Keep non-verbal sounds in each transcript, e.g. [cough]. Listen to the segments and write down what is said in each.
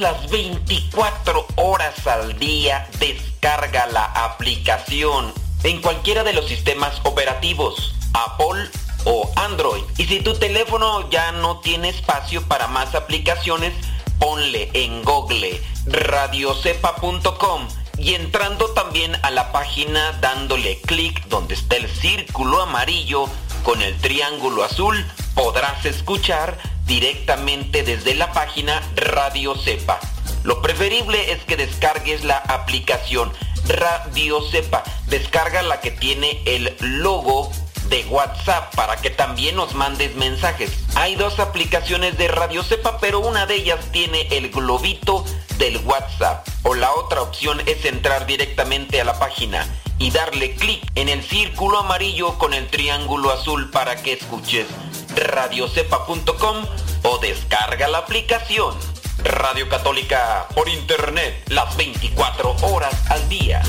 Las 24 horas al día, descarga la aplicación en cualquiera de los sistemas operativos, Apple o Android. Y si tu teléfono ya no tiene espacio para más aplicaciones, ponle en Google radiocepa.com y entrando también a la página dándole clic donde está el círculo amarillo con el triángulo azul, podrás escuchar directamente desde la página Radio Cepa. Lo preferible es que descargues la aplicación Radio Cepa. Descarga la que tiene el logo de WhatsApp para que también nos mandes mensajes. Hay dos aplicaciones de Radio Cepa, pero una de ellas tiene el globito del WhatsApp. O la otra opción es entrar directamente a la página y darle clic en el círculo amarillo con el triángulo azul para que escuches radiocepa.com o descarga la aplicación. Radio Católica por Internet las 24 horas al día.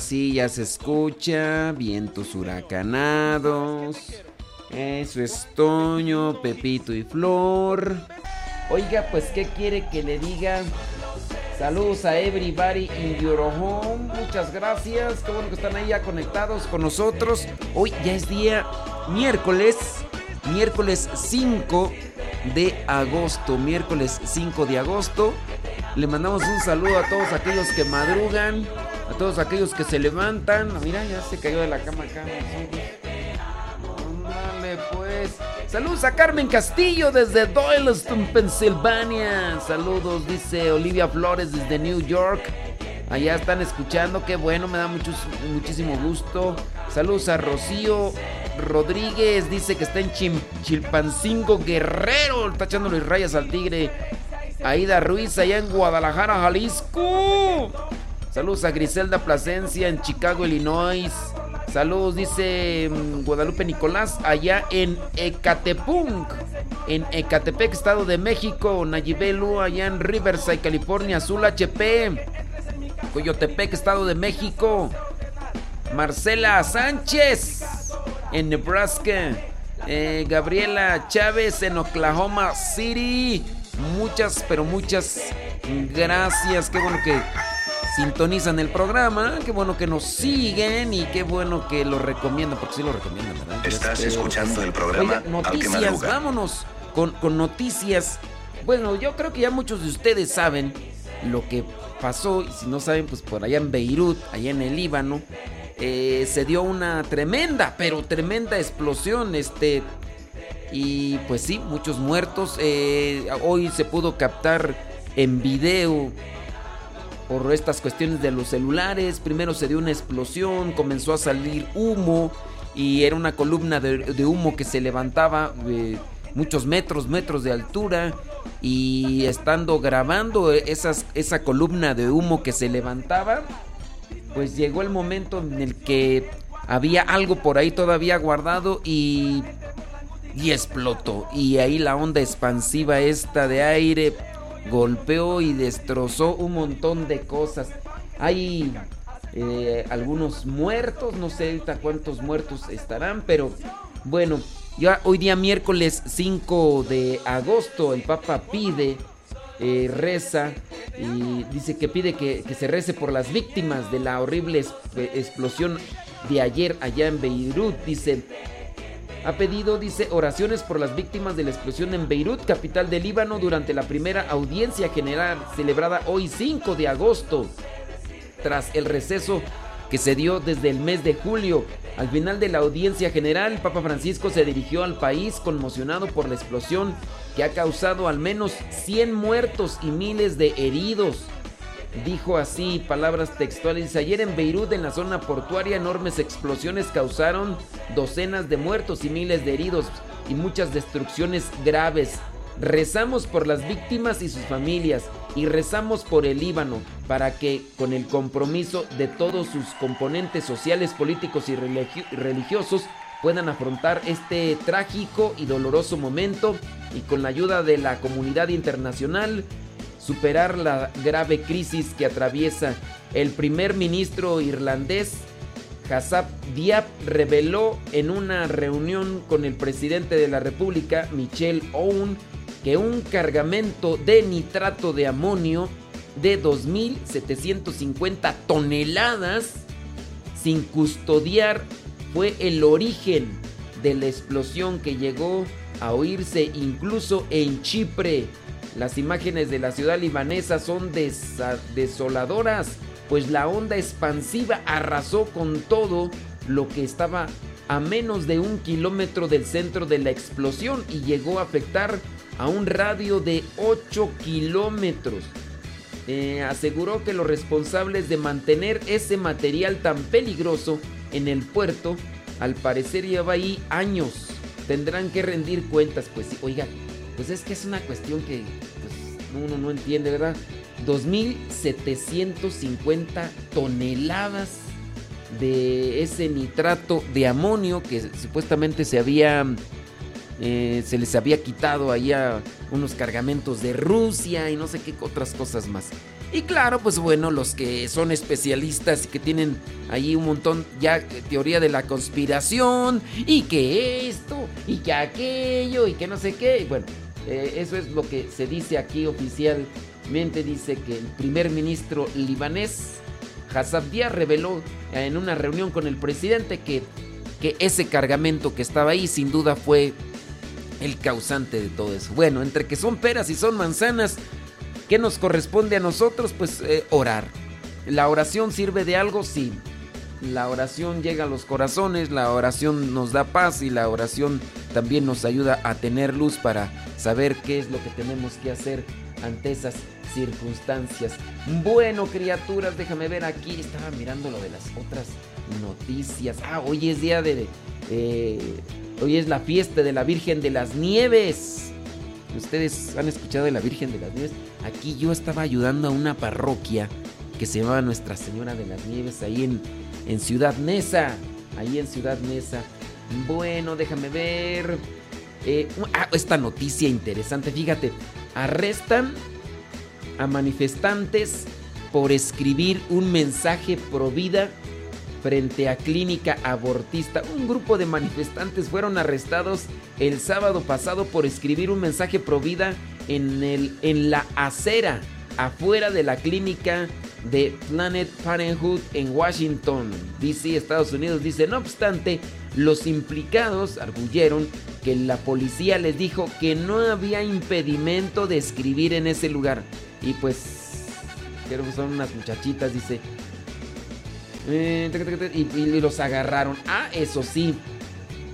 Sí ya se escucha. Vientos huracanados. Eso es Toño, Pepito y Flor. Oiga, pues, ¿qué quiere que le diga? Saludos a everybody in your home. Muchas gracias. Qué bueno que están ahí ya conectados con nosotros. Hoy ya es día miércoles. Miércoles 5 de agosto. Miércoles 5 de agosto. Le mandamos un saludo a todos aquellos que madrugan. Todos aquellos que se levantan. Mira, ya se cayó de la cama acá. Dale pues. Saludos a Carmen Castillo desde Doylestown, Pensilvania. Saludos, dice Olivia Flores desde New York. Allá están escuchando, qué bueno, me da muchísimo gusto. Saludos a Rocío Rodríguez, dice que está en Chilpancingo Guerrero, está echándole rayas al tigre. Aida Ruiz, allá en Guadalajara, Jalisco. Saludos a Griselda Plasencia en Chicago, Illinois. Saludos, dice mm, Guadalupe Nicolás, allá en Ecatepunk, en Ecatepec, Estado de México. Nayibelu, allá en Riverside, California, Azul HP. Coyotepec, Estado de México. Marcela Sánchez, en Nebraska. Eh, Gabriela Chávez, en Oklahoma City. Muchas, pero muchas gracias. Qué bueno que sintonizan el programa. Qué bueno que nos siguen y qué bueno que lo recomiendan, porque sí lo recomiendan, ¿verdad? Estás escuchando el programa. noticias, vámonos con, con noticias. Bueno, yo creo que ya muchos de ustedes saben lo que pasó, y si no saben, pues por allá en Beirut, allá en el Líbano, eh, se dio una tremenda, pero tremenda explosión, este, y pues sí, muchos muertos. Eh, hoy se pudo captar en video por estas cuestiones de los celulares. Primero se dio una explosión, comenzó a salir humo y era una columna de, humo que se levantaba eh, muchos metros, metros de altura y estando grabando esa columna de humo que se levantaba, pues llegó el momento en el que había algo por ahí todavía guardado y, y explotó. Y ahí la onda expansiva esta de aire golpeó y destrozó un montón de cosas. Hay eh, algunos muertos, no sé ahorita cuántos muertos estarán, pero bueno, ya hoy día miércoles 5 de agosto el Papa pide, eh, reza y dice que pide que, que, se rece por las víctimas de la horrible explosión de ayer allá en Beirut. Dice, ha pedido, dice, oraciones por las víctimas de la explosión en Beirut, capital del Líbano, durante la primera audiencia general celebrada hoy 5 de agosto, tras el receso que se dio desde el mes de julio. Al final de la audiencia general, Papa Francisco se dirigió al país conmocionado por la explosión que ha causado al menos 100 muertos y miles de heridos. Dijo así, palabras textuales, ayer en Beirut, en la zona portuaria, enormes explosiones causaron docenas de muertos y miles de heridos y muchas destrucciones graves. Rezamos por las víctimas y sus familias y rezamos por el Líbano para que, con el compromiso de todos sus componentes sociales, políticos y religiosos, puedan afrontar este trágico y doloroso momento y con la ayuda de la comunidad internacional superar la grave crisis que atraviesa. El primer ministro irlandés, Hassab Diab, reveló en una reunión con el presidente de la República, Michel Owen, que un cargamento de nitrato de amonio de 2.750 toneladas sin custodiar fue el origen de la explosión que llegó a oírse incluso en Chipre. Las imágenes de la ciudad libanesa son desoladoras, pues la onda expansiva arrasó con todo lo que estaba a menos de un kilómetro del centro de la explosión y llegó a afectar a un radio de 8 kilómetros. Eh, aseguró que los responsables de mantener ese material tan peligroso en el puerto, al parecer lleva ahí años. Tendrán que rendir cuentas, pues oiga, pues es que es una cuestión que pues, uno no entiende, ¿verdad? 2.750 toneladas de ese nitrato de amonio que supuestamente se había eh, se les había quitado ahí a unos cargamentos de Rusia y no sé qué otras cosas más. Y claro, pues bueno, los que son especialistas y que tienen ahí un montón ya teoría de la conspiración y que esto y que aquello y que no sé qué. bueno, eh, eso es lo que se dice aquí oficialmente. Dice que el primer ministro libanés, Hassan Díaz, reveló en una reunión con el presidente que, que ese cargamento que estaba ahí sin duda fue el causante de todo eso. Bueno, entre que son peras y son manzanas, ¿qué nos corresponde a nosotros? Pues eh, orar. ¿La oración sirve de algo? Sí. La oración llega a los corazones, la oración nos da paz y la oración también nos ayuda a tener luz para saber qué es lo que tenemos que hacer ante esas circunstancias. Bueno, criaturas, déjame ver aquí. Estaba mirando lo de las otras noticias. Ah, hoy es día de... Eh, Hoy es la fiesta de la Virgen de las Nieves. Ustedes han escuchado de la Virgen de las Nieves. Aquí yo estaba ayudando a una parroquia que se llamaba Nuestra Señora de las Nieves ahí en, en Ciudad Neza. Ahí en Ciudad Neza. Bueno, déjame ver. Eh, ah, esta noticia interesante. Fíjate, arrestan a manifestantes por escribir un mensaje pro vida frente a clínica abortista. Un grupo de manifestantes fueron arrestados el sábado pasado por escribir un mensaje pro vida en, el, en la acera afuera de la clínica de Planet Parenthood en Washington, D.C., Estados Unidos. Dice, no obstante, los implicados arguyeron que la policía les dijo que no había impedimento de escribir en ese lugar. Y pues, creo son unas muchachitas, dice, eh, y, los agarraron. Ah, eso sí.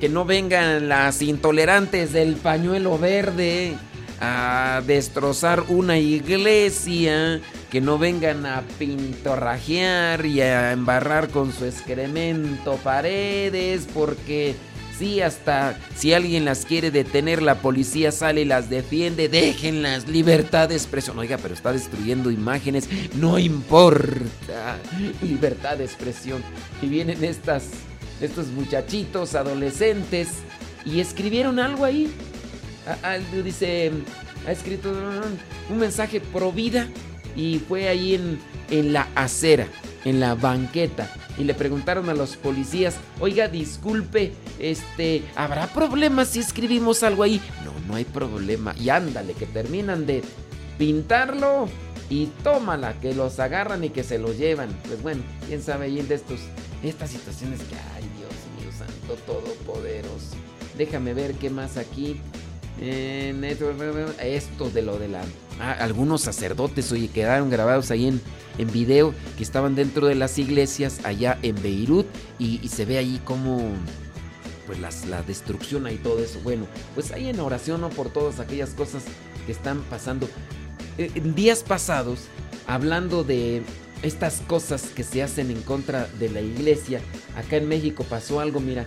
Que no vengan las intolerantes del pañuelo verde a destrozar una iglesia. Que no vengan a pintorrajear y a embarrar con su excremento paredes. Porque Sí, hasta si alguien las quiere detener, la policía sale y las defiende. Déjenlas, libertad de expresión. Oiga, pero está destruyendo imágenes. No importa. Libertad de expresión. Y vienen estas, estos muchachitos adolescentes y escribieron algo ahí. Dice, ha escrito un mensaje pro vida y fue ahí en, en la acera, en la banqueta y le preguntaron a los policías, oiga, disculpe, este, ¿habrá problemas si escribimos algo ahí? No, no hay problema. Y ándale, que terminan de pintarlo y tómala, que los agarran y que se los llevan. Pues bueno, quién sabe ahí de estos, estas situaciones que, ay Dios mío, santo todopoderoso. Déjame ver qué más aquí. En esto de lo de la Ah, algunos sacerdotes, oye, quedaron grabados ahí en, en video que estaban dentro de las iglesias allá en Beirut y, se ve ahí como pues la destrucción y todo eso. Bueno, pues ahí en oración ¿no? por todas aquellas cosas que están pasando. Eh, en días pasados, hablando de estas cosas que se hacen en contra de la iglesia, acá en México pasó algo, mira,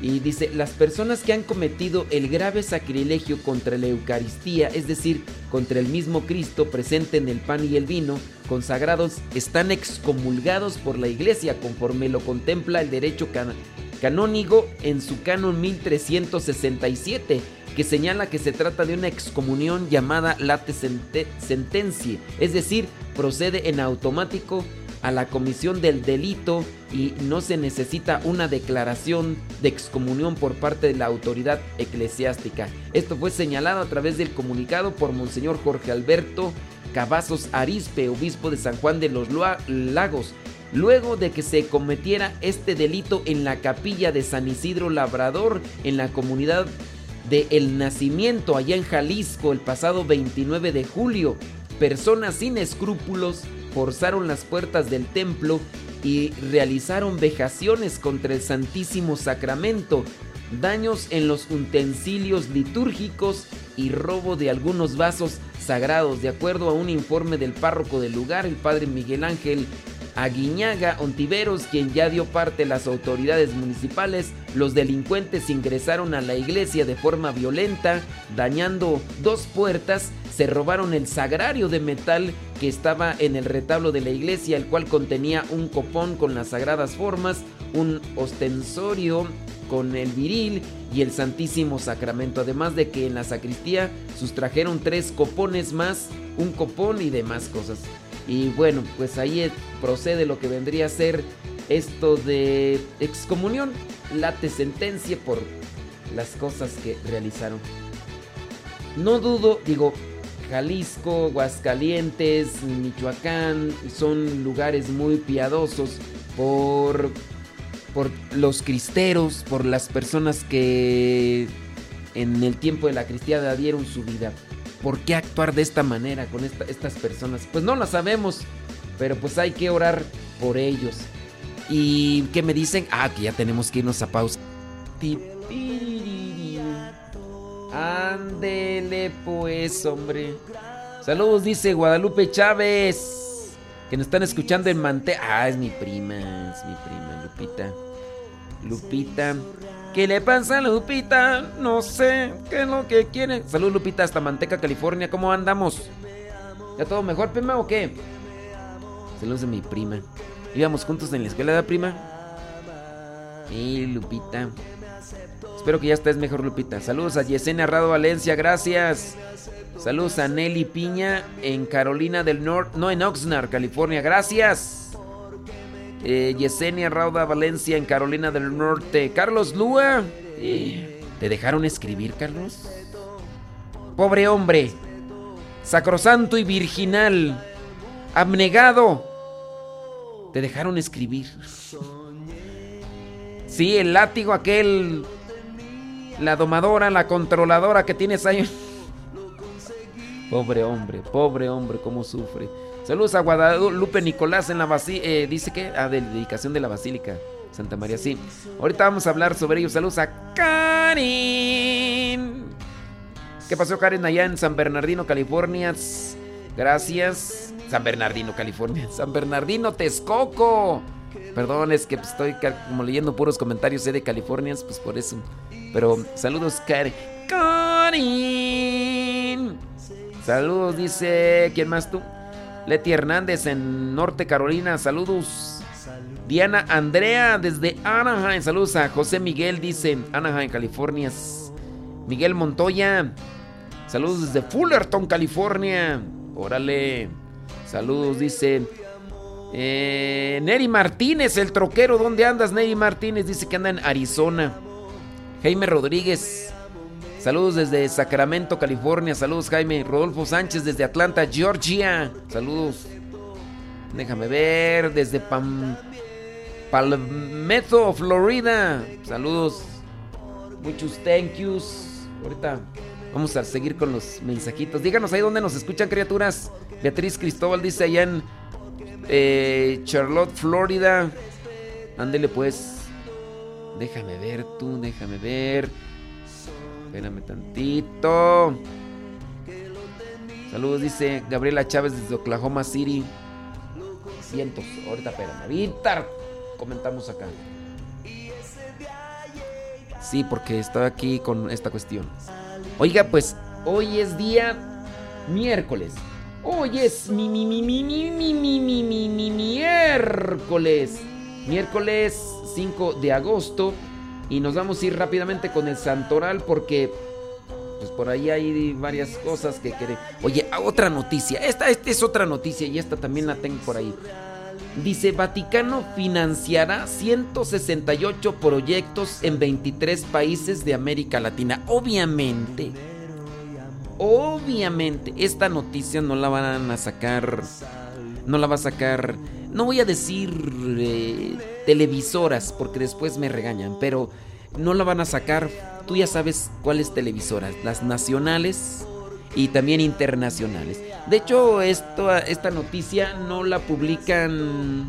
y dice, las personas que han cometido el grave sacrilegio contra la Eucaristía, es decir, contra el mismo Cristo presente en el pan y el vino, consagrados, están excomulgados por la Iglesia conforme lo contempla el derecho canónico en su canon 1367, que señala que se trata de una excomunión llamada late sentencia, es decir, procede en automático a la comisión del delito y no se necesita una declaración de excomunión por parte de la autoridad eclesiástica. Esto fue señalado a través del comunicado por Monseñor Jorge Alberto Cavazos Arispe, obispo de San Juan de los Lagos, luego de que se cometiera este delito en la capilla de San Isidro Labrador en la comunidad de El Nacimiento allá en Jalisco el pasado 29 de julio. Personas sin escrúpulos forzaron las puertas del templo y realizaron vejaciones contra el Santísimo Sacramento, daños en los utensilios litúrgicos y robo de algunos vasos sagrados. De acuerdo a un informe del párroco del lugar, el padre Miguel Ángel Aguiñaga Ontiveros, quien ya dio parte a las autoridades municipales, los delincuentes ingresaron a la iglesia de forma violenta, dañando dos puertas, se robaron el sagrario de metal que estaba en el retablo de la iglesia, el cual contenía un copón con las sagradas formas, un ostensorio con el viril y el Santísimo Sacramento, además de que en la sacristía sustrajeron tres copones más, un copón y demás cosas. Y bueno, pues ahí procede lo que vendría a ser esto de excomunión, late sentencia por las cosas que realizaron. No dudo, digo, Jalisco, Aguascalientes, Michoacán son lugares muy piadosos por, por los cristeros, por las personas que en el tiempo de la cristiada dieron su vida. ¿Por qué actuar de esta manera con estas personas? Pues no lo sabemos, pero pues hay que orar por ellos. ¿Y qué me dicen? Ah, que ya tenemos que irnos a pausa. Ándele pues, hombre. Saludos, dice Guadalupe Chávez. Que nos están escuchando en Mante. Ah, es mi prima, es mi prima, Lupita. Lupita. ¿Qué le pasa a Lupita? No sé qué es lo que quiere. Saludos, Lupita, hasta Manteca, California. ¿Cómo andamos? ¿Ya todo mejor, prima, o qué? Saludos de mi prima. Íbamos juntos en la escuela de prima. Y Lupita. Espero que ya estés mejor, Lupita. Saludos a Yesenia Rado Valencia, gracias. Saludos a Nelly Piña en Carolina del Norte, no en Oxnard, California, gracias. Eh, Yesenia Rauda Valencia en Carolina del Norte. Carlos Lua. ¿Te dejaron escribir, Carlos? Pobre hombre. Sacrosanto y virginal. Abnegado. Te dejaron escribir. Sí, el látigo aquel. La domadora, la controladora que tienes ahí. Pobre hombre, pobre hombre, cómo sufre. Saludos a Guadalupe Nicolás en la basílica. Eh, dice que. Ah, de dedicación de la Basílica Santa María, sí. Ahorita vamos a hablar sobre ello. Saludos a Karin. ¿Qué pasó, Karen, allá en San Bernardino, California? Gracias. San Bernardino, California. [laughs] San Bernardino, Texcoco. Perdón, es que estoy como leyendo puros comentarios de California, pues por eso. Pero saludos, Karen. Karin. Saludos, dice. ¿Quién más tú? Leti Hernández en Norte Carolina. Saludos. Diana Andrea desde Anaheim. Saludos a José Miguel, dice Anaheim, California. Miguel Montoya. Saludos desde Fullerton, California. Órale. Saludos, dice. Eh, Neri Martínez, el troquero. ¿Dónde andas, Neri Martínez? Dice que anda en Arizona. Jaime Rodríguez. Saludos desde Sacramento, California. Saludos, Jaime. Rodolfo Sánchez desde Atlanta, Georgia. Saludos. Déjame ver. Desde Pam, Palmetto, Florida. Saludos. Muchos thank yous. Ahorita vamos a seguir con los mensajitos. Díganos ahí dónde nos escuchan, criaturas. Beatriz Cristóbal dice allá en eh, Charlotte, Florida. Ándele pues. Déjame ver tú, déjame ver. Espérame tantito. Saludos, dice Gabriela Chávez desde Oklahoma City. Cientos. Ahorita, espérame. Ahorita comentamos acá. Sí, porque estaba aquí con esta cuestión. Oiga, pues hoy es día miércoles. Hoy es mi mi mi mi mi mi mi mi mi mi miércoles. Miércoles 5 de agosto y nos vamos a ir rápidamente con el santoral porque pues por ahí hay varias cosas que queremos. Oye, otra noticia. Esta, esta es otra noticia y esta también la tengo por ahí. Dice, Vaticano financiará 168 proyectos en 23 países de América Latina. Obviamente, obviamente, esta noticia no la van a sacar, no la va a sacar, no voy a decir eh, televisoras porque después me regañan, pero no la van a sacar, tú ya sabes cuáles televisoras, las nacionales y también internacionales. De hecho, esto, esta noticia no la publican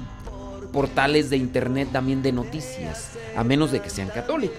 portales de internet también de noticias, a menos de que sean católicos.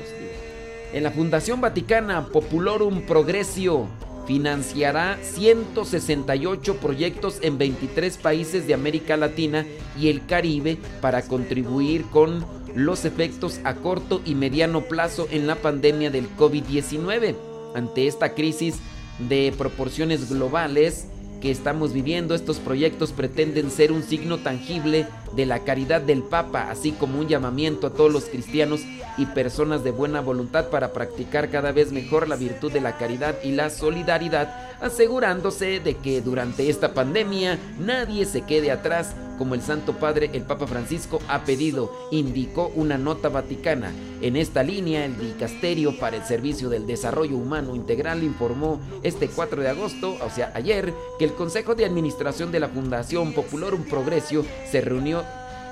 En la Fundación Vaticana Populorum Progressio financiará 168 proyectos en 23 países de América Latina y el Caribe para contribuir con los efectos a corto y mediano plazo en la pandemia del COVID-19. Ante esta crisis de proporciones globales que estamos viviendo, estos proyectos pretenden ser un signo tangible de la caridad del Papa, así como un llamamiento a todos los cristianos y personas de buena voluntad para practicar cada vez mejor la virtud de la caridad y la solidaridad asegurándose de que durante esta pandemia nadie se quede atrás como el Santo Padre, el Papa Francisco, ha pedido, indicó una nota vaticana. En esta línea, el Dicasterio para el Servicio del Desarrollo Humano Integral informó este 4 de agosto, o sea, ayer, que el Consejo de Administración de la Fundación Popularum Progresio se reunió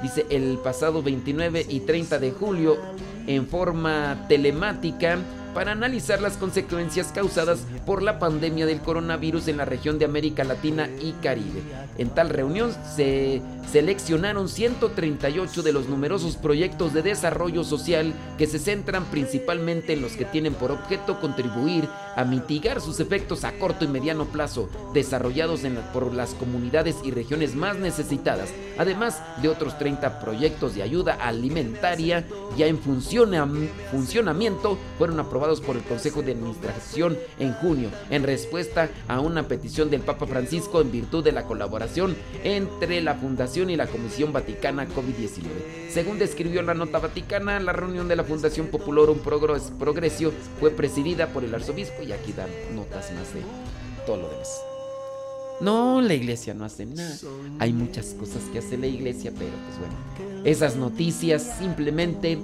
dice el pasado 29 y 30 de julio en forma telemática para analizar las consecuencias causadas por la pandemia del coronavirus en la región de América Latina y Caribe. En tal reunión se seleccionaron 138 de los numerosos proyectos de desarrollo social que se centran principalmente en los que tienen por objeto contribuir a mitigar sus efectos a corto y mediano plazo, desarrollados por las comunidades y regiones más necesitadas, además de otros 30 proyectos de ayuda alimentaria ya en funcionamiento, fueron aprobados por el Consejo de Administración en junio, en respuesta a una petición del Papa Francisco en virtud de la colaboración entre la Fundación y la Comisión Vaticana COVID-19. Según describió la nota vaticana, la reunión de la Fundación Populorum Progresio fue presidida por el arzobispo y aquí dan notas más de todo lo demás. No, la iglesia no hace nada. Hay muchas cosas que hace la iglesia, pero pues bueno, esas noticias simplemente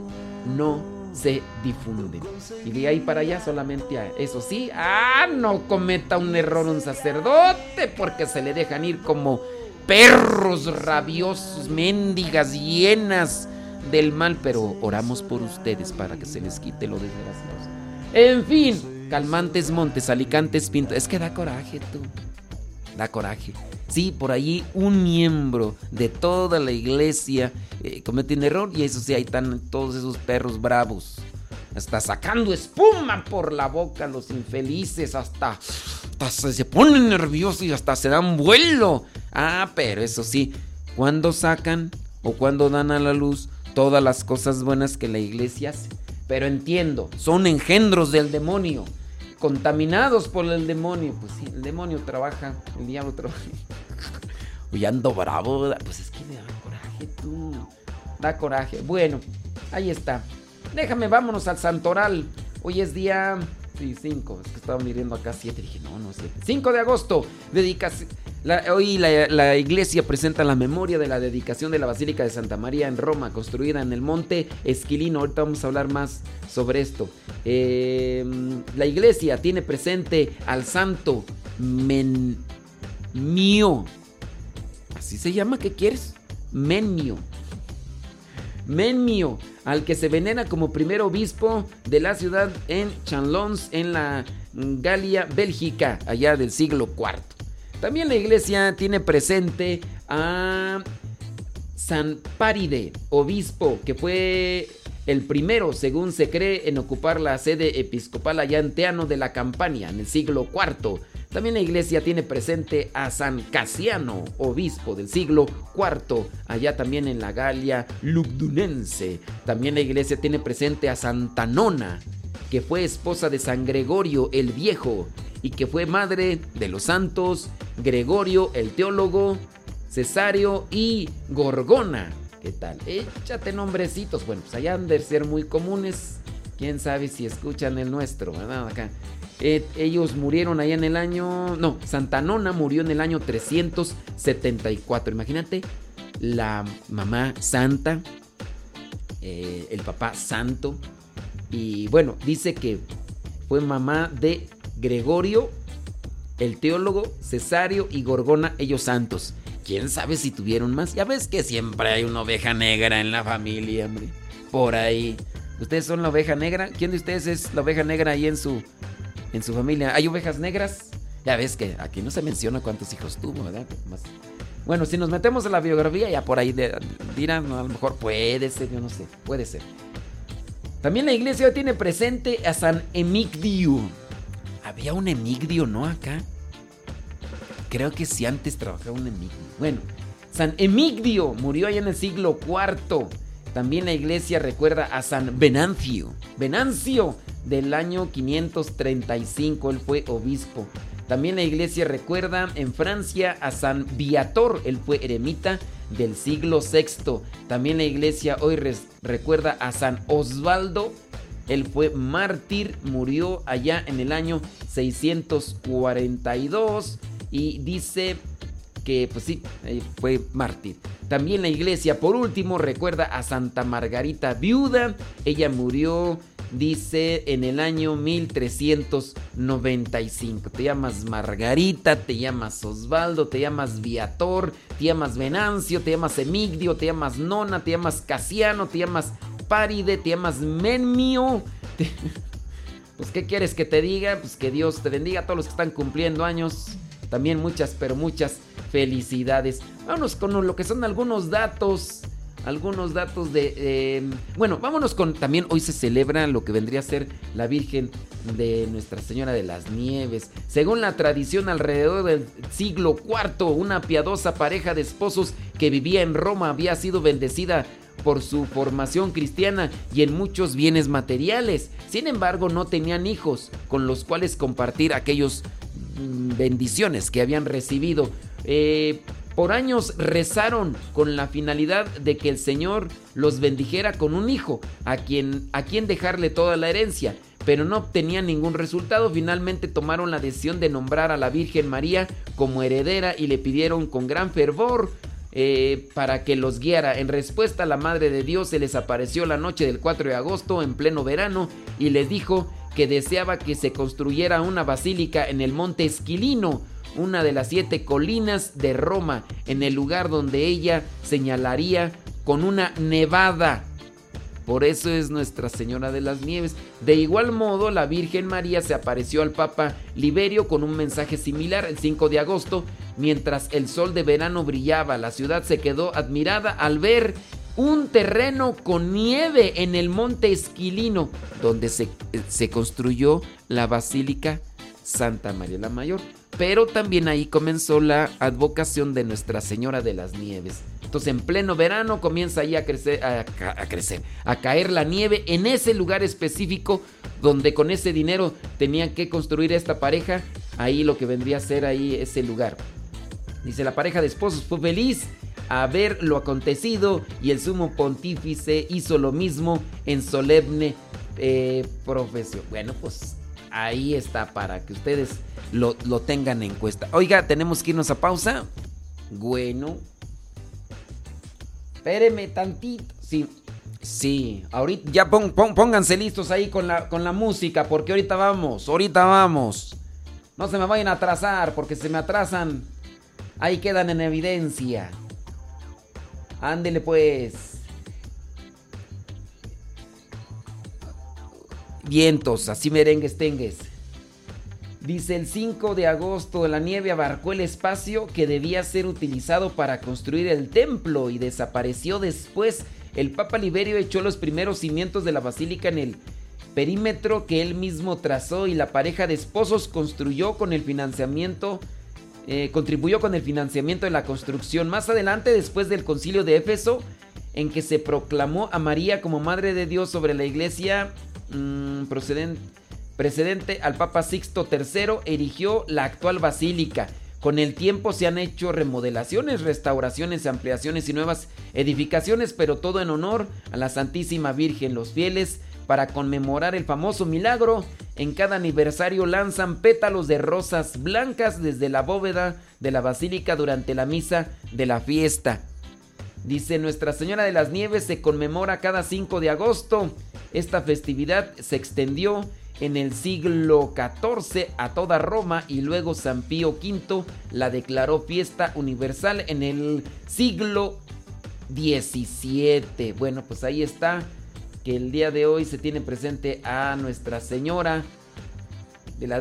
no se difunden. Y de ahí para allá solamente a eso sí, ah, no cometa un error un sacerdote porque se le dejan ir como perros rabiosos, mendigas llenas del mal, pero oramos por ustedes para que se les quite lo desgraciados. En fin, calmantes montes, alicantes pinto, es que da coraje tú. Da coraje. Sí, por allí un miembro de toda la iglesia eh, comete un error y eso sí, ahí están todos esos perros bravos. Hasta sacando espuma por la boca los infelices, hasta, hasta se ponen nerviosos y hasta se dan vuelo. Ah, pero eso sí, cuando sacan o cuando dan a la luz todas las cosas buenas que la iglesia hace. Pero entiendo, son engendros del demonio contaminados por el demonio. Pues sí, el demonio trabaja, el diablo trabaja. [laughs] Uy, ando bravo, pues es que me da coraje tú. Da coraje. Bueno, ahí está. Déjame, vámonos al Santoral. Hoy es día Sí, 5. Es que estaba midiendo acá 7. Dije, no, no es 7. 5 de agosto. Dedicas. hoy la, iglesia presenta la memoria de la dedicación de la Basílica de Santa María en Roma, construida en el monte Esquilino. Ahorita vamos a hablar más sobre esto. Em, la iglesia tiene presente al santo Menmio. ¿Así se llama? ¿Qué quieres? Menmio. Menmio al que se venera como primer obispo de la ciudad en Chanlons, en la Galia, Bélgica, allá del siglo IV. También la iglesia tiene presente a San Paride, obispo, que fue el primero, según se cree, en ocupar la sede episcopal allá en Teano de la Campania, en el siglo IV. También la iglesia tiene presente a San Casiano, obispo del siglo IV, allá también en la Galia Lugdunense. También la iglesia tiene presente a Santa Nona, que fue esposa de San Gregorio el Viejo y que fue madre de los santos Gregorio el Teólogo, Cesario y Gorgona. ¿Qué tal? Échate nombrecitos. Bueno, pues allá han de ser muy comunes. Quién sabe si escuchan el nuestro, ¿verdad? Acá. Eh, ellos murieron allá en el año. No, Santa Nona murió en el año 374. Imagínate, la mamá santa, eh, el papá santo. Y bueno, dice que fue mamá de Gregorio, el teólogo, Cesario y Gorgona, ellos santos. Quién sabe si tuvieron más. Ya ves que siempre hay una oveja negra en la familia, hombre. Por ahí. ¿Ustedes son la oveja negra? ¿Quién de ustedes es la oveja negra ahí en su en su familia. ¿Hay ovejas negras? Ya ves que aquí no se menciona cuántos hijos tuvo, ¿verdad? Bueno, si nos metemos en la biografía, ya por ahí dirán, a lo mejor puede ser, yo no sé, puede ser. También la iglesia tiene presente a San Emigdio. Había un Emigdio, ¿no? Acá. Creo que sí antes trabajaba un Emigdio. Bueno, San Emigdio murió allá en el siglo IV. También la iglesia recuerda a San Venancio. Venancio, del año 535. Él fue obispo. También la iglesia recuerda en Francia a San Viator. Él fue eremita del siglo VI. También la iglesia hoy recuerda a San Osvaldo Él fue mártir, murió allá en el año 642 y dice que pues sí, eh, fue mártir. También la iglesia, por último, recuerda a Santa Margarita viuda. Ella murió, dice, en el año 1395. Te llamas Margarita, te llamas Osvaldo, te llamas Viator, te llamas Venancio, te llamas Emigdio, te llamas Nona, te llamas Casiano, te llamas Paride, te llamas Menmio. [laughs] Pues, ¿qué quieres que te diga? Pues que Dios te bendiga a todos los que están cumpliendo años. También muchas, pero muchas felicidades. Vámonos con lo que son algunos datos. Algunos datos de... Eh, bueno, vámonos con... También hoy se celebra lo que vendría a ser la Virgen de Nuestra Señora de las Nieves. Según la tradición, alrededor del siglo IV, una piadosa pareja de esposos que vivía en Roma había sido bendecida por su formación cristiana y en muchos bienes materiales. Sin embargo, no tenían hijos con los cuales compartir aquellos bendiciones que habían recibido. Eh, por años rezaron con la finalidad de que el Señor los bendijera con un hijo, a quien, a quien dejarle toda la herencia, pero no obtenían ningún resultado. Finalmente tomaron la decisión de nombrar a la Virgen María como heredera y le pidieron con gran fervor eh, para que los guiara. En respuesta, la Madre de Dios se les apareció la noche del 4 de agosto en pleno verano y les dijo que deseaba que se construyera una basílica en el monte Esquilino una de las siete colinas de Roma, en el lugar donde ella señalaría con una nevada. Por eso es Nuestra Señora de las Nieves. De igual modo, la Virgen María se apareció al Papa Liberio con un mensaje similar el 5 de agosto, mientras el sol de verano brillaba. La ciudad se quedó admirada al ver un terreno con nieve en el monte Esquilino, donde se, se construyó la Basílica Santa María la Mayor. Pero también ahí comenzó la advocación de Nuestra Señora de las Nieves. Entonces en pleno verano comienza ahí a crecer, a, crecer, a caer la nieve en ese lugar específico donde con ese dinero tenían que construir esta pareja. Ahí lo que vendría a ser ahí ese lugar. Dice la pareja de esposos fue feliz a ver lo acontecido y el sumo pontífice hizo lo mismo en solemne eh, profesión. Bueno, pues ahí está para que ustedes lo, tengan en cuenta. Oiga, tenemos que irnos a pausa. Bueno. Espéreme tantito. Sí. Sí, ahorita ya pónganse listos ahí con la, con la música porque ahorita vamos, ahorita vamos. No se me vayan a atrasar porque se me atrasan. Ahí quedan en evidencia. Ándele pues. vientos, así merengues tengues. Dice el 5 de agosto la nieve abarcó el espacio que debía ser utilizado para construir el templo y desapareció después. El Papa Liberio echó los primeros cimientos de la basílica en el perímetro que él mismo trazó y la pareja de esposos construyó con el financiamiento, eh, contribuyó con el financiamiento de la construcción. Más adelante, después del concilio de Éfeso, en que se proclamó a María como Madre de Dios sobre la iglesia Mm, precedente al Papa Sixto III, erigió la actual basílica. Con el tiempo se han hecho remodelaciones, restauraciones, ampliaciones y nuevas edificaciones, pero todo en honor a la Santísima Virgen. Los fieles, para conmemorar el famoso milagro, en cada aniversario lanzan pétalos de rosas blancas desde la bóveda de la basílica durante la misa de la fiesta. Dice Nuestra Señora de las Nieves se conmemora cada 5 de agosto. Esta festividad se extendió en el siglo XIV a toda Roma y luego San Pío V la declaró fiesta universal en el siglo XVII. Bueno, pues ahí está que el día de hoy se tiene presente a Nuestra Señora,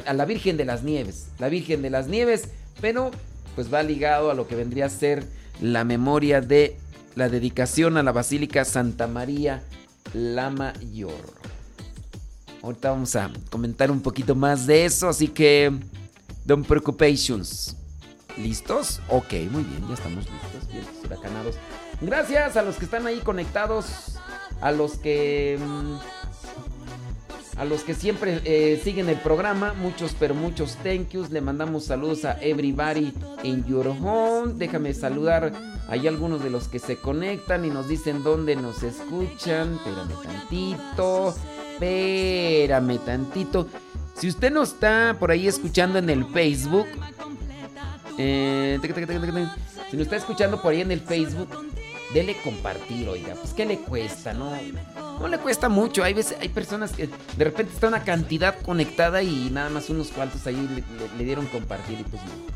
a la Virgen de las Nieves, la Virgen de las Nieves, pero pues va ligado a lo que vendría a ser la memoria de la dedicación a la Basílica Santa María la Mayor. Ahorita vamos a comentar un poquito más de eso, así que don't preoccupations. ¿Listos? Ok, muy bien, ya estamos listos, bien huracanados. Gracias a los que están ahí conectados, a los que mm, a los que siempre eh, siguen el programa, muchos pero muchos thank yous. Le mandamos saludos a everybody in your home. Déjame saludar hay algunos de los que se conectan y nos dicen dónde nos escuchan. Espérame tantito. Espérame tantito. Si usted no está por ahí escuchando en el Facebook, eh, si no está escuchando por ahí en el Facebook, dele compartir, oiga. Pues qué le cuesta, ¿no? No le cuesta mucho. Hay veces, hay personas que de repente está una cantidad conectada y nada más unos cuantos ahí le, dieron compartir y pues no.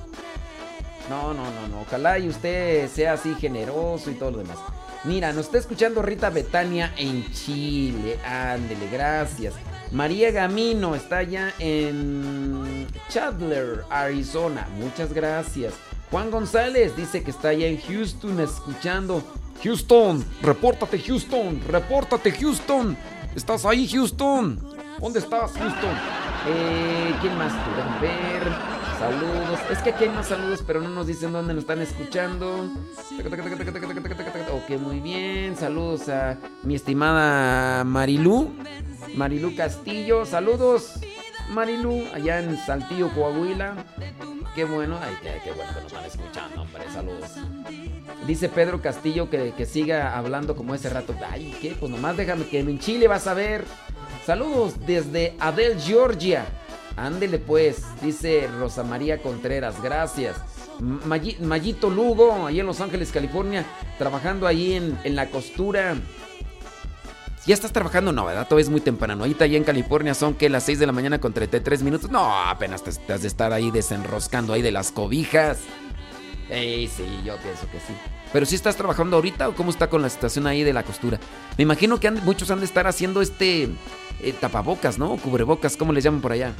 No, no, no, no. Ojalá y usted sea así generoso y todo lo demás. Mira, nos está escuchando Rita Betania en Chile. Ándele, gracias. María Gamino está allá en Chandler, Arizona. Muchas gracias. Juan González dice que está allá en Houston escuchando. Houston, repórtate Houston, repórtate Houston. ¿Estás ahí Houston? ¿Dónde estás Houston? Eh, ¿Quién más? Pueden ver. Saludos. Es que aquí hay más saludos, pero no nos dicen dónde nos están escuchando. Ok, muy bien. Saludos a mi estimada Marilú. Marilú Castillo. Saludos, Marilú, allá en Saltillo, Coahuila. Qué bueno. Ay, qué, bueno que nos están escuchando, hombre. Saludos. Dice Pedro Castillo que, que siga hablando como ese rato. Ay, ¿qué? Pues nomás déjame que en Chile vas a ver. Saludos desde Adel, Georgia. Ándele pues, dice Rosa María Contreras, gracias. Mayito Lugo, ahí en Los Ángeles, California, trabajando ahí en, la costura. ¿Ya estás trabajando? No, ¿verdad? Todo es muy temprano. Ahorita allá en California son que las 6 de la mañana con 33 minutos. No, apenas te, has de estar ahí desenroscando ahí de las cobijas. Ey, sí, yo pienso que sí. Pero si estás trabajando ahorita o cómo está con la situación ahí de la costura. Me imagino que muchos han de estar haciendo este eh, tapabocas, ¿no? Cubrebocas, ¿cómo les llaman por allá?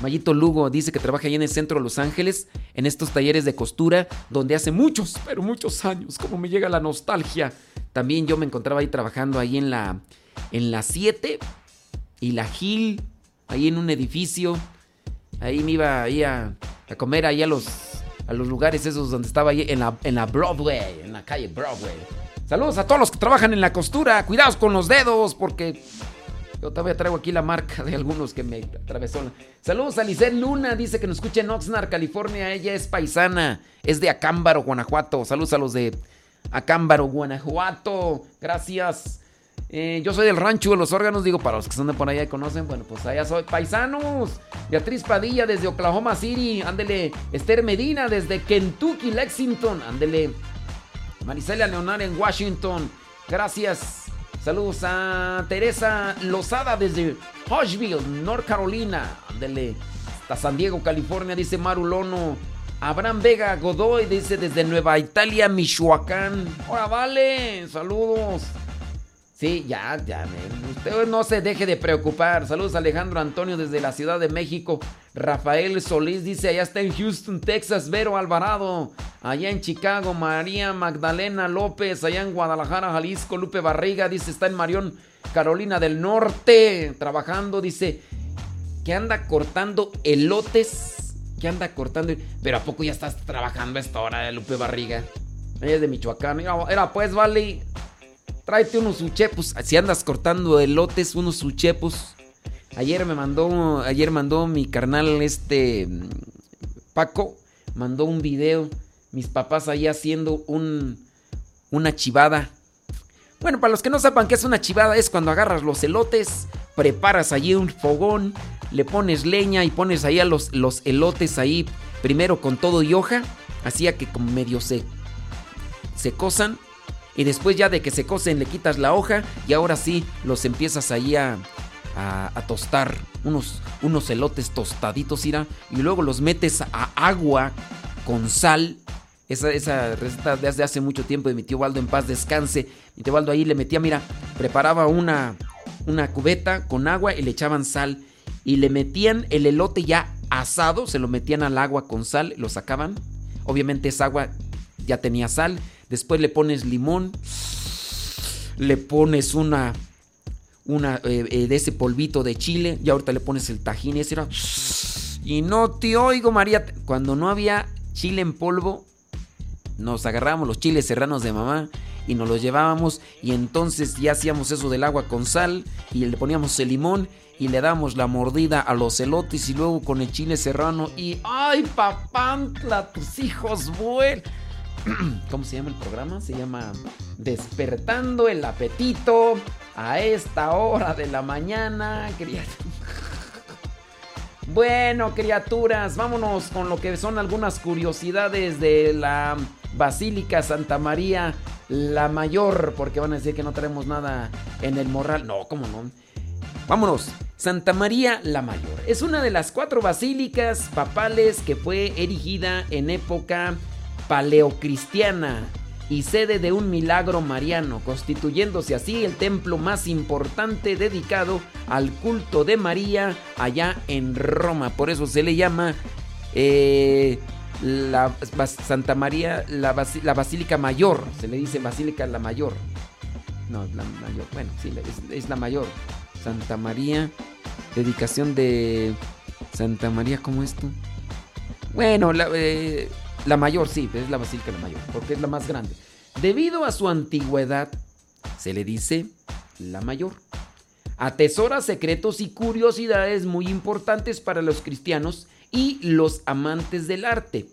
Mayito Lugo dice que trabaja ahí en el centro de Los Ángeles, en estos talleres de costura, donde hace muchos, pero muchos años, como me llega la nostalgia. También yo me encontraba ahí trabajando ahí en la en la 7 y la Gil, ahí en un edificio. Ahí me iba ahí a, comer ahí a los, a los lugares esos donde estaba ahí en la, en la Broadway, en la calle Broadway. Saludos a todos los que trabajan en la costura. Cuidados con los dedos porque yo todavía traigo aquí la marca de algunos que me atravesó. Saludos a Lisette Luna, dice que nos escucha en Oxnard, California. Ella es paisana, es de Acámbaro, Guanajuato. Saludos a los de Acámbaro, Guanajuato. Gracias. Eh, yo soy del rancho de los órganos, digo, para los que están de por allá y conocen, bueno, pues allá soy. Paisanos, Beatriz Padilla desde Oklahoma City, ándele. Esther Medina desde Kentucky, Lexington, ándele. Maricelia Leonar en Washington, gracias. Saludos a Teresa Lozada desde Hushville, North Carolina. Ándele. Hasta San Diego, California, dice Marulono. Abraham Vega Godoy dice desde Nueva Italia, Michoacán. Hola, vale. Saludos. Sí, ya, ya, usted no se deje de preocupar. Saludos Alejandro Antonio desde la Ciudad de México. Rafael Solís dice, allá está en Houston, Texas, Vero Alvarado. Allá en Chicago, María Magdalena López. Allá en Guadalajara, Jalisco, Lupe Barriga dice, está en Marión, Carolina del Norte, trabajando. Dice, que anda cortando elotes. Que anda cortando. Pero ¿a poco ya estás trabajando esta hora de Lupe Barriga? Ella es de Michoacán. Era, pues, vale. Tráete unos uchepos. Si andas cortando elotes, unos uchepos. Ayer me mandó, ayer mandó mi carnal este Paco, mandó un video. Mis papás ahí haciendo un, una chivada. Bueno, para los que no sepan qué es una chivada, es cuando agarras los elotes, preparas allí un fogón, le pones leña y pones ahí a los, los elotes ahí, primero con todo y hoja, así que como medio se, se cosan y después ya de que se cocen le quitas la hoja y ahora sí los empiezas ahí a, a, tostar. Unos, unos elotes tostaditos, irá. Y luego los metes a agua con sal. Esa, esa receta desde hace mucho tiempo de mi tío Waldo en paz descanse. Mi tío Waldo ahí le metía, mira, preparaba una, una cubeta con agua y le echaban sal. Y le metían el elote ya asado, se lo metían al agua con sal, lo sacaban. Obviamente esa agua ya tenía sal Después le pones limón. Le pones una. Una eh, eh, de ese polvito de chile. Y ahorita le pones el tajín. Y ese era. Y no te oigo, María. Cuando no había chile en polvo, nos agarrábamos los chiles serranos de mamá y nos los llevábamos. Y entonces ya hacíamos eso del agua con sal. Y le poníamos el limón y le damos la mordida a los elotes y luego con el chile serrano y ¡ay, papantla! Tus hijos vuelven. [clears throat] ¿Cómo se llama el programa? Se llama Despertando el Apetito. a esta hora de la mañana, criaturas. [laughs] Bueno, criaturas, vámonos con lo que son algunas curiosidades de la Basílica Santa María la Mayor, porque van a decir que no tenemos nada en el morral. No, ¿cómo no? Vámonos. Santa María la Mayor es una de las cuatro basílicas papales que fue erigida en época paleocristiana y sede de un milagro mariano, constituyéndose así el templo más importante dedicado al culto de María allá en Roma. Por eso se le llama eh, la Santa María, la, Basílica Mayor, se le dice Basílica la Mayor. No, la mayor, bueno, sí, es, la mayor. Santa María, dedicación de Santa María, ¿cómo esto? Bueno, la, eh, la mayor, sí, es la Basílica la Mayor, porque es la más grande. Debido a su antigüedad, se le dice la mayor. Atesora secretos y curiosidades muy importantes para los cristianos y los amantes del arte.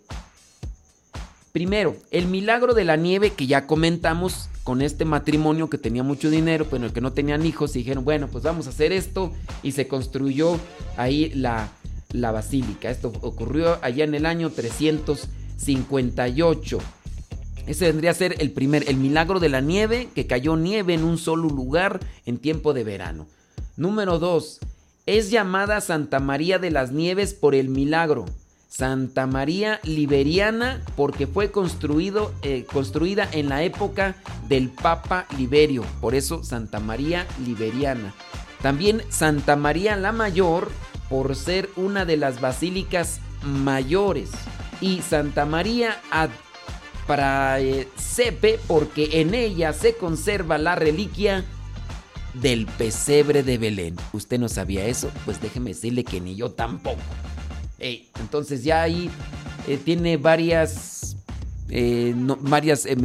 Primero, el milagro de la nieve que ya comentamos con este matrimonio que tenía mucho dinero, pero el que no tenían hijos, y dijeron, bueno, pues vamos a hacer esto, y se construyó ahí la, la basílica. Esto ocurrió allá en el año 358. Ese vendría a ser el primer, el milagro de la nieve, que cayó nieve en un solo lugar en tiempo de verano. Número 2. Es llamada Santa María de las Nieves por el milagro. Santa María Liberiana porque fue construido, eh, construida en la época del Papa Liberio. Por eso Santa María Liberiana. También Santa María la Mayor por ser una de las basílicas mayores. Y Santa María Ad Praesepe porque en ella se conserva la reliquia del pesebre de Belén. ¿Usted no sabía eso? Pues déjeme decirle que ni yo tampoco. entonces ya ahí eh, tiene varias, eh, varias eh,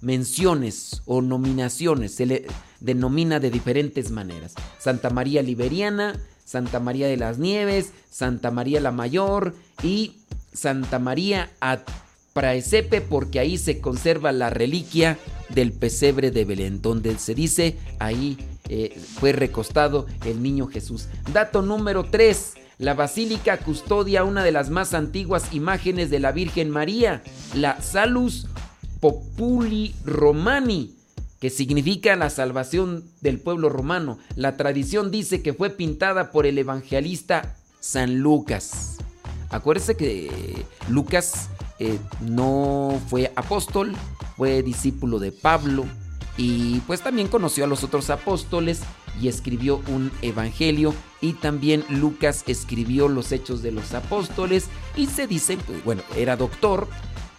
menciones o nominaciones. Se le denomina de diferentes maneras. Santa María Liberiana, Santa María de las Nieves, Santa María la Mayor y Santa María Praesepe porque ahí se conserva la reliquia del pesebre de Belén, donde se dice ahí eh, fue recostado el niño Jesús. Dato número 3. La basílica custodia una de las más antiguas imágenes de la Virgen María, la Salus Populi Romani, que significa la salvación del pueblo romano. La tradición dice que fue pintada por el evangelista San Lucas. Acuérdese que Lucas eh, no fue apóstol, fue discípulo de Pablo y pues también conoció a los otros apóstoles y escribió un evangelio. Y también Lucas escribió los hechos de los apóstoles y se dice, pues, bueno, era doctor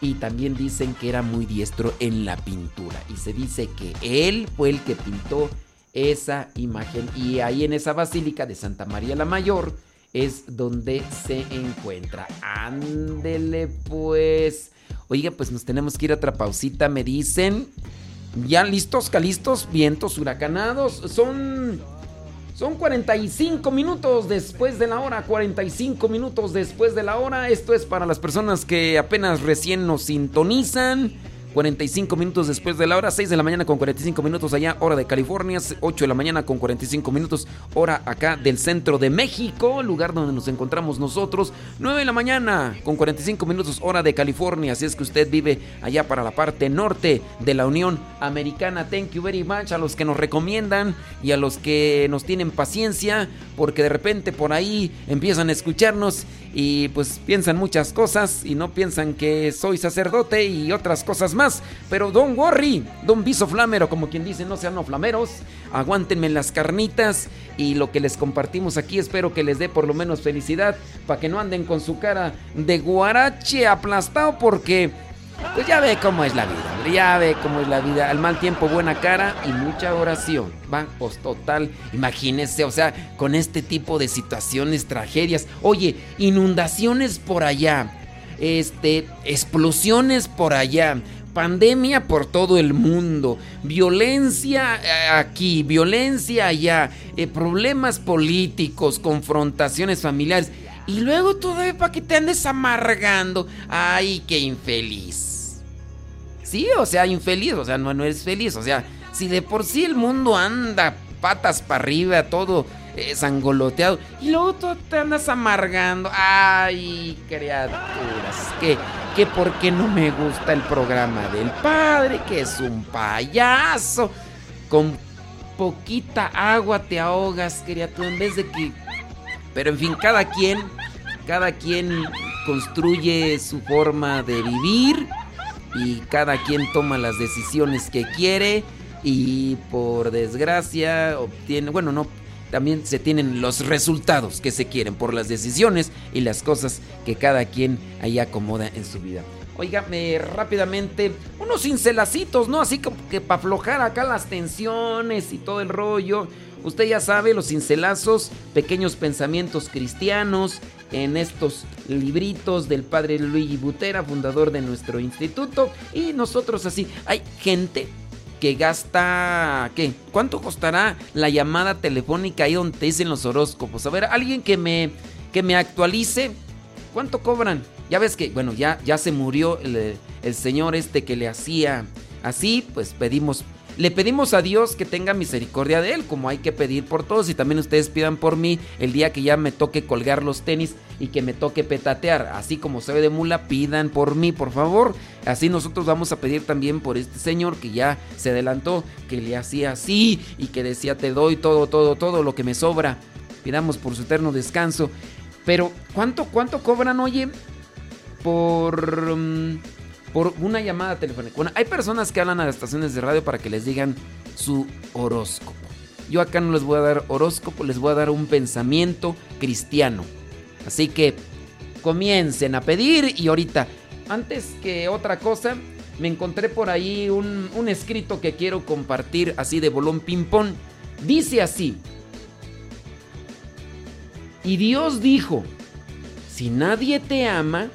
y también dicen que era muy diestro en la pintura. Y se dice que él fue el que pintó esa imagen. Y ahí en esa basílica de Santa María la Mayor es donde se encuentra. Ándele pues. Oiga, pues nos tenemos que ir a otra pausita, me dicen. Ya listos, calistos, vientos huracanados. Son. Son 45 minutos después de la hora. 45 minutos después de la hora. Esto es para las personas que apenas recién nos sintonizan. 45 minutos después de la hora, 6 de la mañana con 45 minutos allá, hora de California, 8 de la mañana con 45 minutos, hora acá del centro de México, lugar donde nos encontramos nosotros, 9 de la mañana con 45 minutos, hora de California, si es que usted vive allá para la parte norte de la Unión Americana. Thank you very much a los que nos recomiendan y a los que nos tienen paciencia, porque de repente por ahí empiezan a escucharnos y pues piensan muchas cosas y no piensan que soy sacerdote y otras cosas más. Pero don worry, don viso flamero, como quien dice, no sean no flameros, aguántenme las carnitas y lo que les compartimos aquí espero que les dé por lo menos felicidad para que no anden con su cara de guarache aplastado porque pues ya ve cómo es la vida, ya ve cómo es la vida. Al mal tiempo, buena cara y mucha oración. Va, pues total, imagínese, o sea, con este tipo de situaciones, tragedias. Oye, inundaciones por allá, este, explosiones por allá, pandemia por todo el mundo, violencia eh, aquí, violencia allá, eh, problemas políticos, confrontaciones familiares. Y luego todavía para que te andes amargando. Ay, qué infeliz. Sí, o sea, infeliz, o sea, no, no eres feliz, o sea, Si de por sí el mundo anda patas para arriba, todo es angoloteado. Y luego tú te andas amargando. Ay, criaturas. Que, que por qué no me gusta el programa del padre, que es un payaso. Con poquita agua te ahogas, criatura, en vez de que... Pero en fin, cada quien, cada quien construye su forma de vivir y cada quien toma las decisiones que quiere y por desgracia obtiene, bueno, no también se tienen los resultados que se quieren por las decisiones y las cosas que cada quien ahí acomoda en su vida. Óigame rápidamente, unos cincelacitos, ¿no? Así como que para aflojar acá las tensiones y todo el rollo. Usted ya sabe, los cincelazos, pequeños pensamientos cristianos en estos libritos del padre Luigi Butera, fundador de nuestro instituto. Y nosotros así, hay gente que gasta, ¿qué? ¿Cuánto costará la llamada telefónica ahí donde dicen los horóscopos? A ver, alguien que me, que me actualice, ¿cuánto cobran? Ya ves que, bueno, ya, ya se murió el, el señor este que le hacía así, pues pedimos le pedimos a Dios que tenga misericordia de él, como hay que pedir por todos. Y también ustedes pidan por mí el día que ya me toque colgar los tenis y que me toque petatear. Así como ve de mula, pidan por mí, por favor. Así nosotros vamos a pedir también por este señor que ya se adelantó, que le hacía así y que decía te doy todo, todo, todo lo que me sobra. Pidamos por su eterno descanso. Pero, ¿cuánto, cuánto cobran, oye? Por... Mm, por una llamada telefónica. Bueno, hay personas que hablan a las estaciones de radio para que les digan su horóscopo. Yo acá no les voy a dar horóscopo, les voy a dar un pensamiento cristiano. Así que comiencen a pedir y ahorita, antes que otra cosa, me encontré por ahí un, escrito que quiero compartir así de bolón ping-pong. Dice así. Y Dios dijo, si nadie te ama,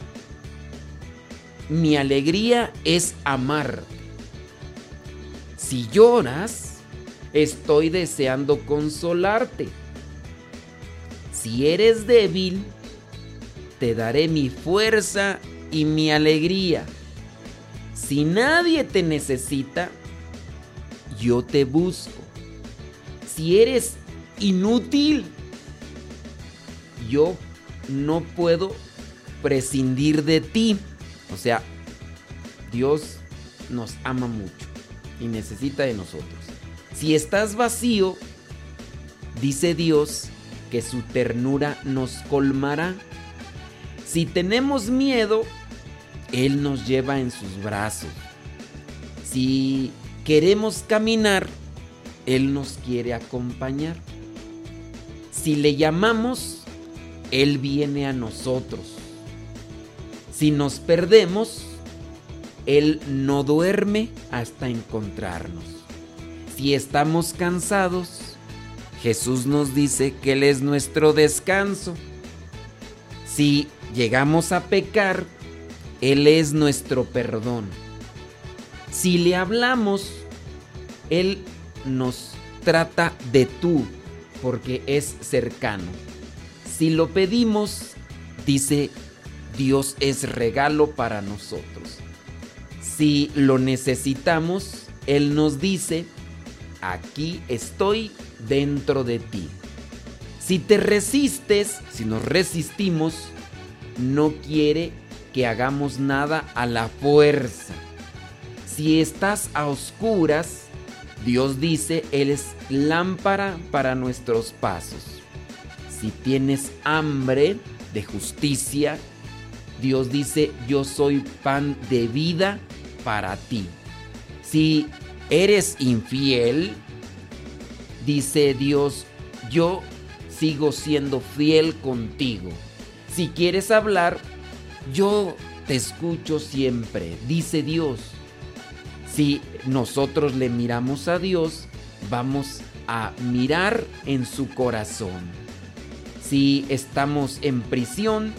mi alegría es amar. Si lloras, estoy deseando consolarte. Si eres débil, te daré mi fuerza y mi alegría. Si nadie te necesita, yo te busco. Si eres inútil, yo no puedo prescindir de ti. O sea, Dios nos ama mucho y necesita de nosotros. Si estás vacío, dice Dios que su ternura nos colmará. Si tenemos miedo, Él nos lleva en sus brazos. Si queremos caminar, Él nos quiere acompañar. Si le llamamos, Él viene a nosotros. Si nos perdemos, Él no duerme hasta encontrarnos. Si estamos cansados, Jesús nos dice que Él es nuestro descanso. Si llegamos a pecar, Él es nuestro perdón. Si le hablamos, Él nos trata de tú, porque es cercano. Si lo pedimos, dice Dios es regalo para nosotros. Si lo necesitamos, Él nos dice, aquí estoy dentro de ti. Si te resistes, si nos resistimos, no quiere que hagamos nada a la fuerza. Si estás a oscuras, Dios dice, Él es lámpara para nuestros pasos. Si tienes hambre de justicia, Dios dice, yo soy pan de vida para ti. Si eres infiel, dice Dios, yo sigo siendo fiel contigo. Si quieres hablar, yo te escucho siempre, dice Dios. Si nosotros le miramos a Dios, vamos a mirar en su corazón. Si estamos en prisión,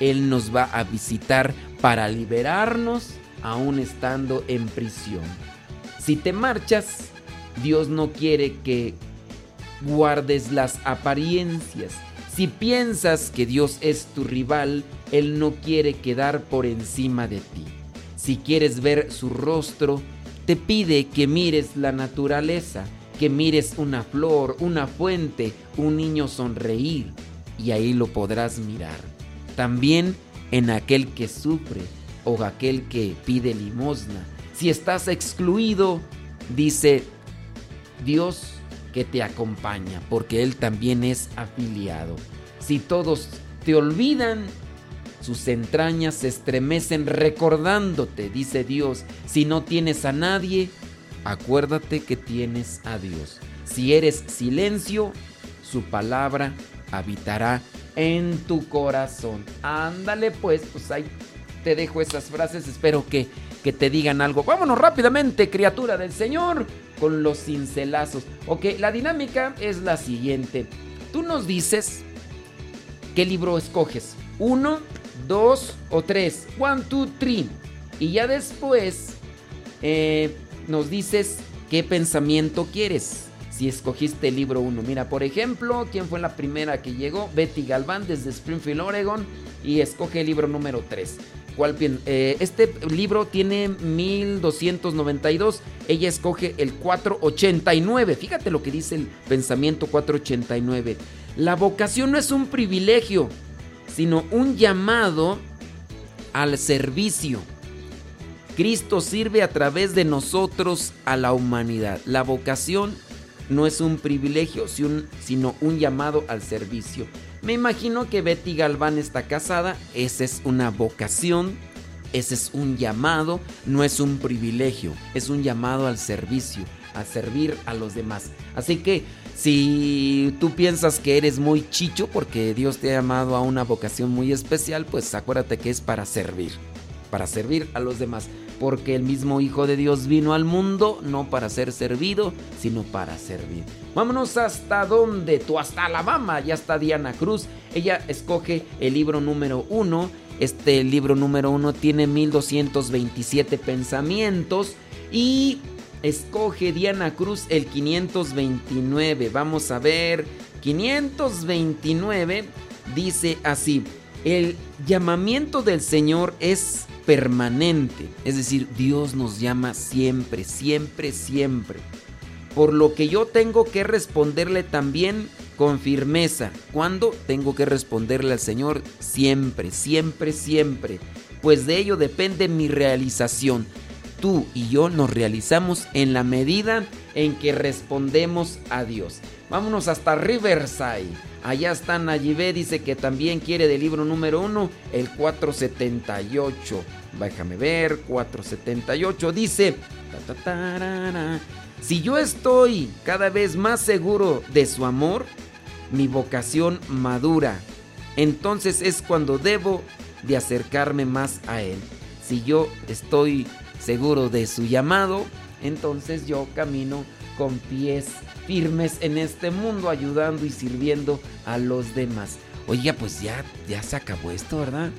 él nos va a visitar para liberarnos aún estando en prisión. Si te marchas, Dios no quiere que guardes las apariencias. Si piensas que Dios es tu rival, Él no quiere quedar por encima de ti. Si quieres ver su rostro, te pide que mires la naturaleza, que mires una flor, una fuente, un niño sonreír, y ahí lo podrás mirar. También en aquel que sufre o aquel que pide limosna. Si estás excluido, dice Dios que te acompaña, porque Él también es afiliado. Si todos te olvidan, sus entrañas se estremecen recordándote, dice Dios. Si no tienes a nadie, acuérdate que tienes a Dios. Si eres silencio, su palabra habitará en tu corazón. Ándale pues, pues ahí te dejo esas frases, espero que, que te digan algo. Vámonos rápidamente, criatura del Señor, con los cincelazos. Ok, la dinámica es la siguiente. Tú nos dices qué libro escoges. Uno, dos o tres. One, two, three. Y ya después eh, nos dices qué pensamiento quieres. Si escogiste el libro 1. Mira, por ejemplo, ¿quién fue la primera que llegó? Betty Galván desde Springfield, Oregon. Y escoge el libro número 3. ¿Cuál eh, este libro tiene 1292. Ella escoge el 489. Fíjate lo que dice el pensamiento 489. La vocación no es un privilegio, sino un llamado al servicio. Cristo sirve a través de nosotros a la humanidad. La vocación no es un privilegio, sino un llamado al servicio. Me imagino que Betty Galván está casada, esa es una vocación, ese es un llamado, no es un privilegio, es un llamado al servicio, a servir a los demás. Así que si tú piensas que eres muy chicho porque Dios te ha llamado a una vocación muy especial, pues acuérdate que es para servir, para servir a los demás. Porque el mismo Hijo de Dios vino al mundo no para ser servido, sino para servir. Vámonos hasta donde, tú hasta Alabama, ya está Diana Cruz. Ella escoge el libro número uno. Este libro número uno tiene 1227 pensamientos y escoge Diana Cruz el 529. Vamos a ver, 529 dice así, el llamamiento del Señor es permanente, es decir, Dios nos llama siempre, siempre, siempre. Por lo que yo tengo que responderle también con firmeza. ¿Cuándo tengo que responderle al Señor? Siempre, siempre, siempre. Pues de ello depende mi realización tú y yo nos realizamos en la medida en que respondemos a Dios. Vámonos hasta Riverside. Allá está Nayibé, dice que también quiere del libro número uno, el 478. Déjame ver, 478 dice, si yo estoy cada vez más seguro de su amor, mi vocación madura. Entonces es cuando debo de acercarme más a él. Si yo estoy seguro de su llamado, entonces yo camino con pies firmes en este mundo, ayudando y sirviendo a los demás. Oiga, pues ya, ya se acabó esto, ¿verdad?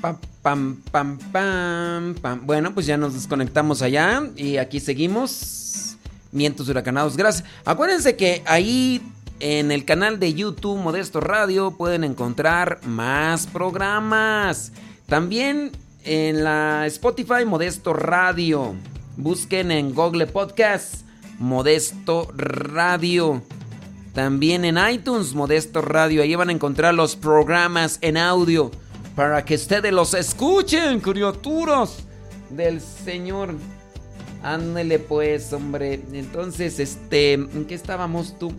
Pam, pam, pam, pam, pam. Bueno, pues ya nos desconectamos allá y aquí seguimos. Mientos huracanados, gracias. Acuérdense que ahí en el canal de YouTube Modesto Radio pueden encontrar más programas. También en la Spotify Modesto Radio. Busquen en Google Podcast Modesto Radio. También en iTunes Modesto Radio. Ahí van a encontrar los programas en audio para que ustedes los escuchen, criaturas del Señor. Ándele pues, hombre. Entonces, este, ¿en qué estábamos tú?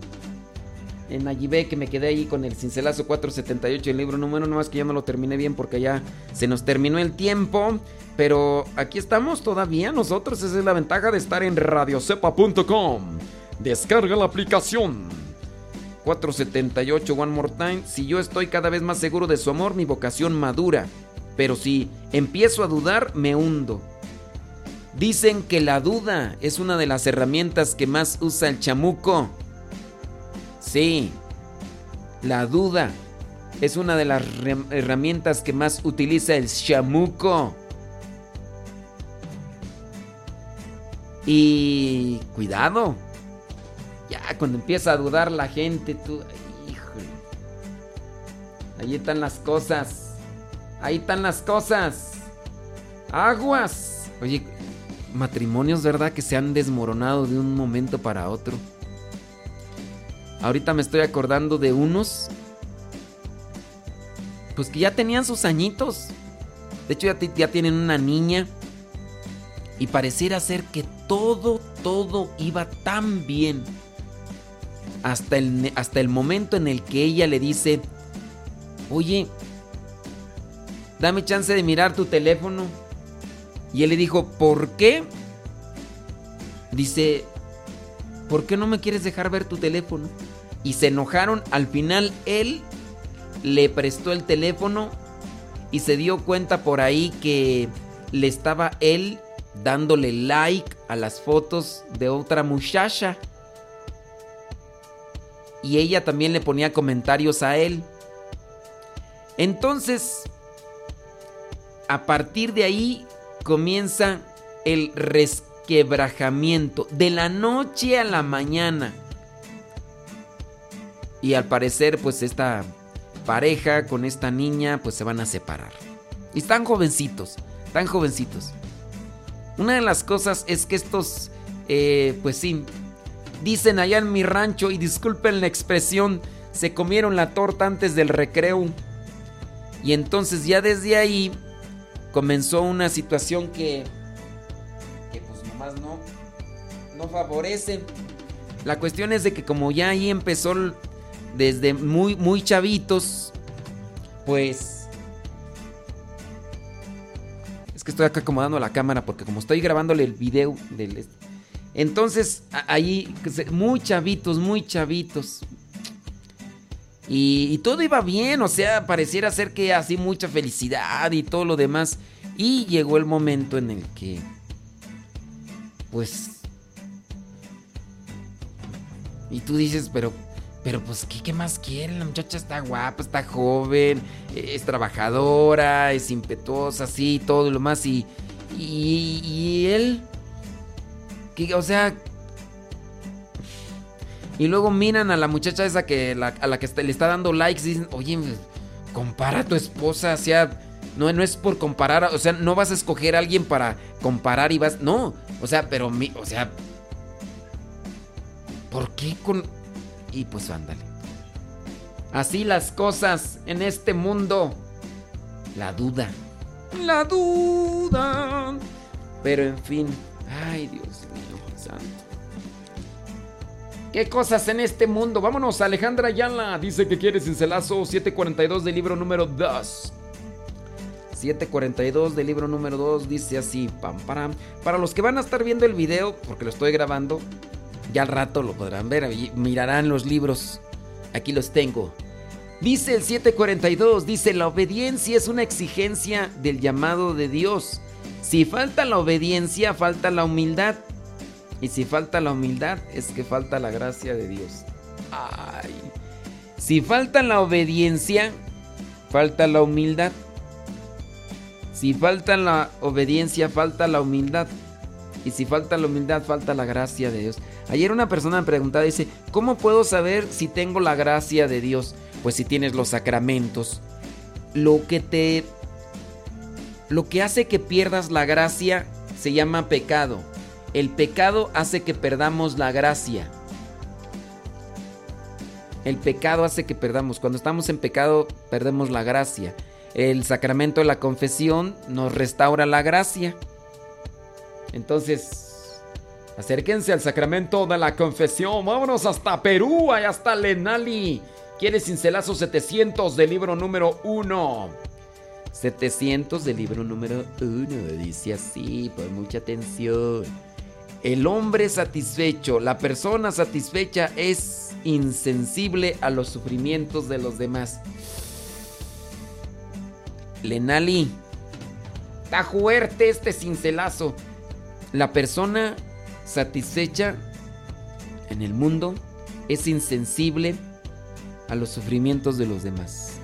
En Ayibé, que me quedé ahí con el cincelazo 478, el libro número, no más que ya no lo terminé bien porque ya se nos terminó el tiempo. Pero aquí estamos todavía nosotros, esa es la ventaja de estar en radiocepa.com. Descarga la aplicación. 478 One More Time. Si yo estoy cada vez más seguro de su amor, mi vocación madura. Pero si empiezo a dudar, me hundo. Dicen que la duda es una de las herramientas que más usa el chamuco. Sí, la duda es una de las herramientas que más utiliza el chamuco. Y cuidado. Ya cuando empieza a dudar la gente, tú, híjole. Ahí están las cosas. Ahí están las cosas. Aguas. Oye, matrimonios, ¿verdad? Que se han desmoronado de un momento para otro. Ahorita me estoy acordando de unos, pues que ya tenían sus añitos. De hecho, ya, ya tienen una niña. Y pareciera ser que todo, todo iba tan bien. Hasta el, hasta el momento en el que ella le dice, oye, dame chance de mirar tu teléfono. Y él le dijo, ¿por qué? Dice, ¿por qué no me quieres dejar ver tu teléfono? Y se enojaron. Al final él le prestó el teléfono y se dio cuenta por ahí que le estaba él dándole like a las fotos de otra muchacha. Y ella también le ponía comentarios a él. Entonces, a partir de ahí comienza el resquebrajamiento de la noche a la mañana. Y al parecer, pues esta pareja con esta niña, pues se van a separar. Y están jovencitos, tan jovencitos. Una de las cosas es que estos, eh, pues sí, dicen allá en mi rancho, y disculpen la expresión, se comieron la torta antes del recreo. Y entonces ya desde ahí comenzó una situación que, que pues nomás no, no favorece. La cuestión es de que como ya ahí empezó desde muy, muy chavitos, pues... Es que estoy acá acomodando la cámara porque como estoy grabándole el video. Entonces ahí, muy chavitos, muy chavitos. Y, todo iba bien, o sea, pareciera ser que así mucha felicidad y todo lo demás. Y llegó el momento en el que, pues... Y tú dices, pero, pero pues, ¿qué, qué más quiere? La muchacha está guapa, está joven, es trabajadora, es impetuosa, así, todo lo más. Y, y, él, o sea, y luego miran a la muchacha esa que a la que le está dando likes y dicen, oye, compara a tu esposa, o sea, no, no es por comparar, o sea, no vas a escoger a alguien para comparar y vas, no, o sea, pero, mi, o sea, ¿por qué con...? Y pues ándale. Así las cosas en este mundo. La duda. La duda. Pero en fin, ay Dios mío, santo. ¿Qué cosas en este mundo? Vámonos, Alejandra Ayala dice que quiere cincelazo 742 del libro número 2. 742 del libro número 2 dice así, pam, pam. Para los que van a estar viendo el video, porque lo estoy grabando, ya al rato lo podrán ver, mirarán los libros. Aquí los tengo. Dice el 742, dice, la obediencia es una exigencia del llamado de Dios. Si falta la obediencia, falta la humildad. Y si falta la humildad, es que falta la gracia de Dios. Ay. Si falta la obediencia, falta la humildad. Si falta la obediencia, falta la humildad. Y si falta la humildad, falta la gracia de Dios. Ayer una persona me preguntaba, dice, ¿cómo puedo saber si tengo la gracia de Dios? Pues si tienes los sacramentos. Lo que te... Lo que hace que pierdas la gracia se llama pecado. El pecado hace que perdamos la gracia. El pecado hace que perdamos. Cuando estamos en pecado, perdemos la gracia. El sacramento de la confesión nos restaura la gracia. Entonces, acérquense al sacramento de la confesión. Vámonos hasta Perú, allá hasta Lenali. Quiere cincelazo 700 del libro número 1. 700 del libro número 1. Dice así, pon mucha atención. El hombre satisfecho, la persona satisfecha es insensible a los sufrimientos de los demás. Lenali, está fuerte este cincelazo. La persona satisfecha en el mundo es insensible a los sufrimientos de los demás.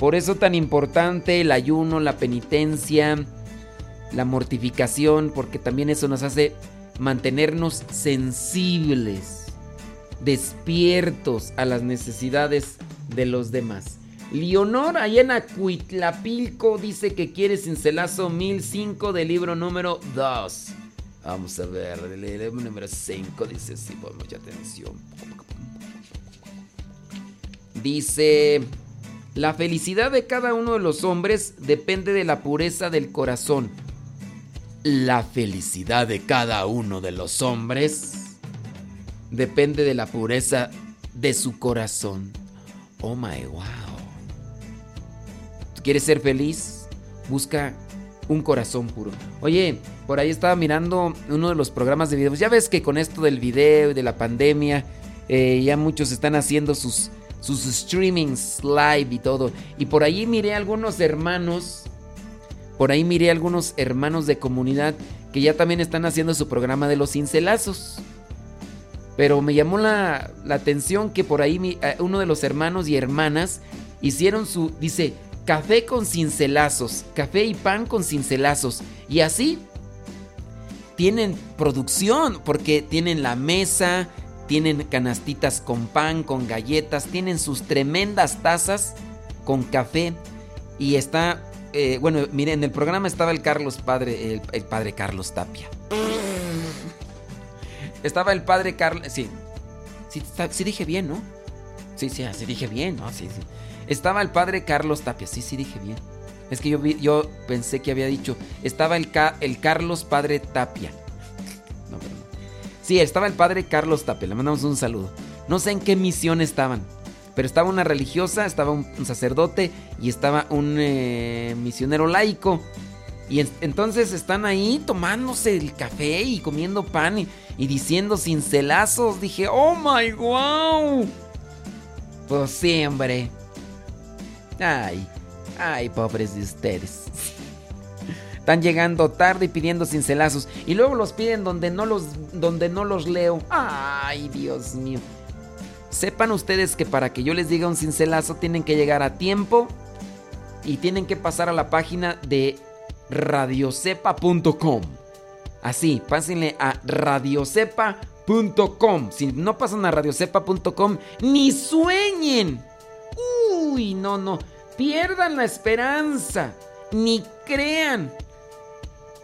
Por eso tan importante el ayuno, la penitencia, la mortificación, porque también eso nos hace mantenernos sensibles, despiertos a las necesidades de los demás. Leonor allá en Acuitlapilco dice que quiere cincelazo 1005 del libro número 2. Vamos a ver, el número 5 dice sí, mucha atención. Dice, la felicidad de cada uno de los hombres depende de la pureza del corazón. La felicidad de cada uno de los hombres depende de la pureza de su corazón. Oh my wow. ¿Quieres ser feliz? Busca un corazón puro. Oye, por ahí estaba mirando uno de los programas de videos. Ya ves que con esto del video y de la pandemia, eh, ya muchos están haciendo sus, sus streamings live y todo. Y por ahí miré algunos hermanos, por ahí miré algunos hermanos de comunidad que ya también están haciendo su programa de los cincelazos. Pero me llamó la, la atención que por ahí eh, uno de los hermanos y hermanas hicieron su, dice, café con cincelazos, café y pan con cincelazos. Y así tienen producción, porque tienen la mesa, tienen canastitas con pan, con galletas, tienen sus tremendas tazas con café. Y está, eh, bueno, miren, en el programa estaba el Carlos Padre, el, padre Carlos Tapia. Estaba el padre Carlos, sí, sí, dije bien, ¿no? Sí, sí, sí dije bien, ¿no? Sí, sí. Estaba el padre Carlos Tapia. Sí, sí, dije bien. Es que yo, yo pensé que había dicho. Estaba el, el Carlos Padre Tapia. No, perdón. Sí, estaba el padre Carlos Tapia. Le mandamos un saludo. No sé en qué misión estaban. Pero estaba una religiosa, estaba un, sacerdote y estaba un eh, misionero laico. Y entonces están ahí tomándose el café y comiendo pan y, y diciendo cincelazos. Dije, oh my wow. Pues sí, hombre. Ay, ay, pobres de ustedes. Están llegando tarde y pidiendo cincelazos. Y luego los piden donde no los, donde no los leo. Ay, Dios mío. Sepan ustedes que para que yo les diga un cincelazo tienen que llegar a tiempo y tienen que pasar a la página de radiocepa.com. Así, pásenle a radiocepa.com. Si no pasan a radiocepa.com, ni sueñen Uy, no, no. Pierdan la esperanza. Ni crean.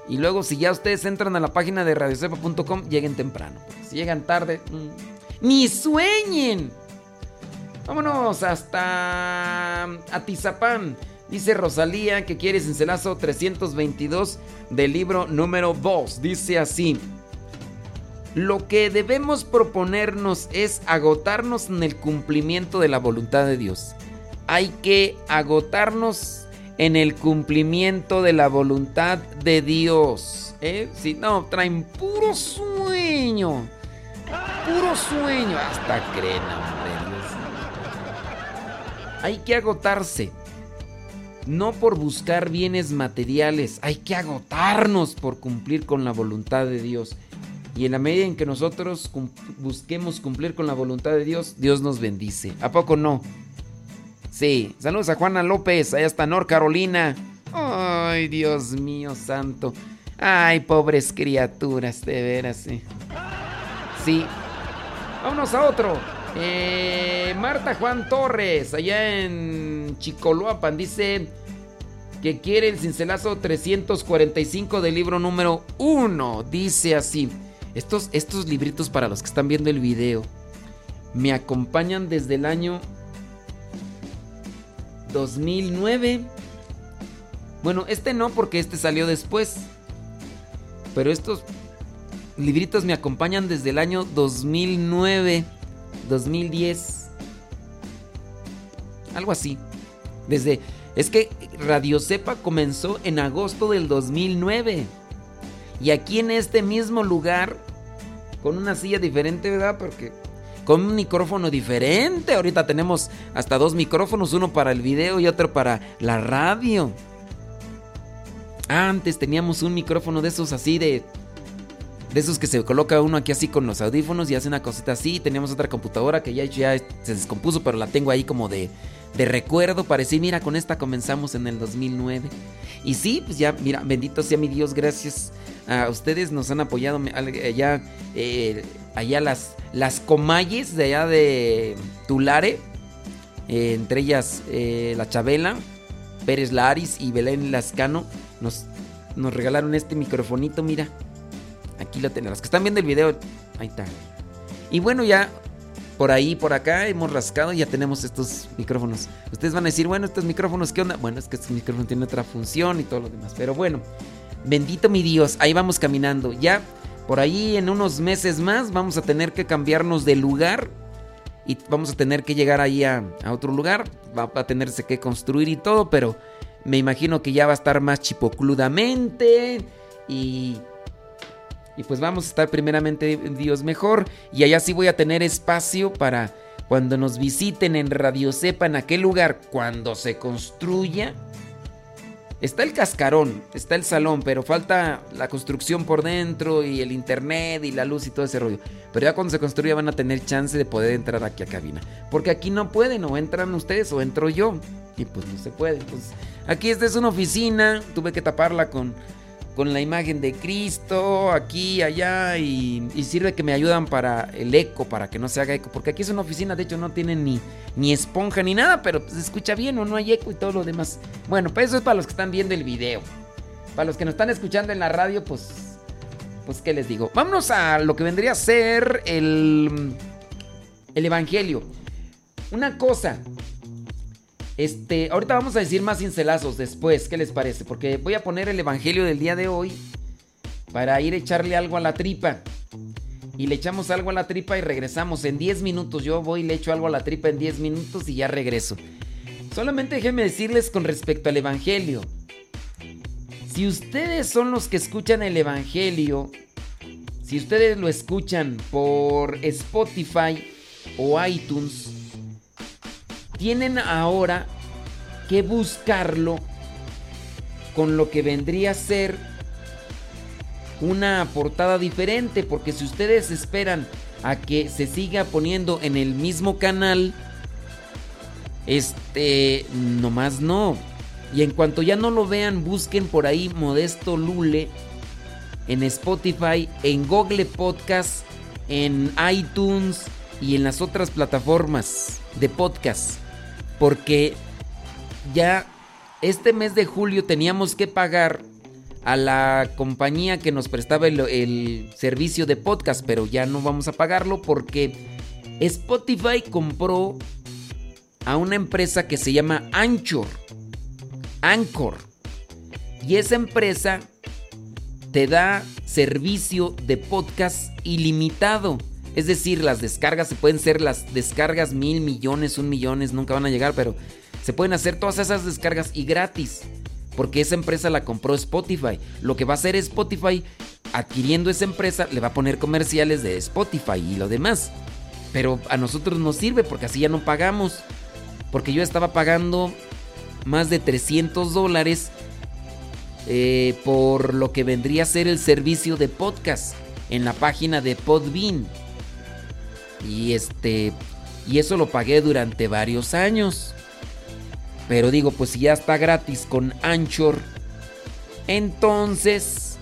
Y luego si ya ustedes entran a la página de radiocepa.com, lleguen temprano. si llegan tarde, mm, ni sueñen. Vámonos hasta Atizapán. Dice Rosalía que quiere cincelazo 322 del libro número 2. Dice así. Lo que debemos proponernos es agotarnos en el cumplimiento de la voluntad de Dios. Hay que agotarnos en el cumplimiento de la voluntad de Dios. ¿eh? Si no, traen puro sueño. Puro sueño. Hasta creen, hombre. Hay que agotarse. No por buscar bienes materiales. Hay que agotarnos por cumplir con la voluntad de Dios. Y en la medida en que nosotros busquemos cumplir con la voluntad de Dios, Dios nos bendice. ¿A poco no? Sí. Saludos a Juana López, allá está Nor Carolina. Ay, Dios mío santo. Ay, pobres criaturas, de veras, sí. Sí. Vámonos a otro. Eh, Marta Juan Torres, allá en Chicoloapan, dice que quiere el cincelazo 345 del libro número 1. Dice así. Estos, estos libritos para los que están viendo el video me acompañan desde el año 2009. Bueno, este no porque este salió después. Pero estos libritos me acompañan desde el año 2009, 2010. Algo así. Desde es que Radio Cepa comenzó en agosto del 2009. Y aquí en este mismo lugar con una silla diferente, ¿verdad? Porque con un micrófono diferente. Ahorita tenemos hasta dos micrófonos, uno para el video y otro para la radio. Antes teníamos un micrófono de esos así de de esos que se coloca uno aquí así con los audífonos y hace una cosita así. Teníamos otra computadora que ya, ya se descompuso, pero la tengo ahí como de, de recuerdo. Parecía, mira, con esta comenzamos en el 2009. Y sí, pues ya, mira, bendito sea mi Dios, gracias ustedes nos han apoyado allá, eh, allá las, las de allá de Tulare, eh, entre ellas eh, la Chabela, Pérez Laris y Belén Lascano, nos, nos regalaron este microfonito, mira. Aquí lo tenemos. Que están viendo el video, ahí está. Y bueno, ya por ahí, por acá hemos rascado y ya tenemos estos micrófonos. Ustedes van a decir, bueno, estos micrófonos, ¿qué onda? Bueno, es que estos micrófonos tienen otra función y todo lo demás. Pero bueno, bendito mi Dios, ahí vamos caminando. Ya por ahí en unos meses más vamos a tener que cambiarnos de lugar y vamos a tener que llegar ahí a, otro lugar. Va a tenerse que construir y todo, pero me imagino que ya va a estar más chipocludamente y y pues vamos a estar primeramente Dios mejor. Y allá sí voy a tener espacio para cuando nos visiten en Radio Cepa en aquel lugar, cuando se construya. Está el cascarón, está el salón, pero falta la construcción por dentro y el internet y la luz y todo ese rollo. Pero ya cuando se construya van a tener chance de poder entrar aquí a cabina. Porque aquí no pueden, o entran ustedes o entro yo. Y pues no se puede. Aquí esta es una oficina, tuve que taparla con con la imagen de Cristo aquí, allá, y, sirve que me ayudan para el eco, para que no se haga eco, porque aquí es una oficina, de hecho no tienen ni, ni esponja ni nada, pero se escucha bien o no hay eco y todo lo demás. Bueno, pues eso es para los que están viendo el video. Para los que nos están escuchando en la radio, pues, pues, ¿qué les digo? Vámonos a lo que vendría a ser el, el Evangelio. Una cosa, este, ahorita vamos a decir más cincelazos después, ¿qué les parece? Porque voy a poner el evangelio del día de hoy para ir a echarle algo a la tripa. Y le echamos algo a la tripa y regresamos en 10 minutos. Yo voy y le echo algo a la tripa en 10 minutos y ya regreso. Solamente déjenme decirles con respecto al evangelio. Si ustedes son los que escuchan el evangelio, si ustedes lo escuchan por Spotify o iTunes, tienen ahora que buscarlo con lo que vendría a ser una portada diferente, porque si ustedes esperan a que se siga poniendo en el mismo canal, este, nomás no. Y en cuanto ya no lo vean, busquen por ahí Modesto Lule en Spotify, en Google Podcast, en iTunes y en las otras plataformas de podcast porque ya este mes de julio teníamos que pagar a la compañía que nos prestaba el, servicio de podcast, pero ya no vamos a pagarlo porque Spotify compró a una empresa que se llama Anchor. Anchor. Y esa empresa te da servicio de podcast ilimitado. Es decir, las descargas se pueden ser las descargas mil millones, un millones, nunca van a llegar, pero se pueden hacer todas esas descargas y gratis. Porque esa empresa la compró Spotify. Lo que va a hacer Spotify, adquiriendo esa empresa, le va a poner comerciales de Spotify y lo demás. Pero a nosotros nos sirve porque así ya no pagamos. Porque yo estaba pagando más de 300 dólares eh, por lo que vendría a ser el servicio de podcast en la página de Podbean. Y este. Y eso lo pagué durante varios años. Pero digo, pues si ya está gratis con Anchor. Entonces.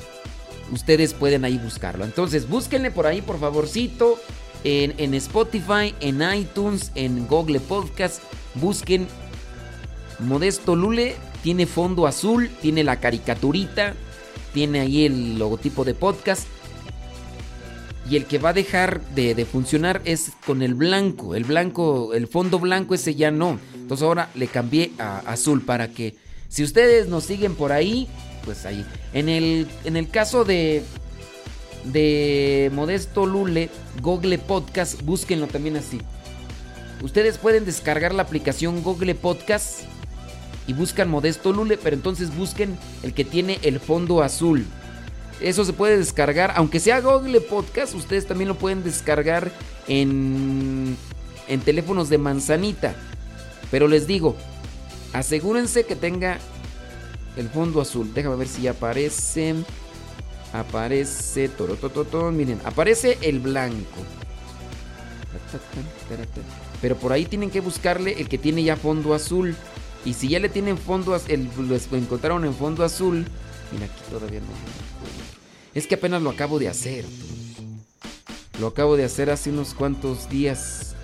Ustedes pueden ahí buscarlo. Entonces, búsquenle por ahí, por favorcito. En, en Spotify, en iTunes, en Google Podcast. Busquen Modesto Lule. Tiene fondo azul. Tiene la caricaturita. Tiene ahí el logotipo de podcast y el que va a dejar de, funcionar es con el blanco. El blanco, el fondo blanco ese ya no. Entonces ahora le cambié a azul para que si ustedes nos siguen por ahí, pues ahí. En el, en el caso de, de Modesto Lule, Google Podcast, búsquenlo también así. Ustedes pueden descargar la aplicación Google Podcast y buscan Modesto Lule, pero entonces busquen el que tiene el fondo azul. Eso se puede descargar, aunque sea Google Podcast, ustedes también lo pueden descargar en, en teléfonos de manzanita. Pero les digo, asegúrense que tenga el fondo azul. Déjame ver si aparece. Aparece. Miren, aparece el blanco. Pero por ahí tienen que buscarle el que tiene ya fondo azul. Y si ya le tienen fondo azul, lo encontraron en fondo azul. Mira, aquí todavía no. Es que apenas lo acabo de hacer. Lo acabo de hacer hace unos cuantos días.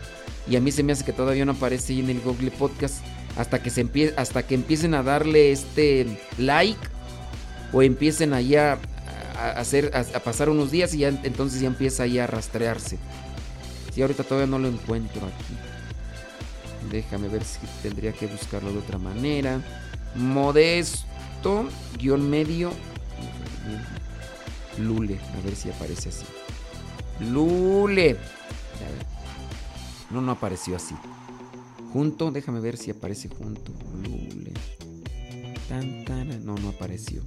Y a mí se me hace que todavía no aparece ahí en el Google Podcast. Hasta que, se hasta que empiecen a darle este like. O empiecen allá a, hacer, a, pasar unos días y ya entonces ya empieza ahí a rastrearse. Si ahorita todavía no lo encuentro aquí. Déjame ver si tendría que buscarlo de otra manera. Modesto, guion medio. Lule, a ver si aparece así. Lule. No, no apareció así. Junto, déjame ver si aparece junto. Lule. No, no apareció.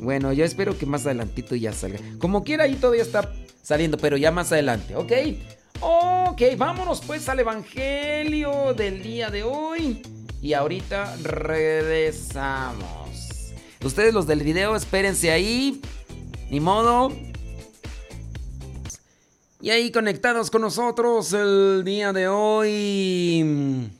Bueno, yo espero que más adelantito ya salga. Como quiera, ahí todavía está saliendo, pero ya más adelante, ¿ok? Ok, vámonos pues al Evangelio del día de hoy. Y ahorita regresamos. Ustedes los del video, espérense ahí. Ni modo. Y ahí conectados con nosotros el día de hoy.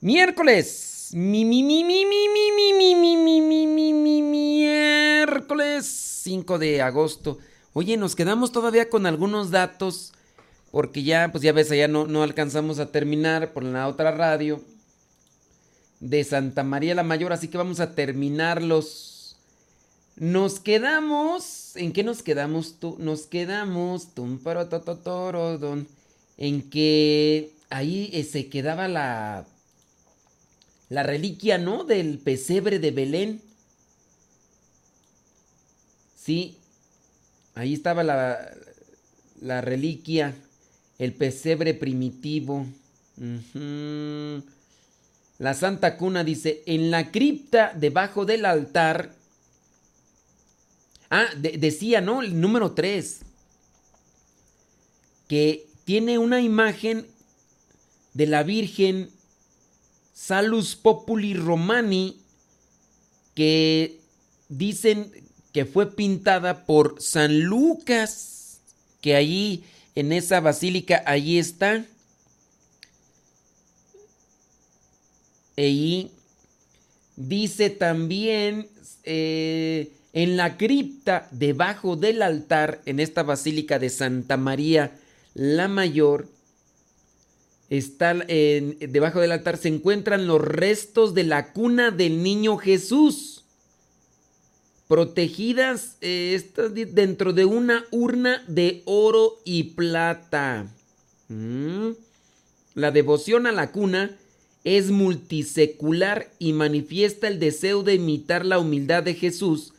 Miércoles. Mi, mi, mi, mi, mi, mi, mi, mi, mi, mi, mi, mi, mi, miércoles 5 de agosto. Oye, nos quedamos todavía con algunos datos. Porque ya, pues ya ves, allá no, no alcanzamos a terminar por la otra radio. De Santa María la Mayor. Así que vamos a terminarlos. Nos quedamos ¿En qué nos quedamos tú? Nos quedamos en que ahí eh, se quedaba la la reliquia, ¿no? Del pesebre de Belén. Sí, ahí estaba la, la reliquia, el pesebre primitivo. La Santa Cuna dice, en la cripta debajo del altar Ah, decía, ¿no? El número 3. Que tiene una imagen de la Virgen Salus Populi Romani que dicen que fue pintada por San Lucas, que allí en esa basílica, allí está. Y dice también eh, en la cripta debajo del altar, en esta basílica de Santa María la Mayor, está debajo del altar se encuentran los restos de la cuna del niño Jesús, protegidas eh, dentro de una urna de oro y plata. Mm. La devoción a la cuna es multisecular y manifiesta el deseo de imitar la humildad de Jesús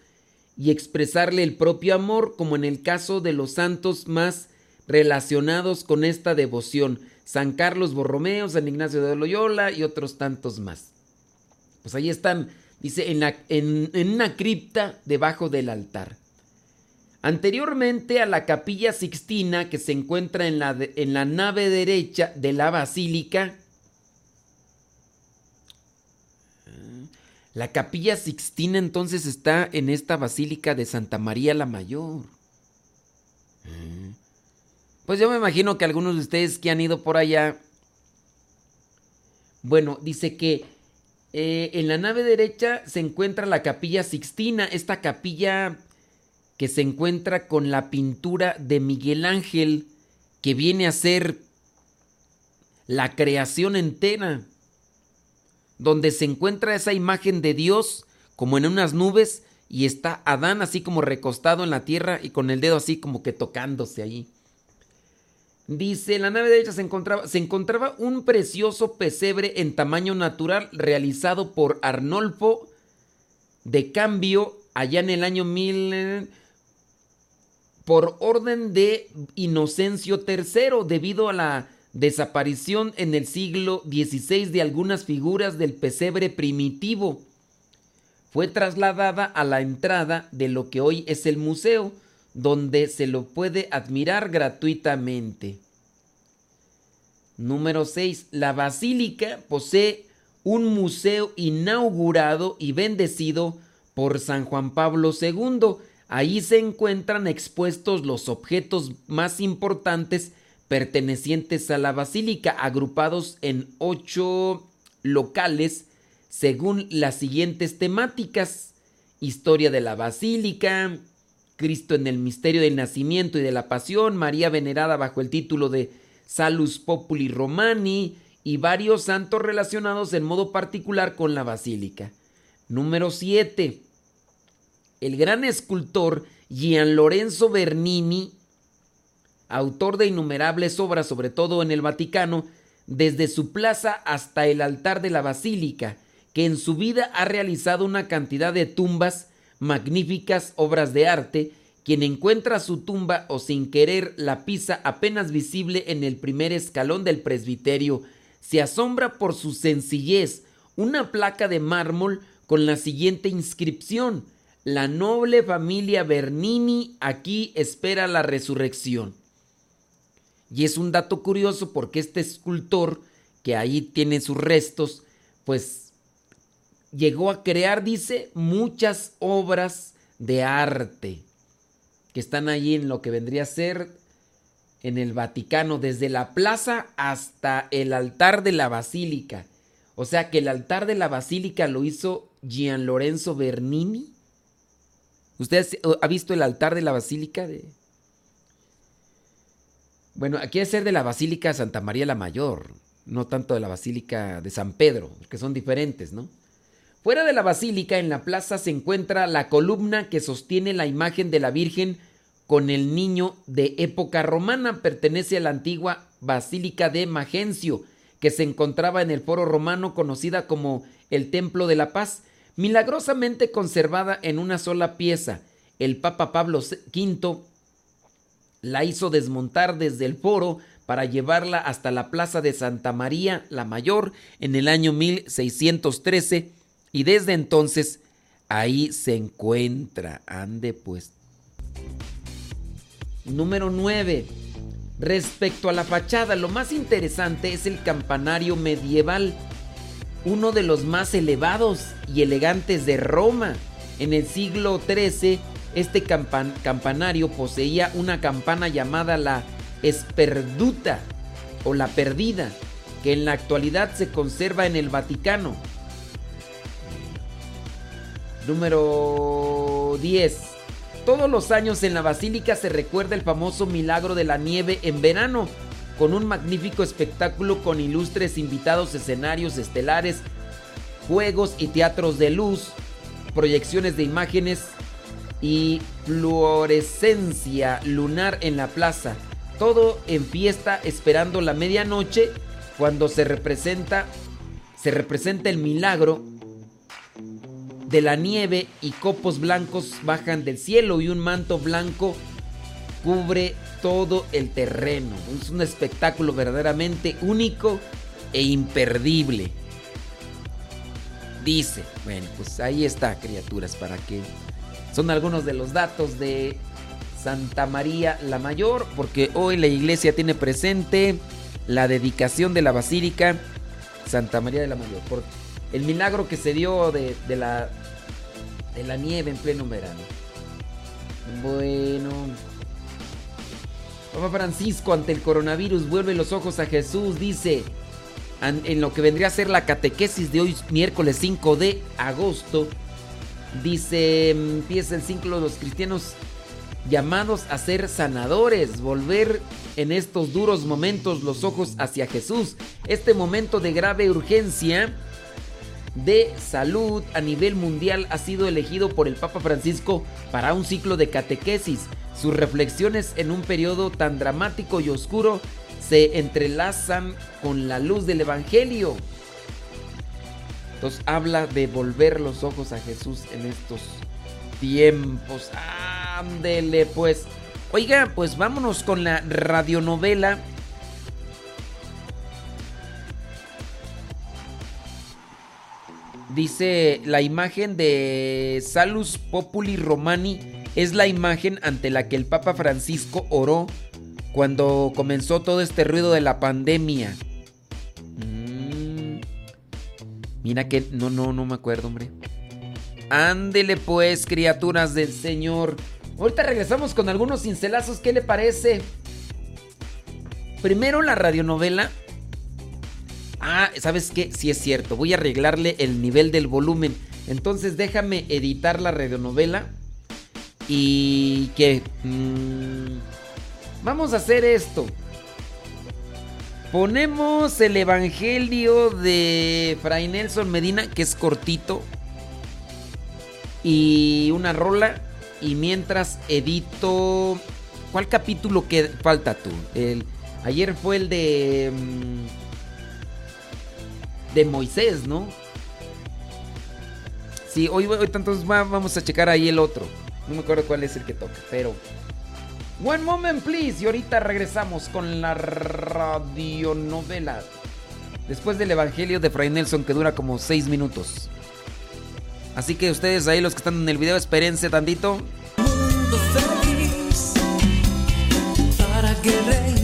y expresarle el propio amor, como en el caso de los santos más relacionados con esta devoción, San Carlos Borromeo, San Ignacio de Loyola y otros tantos más. Pues ahí están, dice, en, en, una cripta debajo del altar. Anteriormente a la capilla sixtina que se encuentra en la, en la nave derecha de la basílica, La capilla Sixtina entonces está en esta basílica de Santa María la Mayor. Mm. Pues yo me imagino que algunos de ustedes que han ido por allá, bueno, dice que eh, en la nave derecha se encuentra la capilla Sixtina, esta capilla que se encuentra con la pintura de Miguel Ángel, que viene a ser la creación entera donde se encuentra esa imagen de Dios como en unas nubes y está Adán así como recostado en la tierra y con el dedo así como que tocándose allí. Dice, en la nave derecha se encontraba, se encontraba un precioso pesebre en tamaño natural realizado por Arnolfo de Cambio allá en el año 1000 por orden de Inocencio III debido a la desaparición en el siglo XVI de algunas figuras del pesebre primitivo. Fue trasladada a la entrada de lo que hoy es el museo, donde se lo puede admirar gratuitamente. Número 6. La basílica posee un museo inaugurado y bendecido por San Juan Pablo II. Ahí se encuentran expuestos los objetos más importantes pertenecientes a la basílica, agrupados en ocho locales según las siguientes temáticas. Historia de la basílica, Cristo en el misterio del nacimiento y de la pasión, María venerada bajo el título de Salus Populi Romani y varios santos relacionados en modo particular con la basílica. Número 7. el gran escultor Gian Lorenzo Bernini, autor de innumerables obras, sobre todo en el Vaticano, desde su plaza hasta el altar de la basílica, que en su vida ha realizado una cantidad de tumbas, magníficas obras de arte, quien encuentra su tumba o sin querer la pisa apenas visible en el primer escalón del presbiterio, se asombra por su sencillez, una placa de mármol con la siguiente inscripción, la noble familia Bernini aquí espera la resurrección. Y es un dato curioso porque este escultor, que ahí tiene sus restos, pues llegó a crear, dice, muchas obras de arte que están allí en lo que vendría a ser en el Vaticano, desde la plaza hasta el altar de la basílica. O sea que el altar de la basílica lo hizo Gian Lorenzo Bernini. ¿Usted ha visto el altar de la basílica? De... Bueno, aquí es ser de la Basílica Santa María la Mayor, no tanto de la Basílica de San Pedro, que son diferentes, ¿no? Fuera de la basílica, en la plaza, se encuentra la columna que sostiene la imagen de la Virgen con el niño de época romana. Pertenece a la antigua Basílica de Magencio, que se encontraba en el foro romano conocida como el Templo de la Paz, milagrosamente conservada en una sola pieza. El Papa Pablo V la hizo desmontar desde el foro para llevarla hasta la plaza de Santa María la Mayor en el año 1613 y desde entonces ahí se encuentra. Ande pues. Número 9. Respecto a la fachada, lo más interesante es el campanario medieval, uno de los más elevados y elegantes de Roma. En el siglo XIII, este campanario poseía una campana llamada la Esperduta o la Perdida, que en la actualidad se conserva en el Vaticano. Número 10. Todos los años en la basílica se recuerda el famoso milagro de la nieve en verano, con un magnífico espectáculo con ilustres invitados, escenarios estelares, juegos y teatros de luz, proyecciones de imágenes y fluorescencia lunar en la plaza. Todo en fiesta esperando la medianoche cuando se representa se representa el milagro de la nieve y copos blancos bajan del cielo y un manto blanco cubre todo el terreno. Es un espectáculo verdaderamente único e imperdible. Dice, bueno, pues ahí está, criaturas, para que son algunos de los datos de Santa María la Mayor, porque hoy la iglesia tiene presente la dedicación de la Basílica Santa María de la Mayor el milagro que se dio de, la, de la nieve en pleno verano. Bueno. Papa Francisco ante el coronavirus vuelve los ojos a Jesús, dice, en lo que vendría a ser la catequesis de hoy, miércoles 5 de agosto, dice, empieza el ciclo de los cristianos llamados a ser sanadores, volver en estos duros momentos los ojos hacia Jesús. Este momento de grave urgencia de salud a nivel mundial ha sido elegido por el Papa Francisco para un ciclo de catequesis. Sus reflexiones en un periodo tan dramático y oscuro se entrelazan con la luz del Evangelio. Habla de volver los ojos a Jesús en estos tiempos. Ándele pues. Oiga, pues vámonos con la radionovela Dice, la imagen de Salus Populi Romani es la imagen ante la que el Papa Francisco oró cuando comenzó todo este ruido de la pandemia. Mira que... No, no, no me acuerdo, hombre. Ándele pues, criaturas del Señor. Ahorita regresamos con algunos cincelazos. ¿Qué le parece? Primero la radionovela Ah, ¿sabes qué? Sí es cierto. Voy a arreglarle el nivel del volumen. Entonces déjame editar la radionovela. Y que... Mm, vamos a hacer esto. Ponemos el Evangelio de Fray Nelson Medina, que es cortito. y una rola. Y mientras edito. ¿Cuál capítulo que falta tú? El, ayer fue el de. Mm, de Moisés, ¿no? Sí, hoy, hoy entonces vamos a checar ahí el otro. No me acuerdo cuál es el que toca, pero. One moment, please. Y ahorita regresamos con la radionovela. Después del Evangelio de Fray Nelson, que dura como 6 minutos. Así que ustedes ahí, los que están en el video, espérense tantito. Mundo feliz para que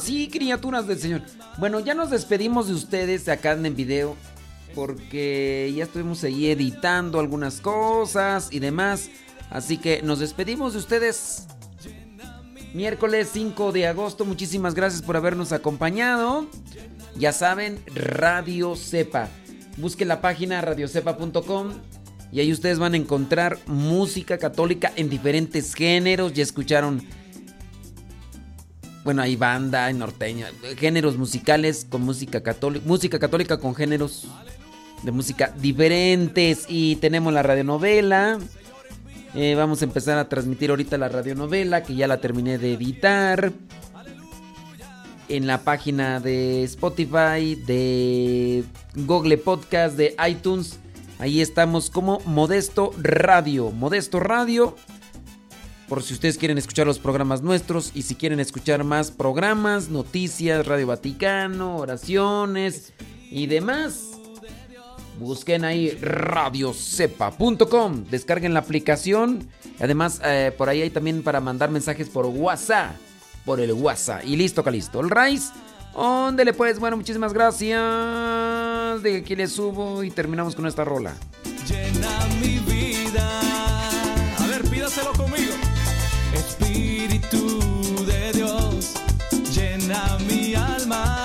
sí, criaturas del Señor. Bueno, ya nos despedimos de ustedes acá en el video. Porque ya estuvimos ahí editando algunas cosas y demás. Así que nos despedimos de ustedes. Miércoles 5 de agosto. Muchísimas gracias por habernos acompañado. Ya saben, Radio Cepa. Busquen la página radiocepa.com y ahí ustedes van a encontrar música católica en diferentes géneros. Ya escucharon bueno, hay banda, hay norteña, géneros musicales con música católica, música católica con géneros de música diferentes y tenemos la radionovela. Eh, vamos a empezar a transmitir ahorita la radionovela que ya la terminé de editar en la página de Spotify, de Google Podcast, de iTunes. Ahí estamos como Modesto Radio. Modesto Radio por si ustedes quieren escuchar los programas nuestros y si quieren escuchar más programas, noticias, Radio Vaticano, oraciones y demás. Busquen ahí radiocepa.com. Descarguen la aplicación. Además, eh, por ahí hay también para mandar mensajes por WhatsApp. Por el WhatsApp. Y listo, calisto. El Rice. le pues. Bueno, muchísimas gracias. De aquí le subo y terminamos con esta rola. Llena mi vida. A ver, pídaselo conmigo. Llena mi alma.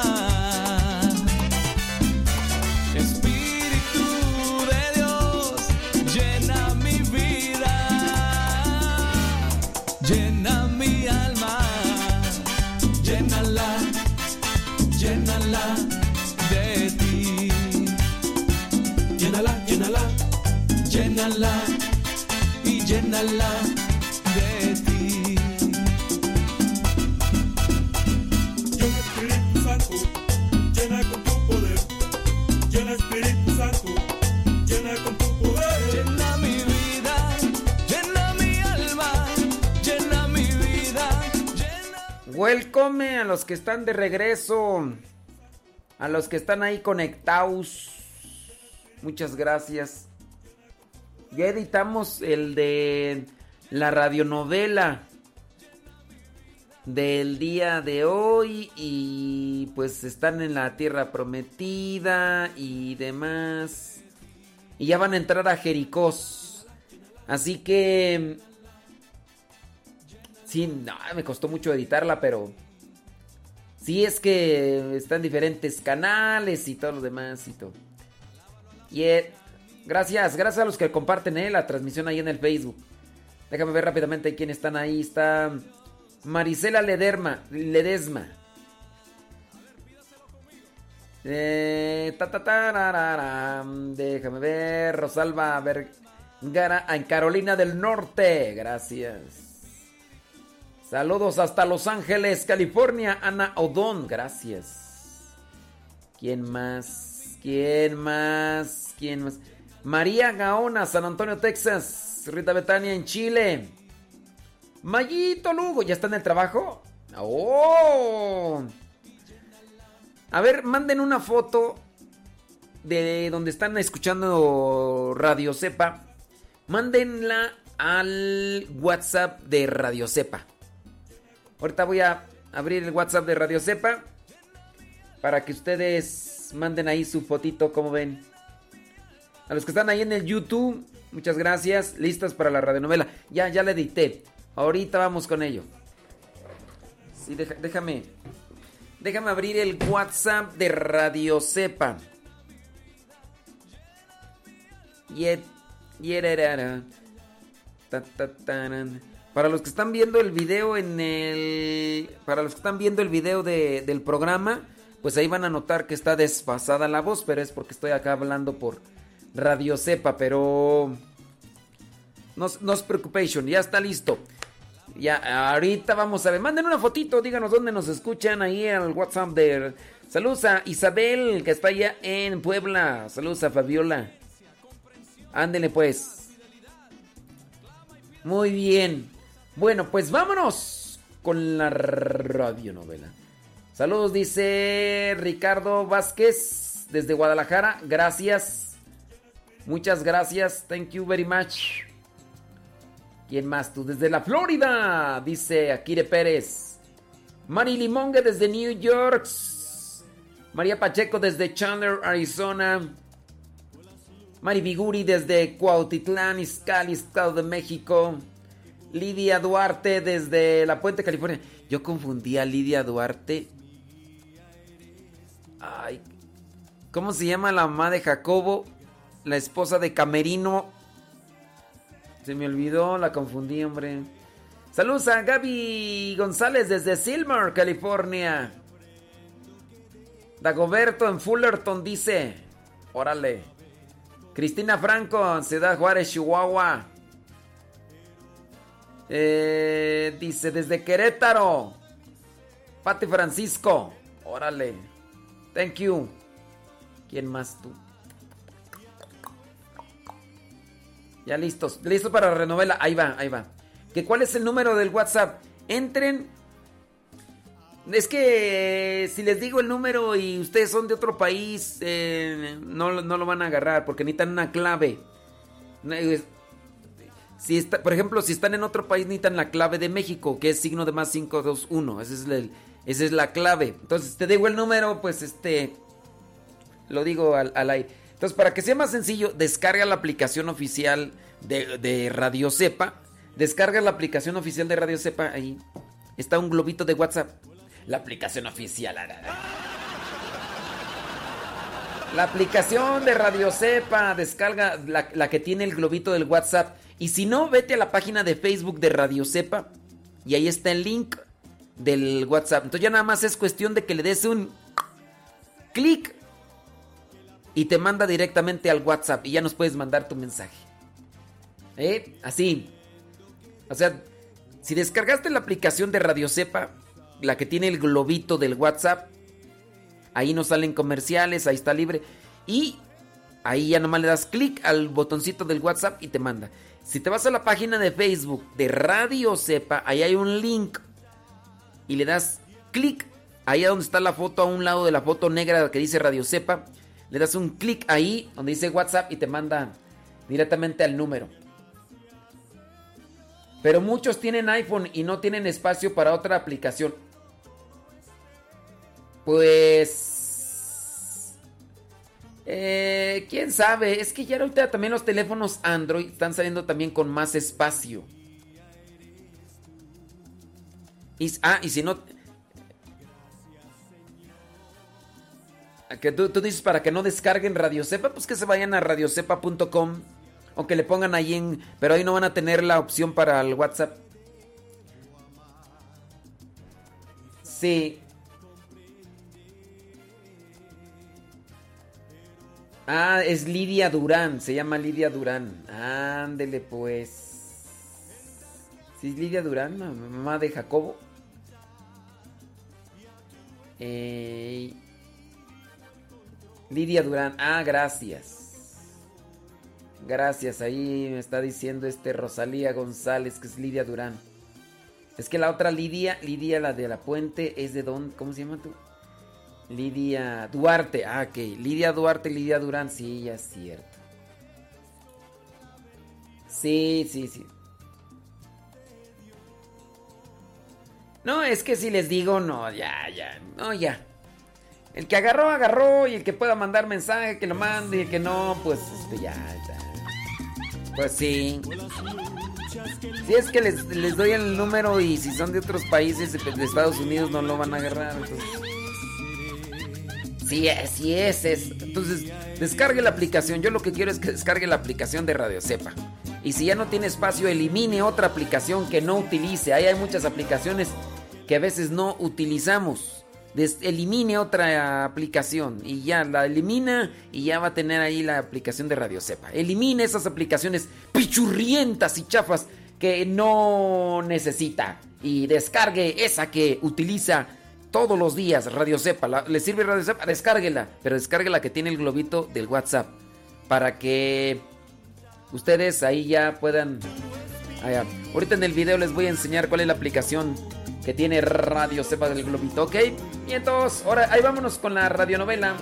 Que están de regreso, a los que están ahí conectados. Muchas gracias. Ya editamos el de la radionovela del día de hoy y pues están en la tierra prometida y demás. Y ya van a entrar a Jericós. Así que... Sí, no, me costó mucho editarla, pero... Sí es que están diferentes canales y todo lo demás y todo. Y Gracias, gracias a los que comparten eh, la transmisión ahí en el Facebook. Déjame ver rápidamente quién están ahí. Está Marisela Lederma, Ledesma. Eh, déjame ver. Rosalba Vergara en Carolina del Norte. Gracias. Saludos hasta Los Ángeles, California. Ana Odón. Gracias. ¿Quién más? ¿Quién más? ¿Quién más? María Gaona, San Antonio, Texas. Rita Betania en Chile. Mayito Lugo, ¿ya está en el trabajo? ¡Oh! A ver, manden una foto de donde están escuchando Radio Cepa. Mándenla al WhatsApp de Radio Cepa. Ahorita voy a abrir el WhatsApp de Radio Cepa para que ustedes manden ahí su fotito, como ven. A los que están ahí en el YouTube, muchas gracias. Listas para la radionovela. Ya, ya la edité. Ahorita vamos con ello. Sí, déjame. Déjame abrir el WhatsApp de Radio Cepa. Para los que están viendo el video en el. Para los que están viendo el video del programa, pues ahí van a notar que está desfasada la voz, pero es porque estoy acá hablando por Radio Cepa, pero no, no os preocupéis, ya está listo. Ya, ahorita vamos a ver. Manden una fotito, díganos dónde nos escuchan ahí al WhatsApp de. Saludos a Isabel, que está allá en Puebla. Saludos a Fabiola. Ándele pues. Muy bien. Bueno, pues vámonos con la radionovela. Saludos, dice Ricardo Vázquez desde Guadalajara. Gracias. Muchas gracias. Thank you very much. ¿Quién más tú? Desde la Florida, dice Akire Pérez. Mari Limongue desde New York. María Pacheco desde Chandler, Arizona. Mari Biguri desde Cuautitlán, Izcalli, Estado de México. Lidia Duarte desde La Puente, California. Yo confundí a Lidia Duarte. Ay, ¿cómo se llama la mamá de Jacobo? la esposa de Camerino. Se me olvidó, la confundí, hombre. Saludos a Gaby González desde Silmar, California. Dagoberto en Fullerton dice, órale. Cristina Franco, Ciudad Juárez, Chihuahua. Eh, dice, desde Querétaro. Pati Francisco, órale. Thank you. ¿Quién más tú? Ya listos. Listos para la. Ahí va, ahí va. ¿Que ¿Cuál es el número del WhatsApp? Entren. Es que si les digo el número y ustedes son de otro país, eh, no, no lo van a agarrar porque necesitan una clave. Si está, por ejemplo, si están en otro país, necesitan la clave de México, que es signo de más 521. Esa es, el, esa es la clave. Entonces, te digo el número, pues este. Lo digo al, al aire. Entonces, para que sea más sencillo, descarga la aplicación oficial de, de Radio Cepa. Descarga la aplicación oficial de Radio Cepa. Ahí está un globito de WhatsApp. La aplicación oficial. La aplicación de Radio Cepa. Descarga la, la que tiene el globito del WhatsApp. Y si no, vete a la página de Facebook de Radio Cepa. Y ahí está el link del WhatsApp. Entonces ya nada más es cuestión de que le des un clic y te manda directamente al WhatsApp y ya nos puedes mandar tu mensaje. ¿Eh? Así. O sea, si descargaste la aplicación de Radio Cepa, la que tiene el globito del WhatsApp, ahí no salen comerciales, ahí está libre. Y ahí ya nomás le das clic al botoncito del WhatsApp y te manda. Si te vas a la página de Facebook de Radio Cepa, ahí hay un link y le das clic ahí donde está la foto a un lado de la foto negra que dice Radio Cepa le das un clic ahí donde dice WhatsApp y te manda directamente al número. Pero muchos tienen iPhone y no tienen espacio para otra aplicación. Pues... Eh, ¿Quién sabe? Es que ya ahorita también los teléfonos Android están saliendo también con más espacio. Y, ah, y si no... Que tú, dices para que no descarguen Radio Cepa, pues que se vayan a radiocepa.com o que le pongan ahí en... Pero ahí no van a tener la opción para el WhatsApp. Sí. Ah, es Lidia Durán, se llama Lidia Durán. Ándele pues. ¿Sí es Lidia Durán, mamá de Jacobo? Lidia Durán. Ah, gracias. Gracias. Ahí me está diciendo este Rosalía González que es Lidia Durán. Es que la otra Lidia, Lidia la de la Puente, es de dónde, ¿cómo se llama tú? Lidia Duarte. Ah, ok. Lidia Duarte, Lidia Durán. Sí, ya es cierto. Sí, sí, sí. No, es que si les digo, no, ya, ya, no, ya. El que agarró, agarró. Y el que pueda mandar mensaje, que lo mande. Y el que no, pues este, ya, ya. Pues sí. Si es que les, les, doy el número y si son de otros países, de Estados Unidos, no lo van a agarrar. Entonces... Sí es, sí es, es. Entonces, descargue la aplicación. Yo lo que quiero es que descargue la aplicación de Radio Cepa. Y si ya no tiene espacio, elimine otra aplicación que no utilice. Ahí hay muchas aplicaciones que a veces no utilizamos elimine otra aplicación y ya la elimina y ya va a tener ahí la aplicación de Radio Cepa. Elimine esas aplicaciones pichurrientas y chafas que no necesita y descargue esa que utiliza todos los días Radio Cepa. ¿Le sirve Radio Cepa? Descárguela, pero descargue la que tiene el globito del WhatsApp para que ustedes ahí ya puedan... Ahorita en el video les voy a enseñar cuál es la aplicación que tiene Radio Cepa del Globito, ¿ok? Y entonces, ahora ahí vámonos con la radionovela.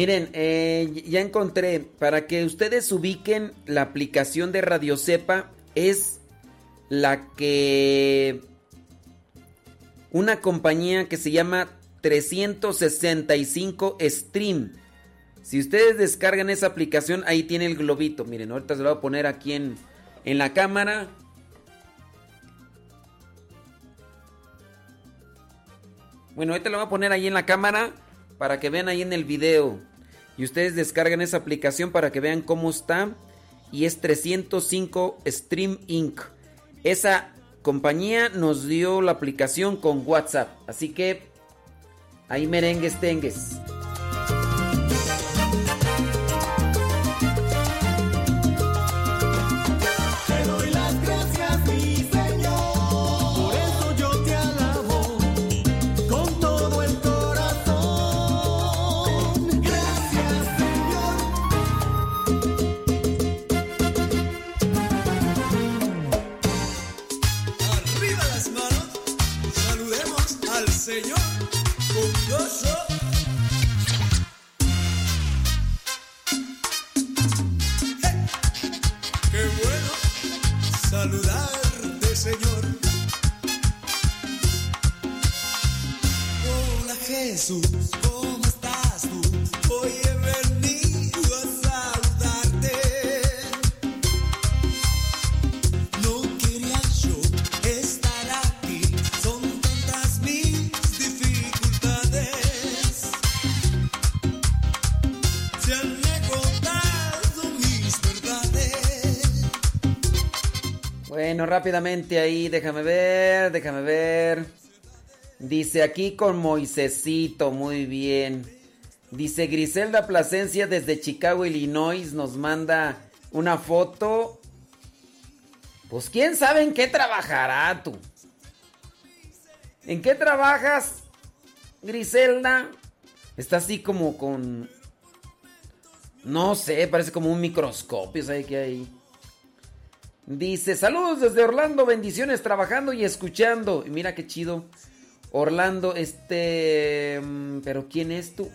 Miren, eh, ya encontré. Para que ustedes ubiquen, la aplicación de Radio Cepa es la que una compañía que se llama 365 Stream. Si ustedes descargan esa aplicación, ahí tiene el globito. Miren, ahorita se lo voy a poner aquí en, en la cámara. Bueno, ahorita lo voy a poner ahí en la cámara para que vean ahí en el video. Y ustedes descargan esa aplicación para que vean cómo está. Y es 305 Stream Inc. Esa compañía nos dio la aplicación con WhatsApp. Así que ahí merengues tengues. ¿Cómo estás tú? Hoy he venido a saludarte. No quería yo estar aquí, son tantas mis dificultades. Se han agotado mis verdades. Bueno, rápidamente ahí, déjame ver, déjame ver. Dice aquí con Moisecito, muy bien. Dice Griselda Plasencia desde Chicago, Illinois, nos manda una foto. Pues quién sabe en qué trabajará tú. ¿En qué trabajas, Griselda? Está así como con... No sé, parece como un microscopio, ¿sabes qué hay? Dice, saludos desde Orlando, bendiciones trabajando y escuchando. Y mira qué chido. Orlando, este... mm, Pero ¿quién es tú?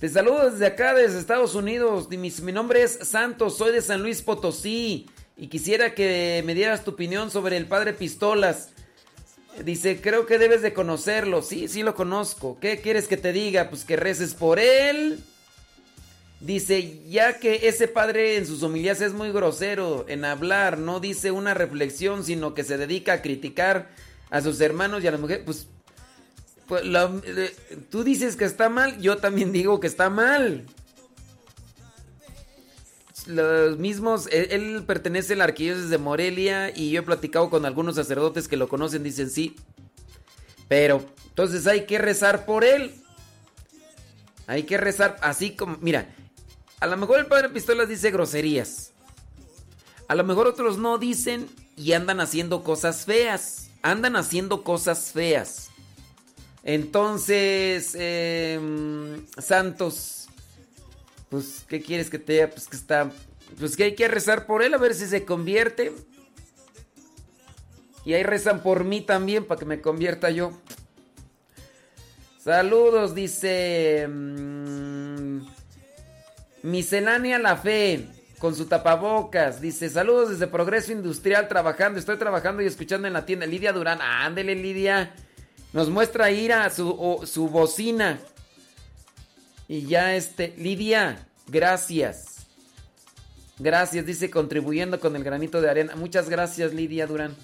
Te saludo desde acá, desde Estados Unidos. Mi, mi nombre es Santos, soy de San Luis Potosí. Y quisiera que me dieras tu opinión sobre el padre Pistolas. Dice, creo que debes de conocerlo. Sí, sí lo conozco. ¿Qué quieres que te diga? Pues que reces por él. Dice, ya que ese padre en sus homilías es muy grosero en hablar, no dice una reflexión, sino que se dedica a criticar a sus hermanos y a las mujeres, pues, pues, la- eh, tú dices que está mal, yo también digo que está mal. Los mismos, él, él pertenece a la arquidiócesis de Morelia y yo he platicado con algunos sacerdotes que lo conocen, dicen sí. Pero, entonces hay que rezar por él. Hay que rezar así como, mira, a lo mejor el padre Pistolas dice groserías. A lo mejor otros no dicen y andan haciendo cosas feas. Andan haciendo cosas feas. Entonces, em, Santos, pues, ¿qué quieres que te? Pues que está, pues que hay que rezar por él a ver si se convierte. Y ahí rezan por mí también para que me convierta yo. Saludos, dice. mm, miscelánea La Fe, con su tapabocas. Dice: Saludos desde Progreso Industrial, trabajando. Estoy trabajando y escuchando en la tienda. Lidia Durán, ándele, Lidia. Nos muestra Ira su, su bocina. Y ya este. Lidia, gracias. Gracias, dice, contribuyendo con el granito de arena. Muchas gracias, Lidia Durán.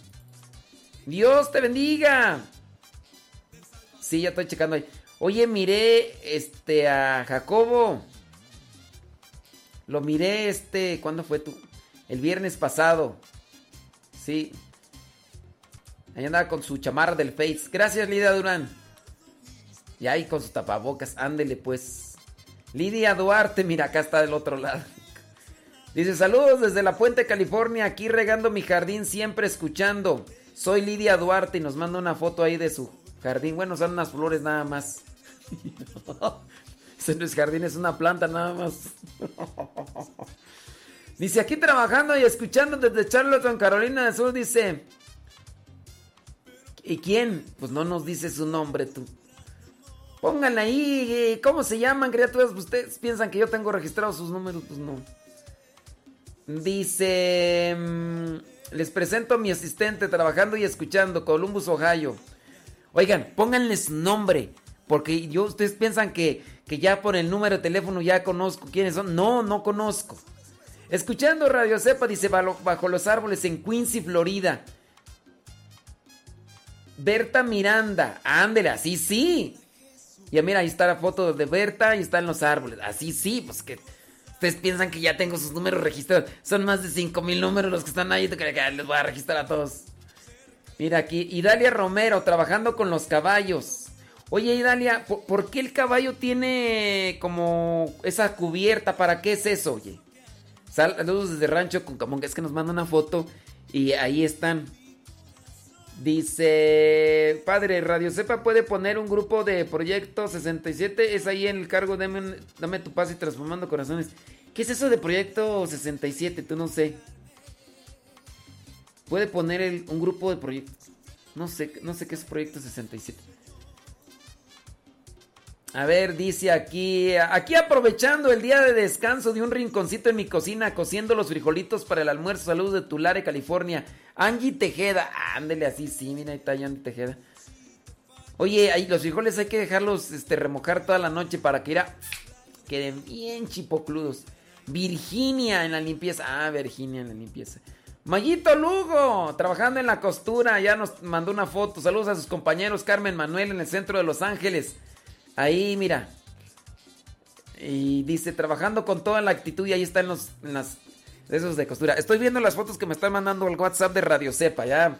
Dios te bendiga. Sí, ya estoy checando ahí. Oye, miré este a Jacobo. Lo miré este, ¿cuándo fue tú? El viernes pasado. Sí. Ahí andaba con su chamarra del Face. Gracias, Lidia Durán. Y ahí con sus tapabocas. Ándele, pues. Lidia Duarte, mira, acá está del otro lado. [laughs] Dice, saludos desde la Puente, California, aquí regando mi jardín, siempre escuchando. Soy Lidia Duarte y nos manda una foto ahí de su jardín. Bueno, son unas flores nada más. [laughs] Ese no es jardín, es una planta nada más. Dice, aquí trabajando y escuchando desde Charlotte, Carolina del Sur, dice... ¿Y quién? Pues no nos dice su nombre tú. Pónganle ahí, ¿cómo se llaman, criaturas? Ustedes piensan que yo tengo registrados sus números, pues no. Dice, mm, les presento a mi asistente trabajando y escuchando, Columbus, Ohio. Oigan, pónganles nombre, porque yo, ustedes piensan que, que ya por el número de teléfono ya conozco quiénes son. No, no conozco. Escuchando Radio Cepa, dice, bajo, los árboles en Quincy, Florida. Berta Miranda. Ándele, así sí. Ya mira, ahí está la foto de Berta y está en los árboles. Así sí, pues que ustedes piensan que ya tengo sus números registrados. Son más de 5 mil números los que están ahí. Les voy a registrar a todos. Mira aquí, Idalia Romero, trabajando con los caballos. Oye, Idalia, ¿por, qué el caballo tiene como esa cubierta? ¿Para qué es eso, oye? Saludos desde Rancho con Camonga. Es que nos manda una foto y ahí están. Dice, padre, Radio Cepa puede poner un grupo de Proyecto 67. Es ahí en el cargo, dame, dame tu paz y transformando corazones. ¿Qué es eso de Proyecto 67? Tú no sé. Puede poner el- un grupo de proyectos. No sé, no sé qué es Proyecto 67. A ver, dice aquí, aquí aprovechando el día de descanso de un rinconcito en mi cocina, cociendo los frijolitos para el almuerzo. Saludos de Tulare, California. Angie Tejeda, ándele así, sí, mira, ahí está Angie Tejeda. Oye, ahí los frijoles hay que dejarlos este, remojar toda la noche para que irá, queden bien chipocludos. Virginia en la limpieza. Ah, Virginia en la limpieza. Mayito Lugo, trabajando en la costura, ya nos mandó una foto. Saludos a sus compañeros Carmen Manuel en el centro de Los Ángeles. Ahí, mira. Y dice, trabajando con toda la actitud y ahí están los, en las, esos de costura. Estoy viendo las fotos que me están mandando al WhatsApp de Radio Cepa, ya.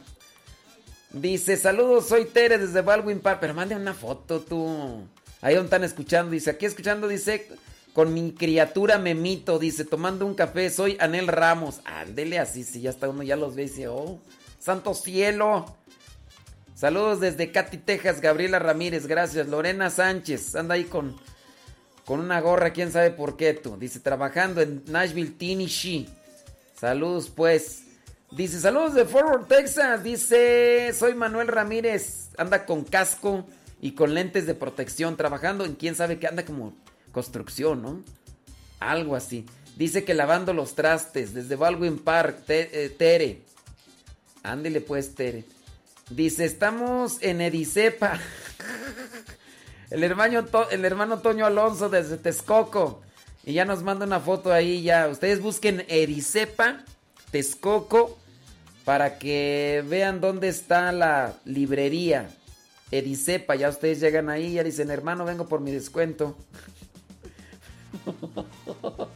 Dice, saludos, soy Tere desde Baldwin Park. Pero mande una foto tú. Ahí donde están escuchando. Dice, aquí escuchando, dice, con mi criatura Memito. Dice, tomando un café, soy Anel Ramos. Ándele así, sí, ya está uno, ya los ve dice, oh, santo cielo. Saludos desde Katy, Texas, Gabriela Ramírez, gracias. Lorena Sánchez, anda ahí con, con una gorra, quién sabe por qué tú. Dice, trabajando en Nashville, Tennessee. Saludos pues. Dice, saludos de Fort Worth, Texas. Dice, soy Manuel Ramírez. Anda con casco y con lentes de protección, trabajando en quién sabe qué, anda como construcción, ¿no? Algo así. Dice que lavando los trastes desde Baldwin Park, eh, Tere. Ándele pues, Tere. Dice, estamos en Edicepa. El hermano, el hermano Toño Alonso desde Texcoco. Y ya nos manda una foto ahí ya. Ustedes busquen Ericepa, Texcoco, para que vean dónde está la librería. Ericepa, ya ustedes llegan ahí ya dicen, hermano, vengo por mi descuento. [laughs]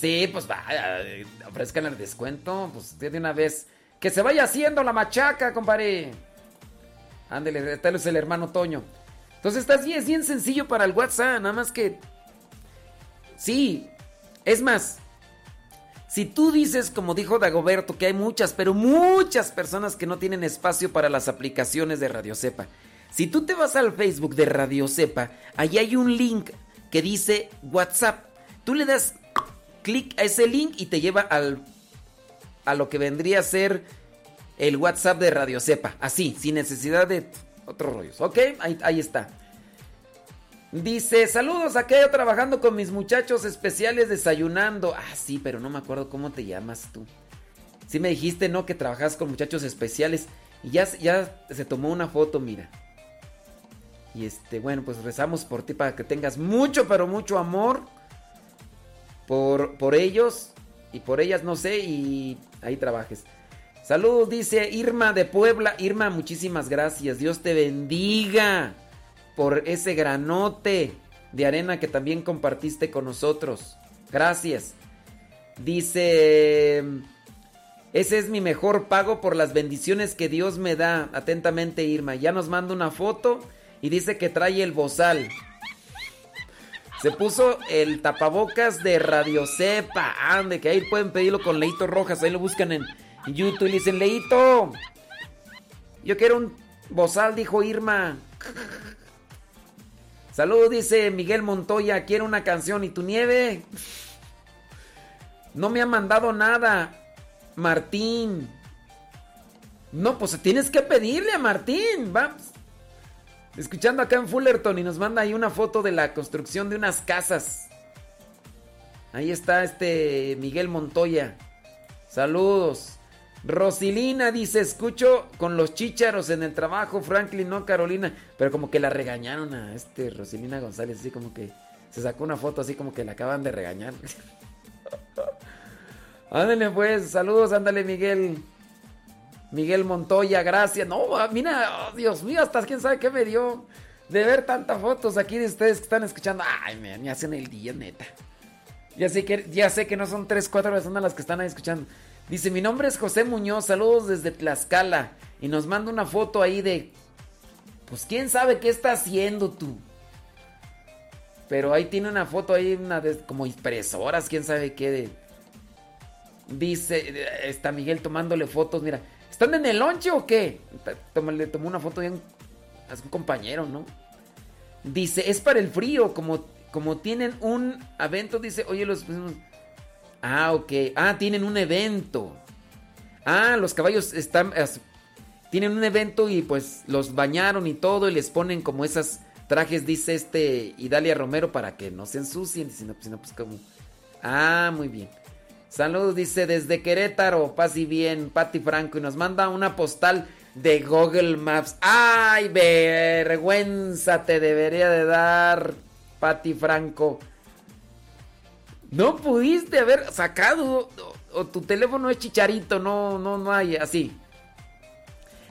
sí, pues eh, ofrezcan el descuento, pues de una vez. Que se vaya haciendo la machaca, compadre. Ándele, tal es el hermano Toño. Entonces estás bien, es bien sencillo para el WhatsApp, nada más que... Sí, es más, si tú dices, como dijo Dagoberto, que hay muchas, pero muchas personas que no tienen espacio para las aplicaciones de Radio Cepa. Si tú te vas al Facebook de Radio Cepa, ahí hay un link que dice WhatsApp. Tú le das clic a ese link y te lleva al, a lo que vendría a ser el WhatsApp de Radio Cepa. Así, sin necesidad de otros rollos. ¿Ok? Ahí, está. Dice, saludos, acá yo trabajando con mis muchachos especiales desayunando. Ah, sí, pero no me acuerdo cómo te llamas tú. Sí me dijiste, ¿no? Que trabajas con muchachos especiales. Y ya, ya se tomó una foto, mira. Y este, bueno, pues rezamos por ti para que tengas mucho, pero mucho amor. Por, por ellos y por ellas, no sé, y ahí trabajes. Saludos, dice Irma de Puebla. Irma, muchísimas gracias. Dios te bendiga por ese granote de arena que también compartiste con nosotros. Gracias. Dice, ese es mi mejor pago por las bendiciones que Dios me da. Atentamente, Irma. Ya nos manda una foto y dice que trae el bozal. Se puso el tapabocas de Radio Cepa. Ande, que ahí pueden pedirlo con Leito Rojas. Ahí lo buscan en YouTube y dicen, Leito, yo quiero un bozal, dijo Irma. Saludos, dice Miguel Montoya, quiero una canción. ¿Y tu nieve? No me ha mandado nada. Martín. No, pues tienes que pedirle a Martín. Vamos. Escuchando acá en Fullerton y nos manda ahí una foto de la construcción de unas casas. Ahí está este Miguel Montoya. Saludos. Rosilina dice, escucho con los chícharos en el trabajo, Franklin, no Carolina. Pero como que la regañaron a este Rosilina González, así como que se sacó una foto así como que la acaban de regañar. [laughs] ándale pues, saludos, ándale Miguel. Miguel Montoya, gracias. No, ah, mira, oh, Dios mío, hasta quién sabe qué me dio de ver tantas fotos aquí de ustedes que están escuchando. Ay, me, hacen el día, neta. Ya sé, que, ya sé que no son tres, cuatro personas las que están ahí escuchando. Dice, mi nombre es José Muñoz, saludos desde Tlaxcala. Y nos manda una foto ahí de... Pues quién sabe qué está haciendo tú. Pero ahí tiene una foto ahí, una de, como impresoras, quién sabe qué de... Dice, está Miguel tomándole fotos, mira. ¿Están en el lonche o qué? Le tomó una foto a un, compañero, ¿no? Dice, es para el frío, como, como tienen un evento, dice, oye, los... Ah, ok. Ah, tienen un evento. Ah, los caballos están... Tienen un evento y pues los bañaron y todo y les ponen como esas trajes, dice este Idalia Romero, para que no se ensucien, sino, sino pues como... Ah, muy bien. Saludos, dice desde Querétaro, paz y bien, Pati Franco, y nos manda una postal de Google Maps. ¡Ay, vergüenza te debería de dar, Pati Franco! No pudiste haber sacado, o, tu teléfono es chicharito, no, no, no hay, así.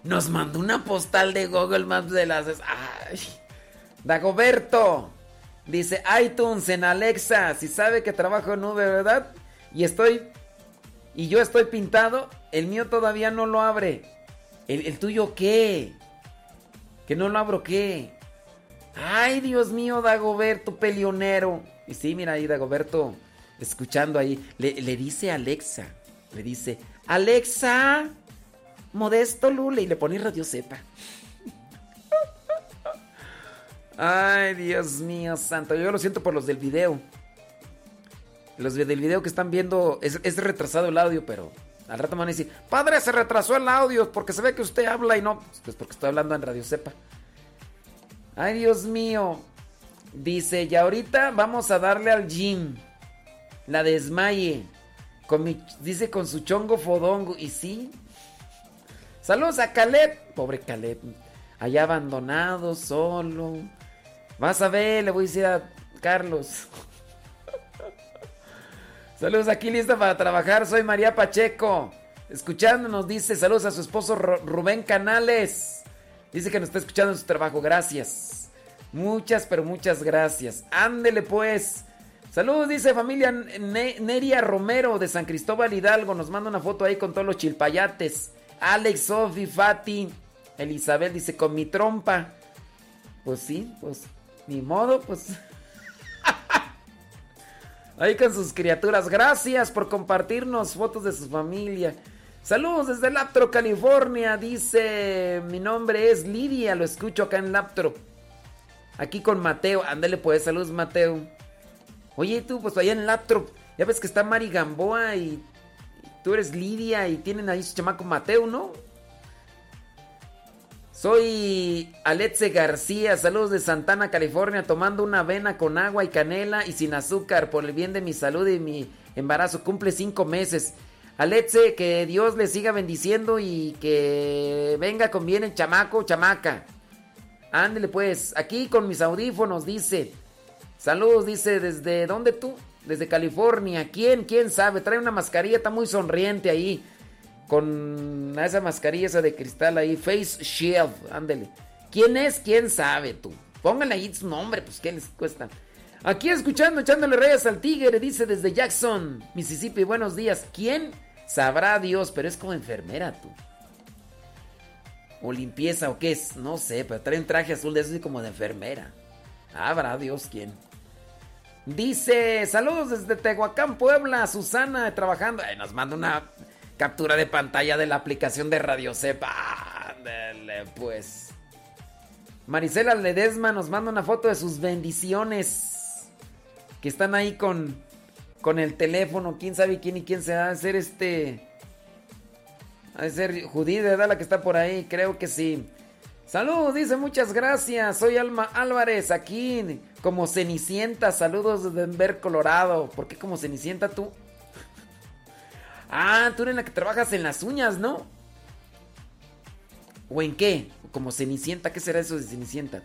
Nos mandó una postal de Google Maps de las... ¡Ay! Dagoberto, dice iTunes en Alexa, si sabe que trabajo en nube, ¿verdad? Y estoy y yo estoy pintado, el mío todavía no lo abre. ¿El, tuyo qué? ¿Que no lo abro qué? Ay, Dios mío, Dagoberto, pelionero. Y sí, mira ahí, Dagoberto, escuchando ahí. Le, dice Alexa, le dice, Alexa, Modesto Lule, y le pone Radio Sepa. [laughs] Ay, Dios mío, santo. Yo lo siento por los del video. Los del video que están viendo, es, retrasado el audio, pero al rato me van a decir, padre, se retrasó el audio porque se ve que usted habla y no. Pues porque estoy hablando en Radio Cepa. Ay, Dios mío. Dice, y ahorita vamos a darle al gym. La desmaye. Dice con su chongo fodongo. Y sí. Saludos a Caleb. Pobre Caleb. Allá abandonado, solo. Vas a ver, le voy a decir a Carlos. Saludos aquí lista para trabajar. Soy María Pacheco. Escuchándonos, dice saludos a su esposo Rubén Canales. Dice que nos está escuchando en su trabajo. Gracias. Muchas, pero muchas gracias. Ándele pues. Saludos, dice familia Neria Romero de San Cristóbal Hidalgo. Nos manda una foto ahí con todos los chilpayates. Alex, Sofi, Fati, Elizabeth dice con mi trompa. Pues sí, pues ni modo, pues. [laughs] Ahí con sus criaturas. Gracias por compartirnos fotos de su familia. Saludos desde Laptro, California. Dice, mi nombre es Lidia, lo escucho acá en Laptro. Aquí con Mateo. Ándale pues, saludos Mateo. Oye, tú, pues allá en Laptro. Ya ves que está Mari Gamboa y, tú eres Lidia y tienen ahí su chamaco Mateo, ¿no? Soy Alexe García, saludos de Santana, California, tomando una avena con agua y canela y sin azúcar por el bien de mi salud y mi embarazo. Cumple cinco meses. Alexe, que Dios le siga bendiciendo y que venga con bien el chamaco, chamaca. Ándele pues, aquí con mis audífonos, dice. Saludos, dice, ¿desde dónde tú? Desde California. ¿Quién? ¿Quién sabe? Trae una mascarilla, está muy sonriente ahí con esa mascarilla esa de cristal ahí, Face Shield, ándele. ¿Quién es? ¿Quién sabe tú? Pónganle ahí su nombre, pues ¿qué les cuesta? Aquí escuchando, echándole reyes al tigre, dice desde Jackson, Mississippi, buenos días. ¿Quién? Sabrá Dios, pero es como enfermera tú. O limpieza o qué es, no sé, pero trae un traje azul de eso como de enfermera. Habrá Dios quién. Dice, saludos desde Tehuacán, Puebla, Susana, trabajando. Ay, nos manda una captura de pantalla de la aplicación de Radio Cepa. Ándale, pues. Marisela Ledesma nos manda una foto de sus bendiciones. Que están ahí con, con el teléfono. Quién sabe quién y quién se va a hacer este. De ser Judí, ¿verdad? La que está por ahí. Creo que sí. Saludos, dice muchas gracias. Soy Alma Álvarez, aquí como Cenicienta. Saludos desde Denver, Colorado. ¿Por qué como Cenicienta tú? Ah, tú eres la que trabajas en las uñas, ¿no? ¿O en qué? Como Cenicienta, ¿qué será eso de Cenicienta?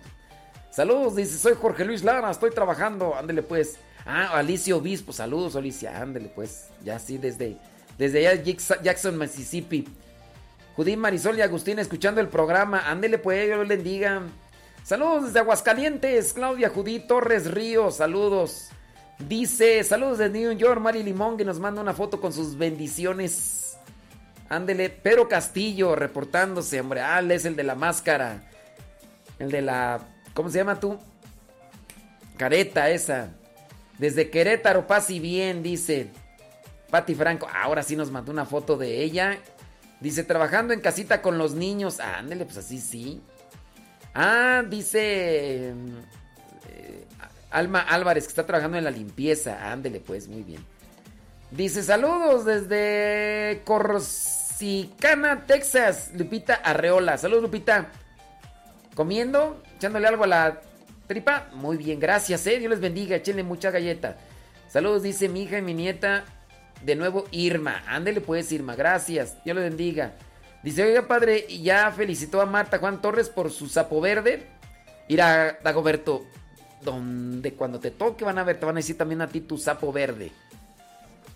Saludos, dice, soy Jorge Luis Lara, estoy trabajando, ándele pues. Ah, Alicia Obispo, saludos Alicia, ándele pues. Ya sí, desde, desde allá Jackson, Mississippi. Judí, Marisol y Agustín escuchando el programa. Ándele pues, yo les diga. Saludos desde Aguascalientes, Claudia Judí Torres Ríos, saludos. Dice, saludos desde New York, Mari Limón, que nos manda una foto con sus bendiciones. Ándele, Pero Castillo reportándose, hombre. Ah, es el de la máscara. El de la. ¿Cómo se llama tú? Careta esa. Desde Querétaro, paz y bien, dice. Pati Franco. Ahora sí nos mandó una foto de ella. Dice, trabajando en casita con los niños. ándele, pues así sí. Ah, dice. Alma Álvarez, que está trabajando en la limpieza. Ándele, pues, muy bien. Dice, saludos desde Corsicana, Texas. Lupita Arreola. Saludos, Lupita. ¿Comiendo? ¿Echándole algo a la tripa? Muy bien, gracias, eh. Dios les bendiga. Échenle mucha galleta. Saludos, dice mi hija y mi nieta. De nuevo, Irma. Ándele pues, Irma. Gracias. Dios les bendiga. Dice, oiga, padre, ya felicitó a Marta Juan Torres por su sapo verde. Irá, Dagoberto, donde cuando te toque van a ver, te van a decir también a ti tu sapo verde.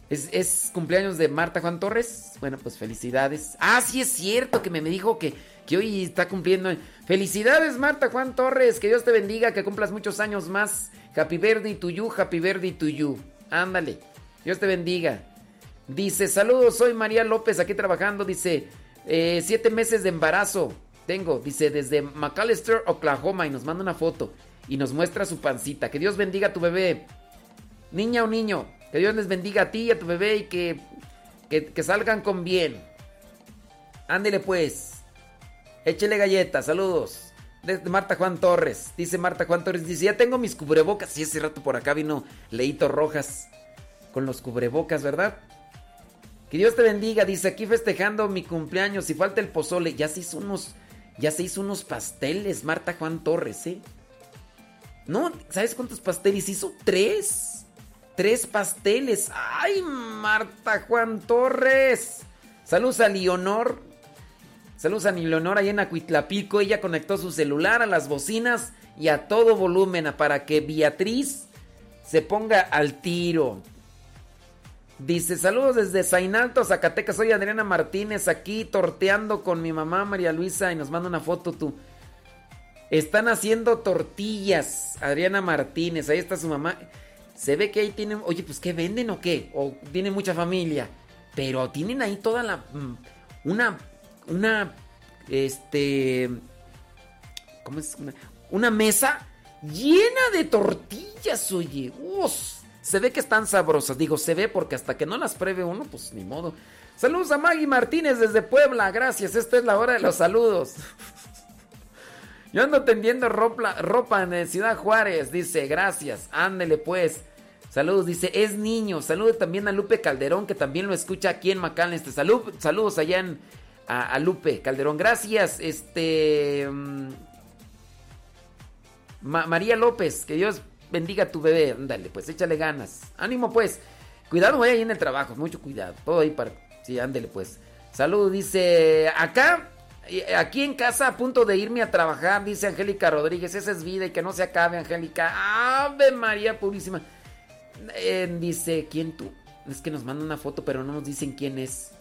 ¿Es, cumpleaños de Marta Juan Torres? Bueno, pues felicidades. Ah, sí es cierto que me, me dijo que, que hoy está cumpliendo. Felicidades, Marta Juan Torres. Que Dios te bendiga, que cumplas muchos años más. Happy birthday to you, happy birthday to you. Ándale. Dios te bendiga. Dice, saludos, soy María López, aquí trabajando. Dice, eh, siete meses de embarazo tengo. Dice, desde McAllister, Oklahoma. Y nos manda una foto. Y nos muestra su pancita. Que Dios bendiga a tu bebé. Niña o niño. Que Dios les bendiga a ti y a tu bebé y que, que, salgan con bien. Ándele pues. Échele galletas, saludos. Desde Marta Juan Torres. Dice Marta Juan Torres. Dice, ya tengo mis cubrebocas. Sí, ese rato por acá vino Leito Rojas. Con los cubrebocas, ¿verdad? Que Dios te bendiga. Dice, aquí festejando mi cumpleaños. Si falta el pozole. Ya se hizo unos. Ya se hizo unos pasteles, Marta Juan Torres, ¿eh? No, ¿sabes cuántos pasteles hizo? Tres. Tres pasteles. ¡Ay, Marta Juan Torres! Saludos a Leonor. Saludos a Leonor ahí en Acuitlapico. Ella conectó su celular a las bocinas y a todo volumen para que Beatriz se ponga al tiro. Dice, saludos desde Zainalto, Zacatecas. Soy Adriana Martínez aquí torteando con mi mamá María Luisa y nos manda una foto tú. Están haciendo tortillas, Adriana Martínez. Ahí está su mamá. Se ve que ahí tienen, oye, pues ¿qué venden o qué? O tienen mucha familia. Pero tienen ahí toda la... mm, Una... Una... Este... ¿Cómo es? Una, mesa llena de tortillas, oye. Uf, se ve que están sabrosas. Digo, se ve porque hasta que no las pruebe uno, pues ni modo. Saludos a Maggie Martínez desde Puebla. Gracias. Esta es la hora de los saludos. Yo ando tendiendo ropa, ropa en Ciudad Juárez. Dice, gracias. Ándele pues. Saludos, dice, es niño. Saludos también a Lupe Calderón, que también lo escucha aquí en McAllen. Salud, saludos allá en, a, a Lupe Calderón. Gracias, este... mm, Ma- María López, que Dios bendiga a tu bebé. Ándale, pues échale ganas. Ánimo, pues. Cuidado ahí en el trabajo, mucho cuidado. Todo ahí para. Sí, ándale, pues. Salud, dice. Acá, aquí en casa, a punto de irme a trabajar, dice Angélica Rodríguez. Esa es vida y que no se acabe, Angélica. Ave María Purísima. Eh, dice, ¿quién tú? Es que nos manda una foto, pero no nos dicen quién es.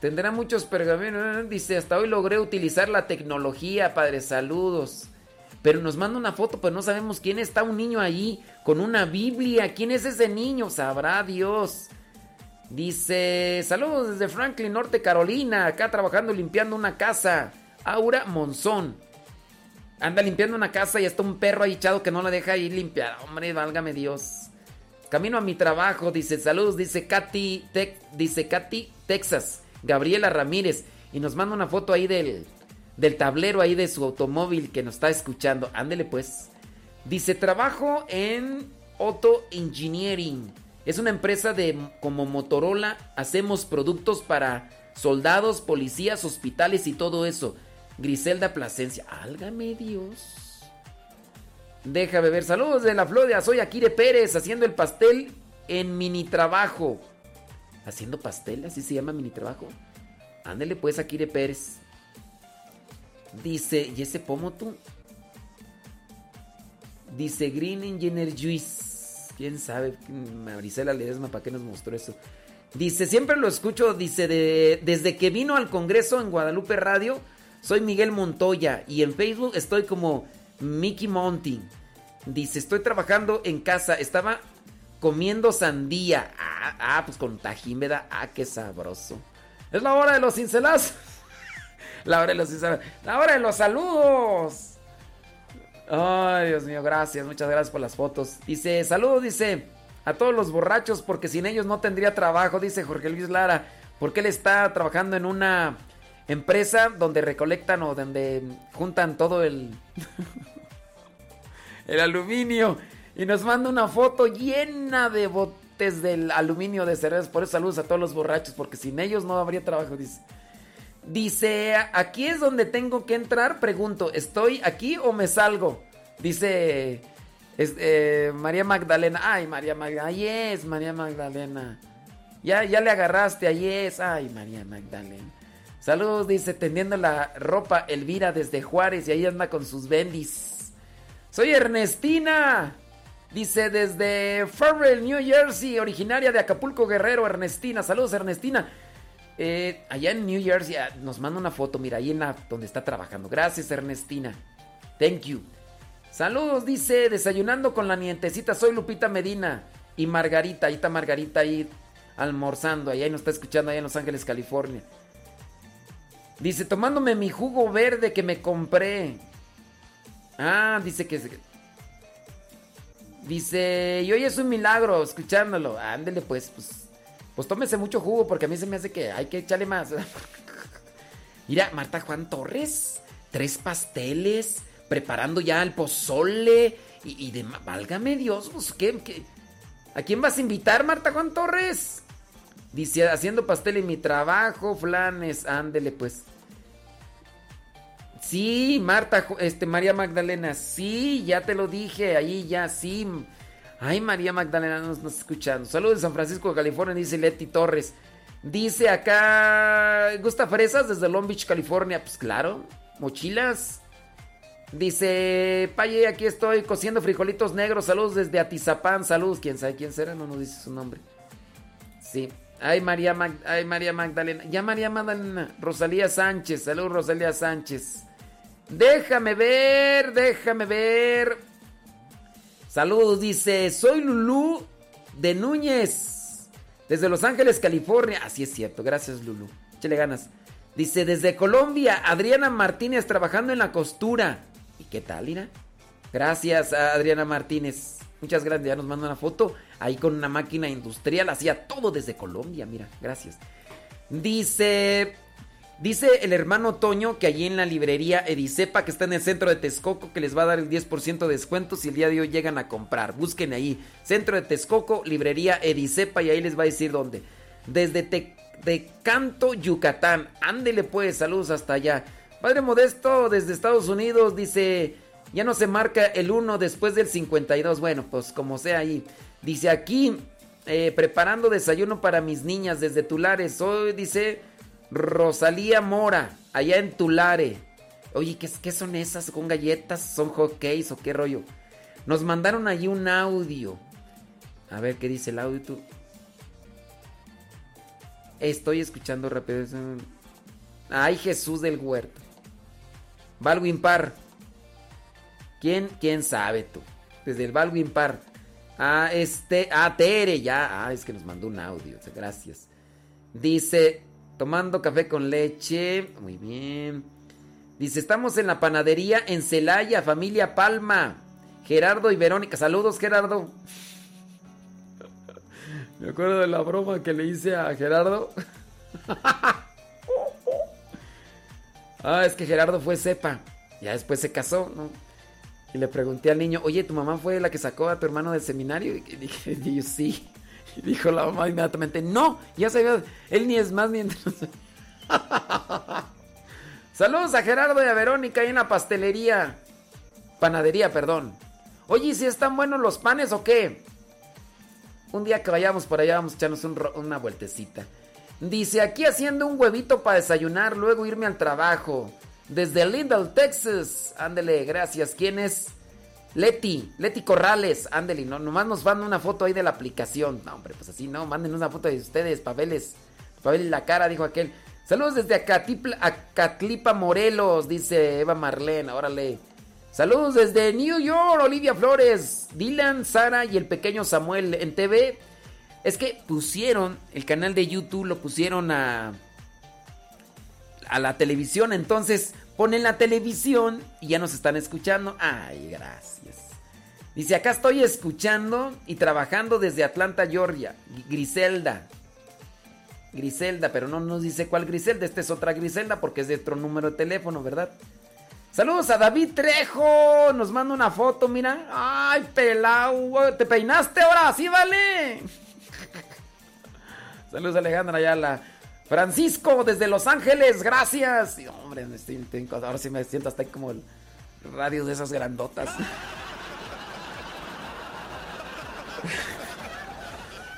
Tendrá muchos pergaminos. Dice, hasta hoy logré utilizar la tecnología, padre. Saludos. Pero nos manda una foto, pero no sabemos quién está un niño allí con una Biblia. ¿Quién es ese niño? Sabrá Dios. Dice, saludos desde Franklin, Norte Carolina, acá trabajando limpiando una casa. Aura Monzón. Anda limpiando una casa y está un perro ahí echado que no la deja ir limpiar. Hombre, válgame Dios. Camino a mi trabajo, dice, saludos, dice Katy, dice Katy, Texas, Gabriela Ramírez. Y nos manda una foto ahí del, del tablero ahí de su automóvil que nos está escuchando. Ándele pues. Dice, trabajo en Auto Engineering. Es una empresa de como Motorola. Hacemos productos para soldados, policías, hospitales y todo eso. Griselda Plasencia. Álgame Dios. Déjame ver. Saludos de la Florida. Soy Akire Pérez haciendo el pastel en mini trabajo. ¿Haciendo pastel? ¿Así se llama mini trabajo? Ándele pues, Akire Pérez. Dice, ¿y ese pomo tú? Dice Green Engineer Juice. ¿Quién sabe? Marisela Ledesma, ¿para qué nos mostró eso? Dice, siempre lo escucho, dice, de, desde que vino al Congreso en Guadalupe Radio, soy Miguel Montoya y en Facebook estoy como Mickey Monty. Dice, estoy trabajando en casa, estaba comiendo sandía. Ah, ah, pues con tajín, ¿verdad? Ah, qué sabroso. Es la hora de los cincelazos. [laughs] la hora de los cincelazos. La hora de los saludos. Ay, Dios mío, gracias, muchas gracias por las fotos. Dice, saludos, dice, a todos los borrachos, porque sin ellos no tendría trabajo, dice Jorge Luis Lara, porque él está trabajando en una empresa donde recolectan o donde juntan todo el, [laughs] el aluminio. Y nos manda una foto llena de botes del aluminio de cervezas. Por eso saludos a todos los borrachos, porque sin ellos no habría trabajo, dice. Dice, aquí es donde tengo que entrar. Pregunto, ¿estoy aquí o me salgo? Dice es, eh, María Magdalena. Ay, María Magdalena. Ay, es María Magdalena. Ya, ya le agarraste. Ay, es. Ay, María Magdalena. Saludos, dice, tendiendo la ropa Elvira desde Juárez y ahí anda con sus bendis. Soy Ernestina. Dice desde Farrell, New Jersey, originaria de Acapulco Guerrero, Ernestina. Saludos, Ernestina. Eh, allá en New Jersey ah, nos manda una foto, mira, ahí en la donde está trabajando. Gracias, Ernestina. Thank you. Saludos, dice, desayunando con la nientecita. Soy Lupita Medina y Margarita. Ahí está Margarita ahí almorzando. Ahí nos está escuchando, allá en Los Ángeles, California. Dice, tomándome mi jugo verde que me compré. Ah, dice que... Dice, y hoy es un milagro escuchándolo. Ándele pues, pues, pues tómese mucho jugo porque a mí se me hace que hay que echarle más. [laughs] Mira, Marta Juan Torres, tres pasteles, preparando ya el pozole y, de... Válgame Dios, pues, ¿qué, a quién vas a invitar, Marta Juan Torres? Dice, haciendo pastel en mi trabajo, flanes, ándele pues. Sí, Marta, este, María Magdalena, sí, ya te lo dije, ahí ya, sí. Ay, María Magdalena nos está escuchando. Saludos de San Francisco, California, dice Leti Torres. Dice acá, ¿gusta fresas desde Long Beach, California? Pues claro, mochilas. Dice, Paye, aquí estoy cociendo frijolitos negros. Saludos desde Atizapán. Saludos, quién sabe quién será, no nos dice su nombre. Sí. Ay, María, Ay, María Magdalena. Ya María Magdalena. Rosalía Sánchez. Saludos, Rosalía Sánchez. Déjame ver, déjame ver. Saludos, dice, soy Lulú de Núñez, desde Los Ángeles, California. Así es cierto, gracias Lulú. Échale ganas. Dice, desde Colombia, Adriana Martínez trabajando en la costura. ¿Y qué tal, Ira? Gracias Adriana Martínez. Muchas gracias, ya nos manda una foto ahí con una máquina industrial. Hacía todo desde Colombia, mira, gracias. Dice, Dice el hermano Toño que allí en la librería Edicepa, que está en el centro de Texcoco, que les va a dar el 10% de descuento si el día de hoy llegan a comprar. Busquen ahí, centro de Texcoco, librería Edicepa, y ahí les va a decir dónde. Desde de Canto, Yucatán. Ándele pues, saludos hasta allá. Padre Modesto, desde Estados Unidos, dice, ya no se marca el 1 después del 52. Bueno, pues como sea ahí. Dice aquí, eh, preparando desayuno para mis niñas desde Tulares. Hoy dice... Rosalía Mora, allá en Tulare. Oye, ¿qué, son esas? ¿Con galletas? ¿Son hotcakes o qué rollo? Nos mandaron allí un audio. A ver qué dice el audio. Tú? Estoy escuchando rápido. Ay, Jesús del huerto. Balwin Par. ¿Quién, ¿Quién sabe tú? Desde el Balwin Par. Ah, este. Ah, Tere, ya. Ah, es que nos mandó un audio. Gracias. Dice. Tomando café con leche. Muy bien. Dice, estamos en la panadería en Celaya, familia Palma. Gerardo y Verónica. Saludos, Gerardo. [laughs] Me acuerdo de la broma que le hice a Gerardo. [laughs] ah, es que Gerardo fue cepa. Ya después se casó, ¿no? Y le pregunté al niño, oye, ¿tu mamá fue la que sacó a tu hermano del seminario? Y dije, [laughs] sí. Y [laughs] dijo la mamá inmediatamente, no, ya sabía, él ni es más ni [laughs] Saludos a Gerardo y a Verónica ahí en la pastelería. Panadería, perdón. Oye, si están buenos los panes o qué? Un día que vayamos por allá vamos a echarnos una vueltecita. Dice, aquí haciendo un huevito para desayunar, luego irme al trabajo. Desde Lindell, Texas. Ándele, gracias. ¿Quién es? Leti, Leti Corrales, ándele, no, nomás nos van una foto ahí de la aplicación. No, hombre, pues así, no, manden una foto de ustedes, papeles. Papeles la cara, dijo aquel. Saludos desde Acatipla, Acatlipa, Morelos, dice Eva Marlene, órale. Saludos desde New York, Olivia Flores, Dylan, Sara y el pequeño Samuel en TV. Es que pusieron el canal de YouTube, lo pusieron a a la televisión, entonces ponen la televisión y ya nos están escuchando. Ay, gracias. Dice, acá estoy escuchando y trabajando desde Atlanta, Georgia. Griselda. Griselda, pero no nos dice cuál Griselda. Esta es otra Griselda porque es de otro número de teléfono, ¿verdad? Saludos a David Trejo. Nos manda una foto, mira. Ay, pelao. ¿Te peinaste ahora? Sí, vale. [laughs] Saludos a Alejandra Ayala. Francisco, desde Los Ángeles, gracias. hombre, ahora sí me siento hasta ahí como el radio de esas grandotas.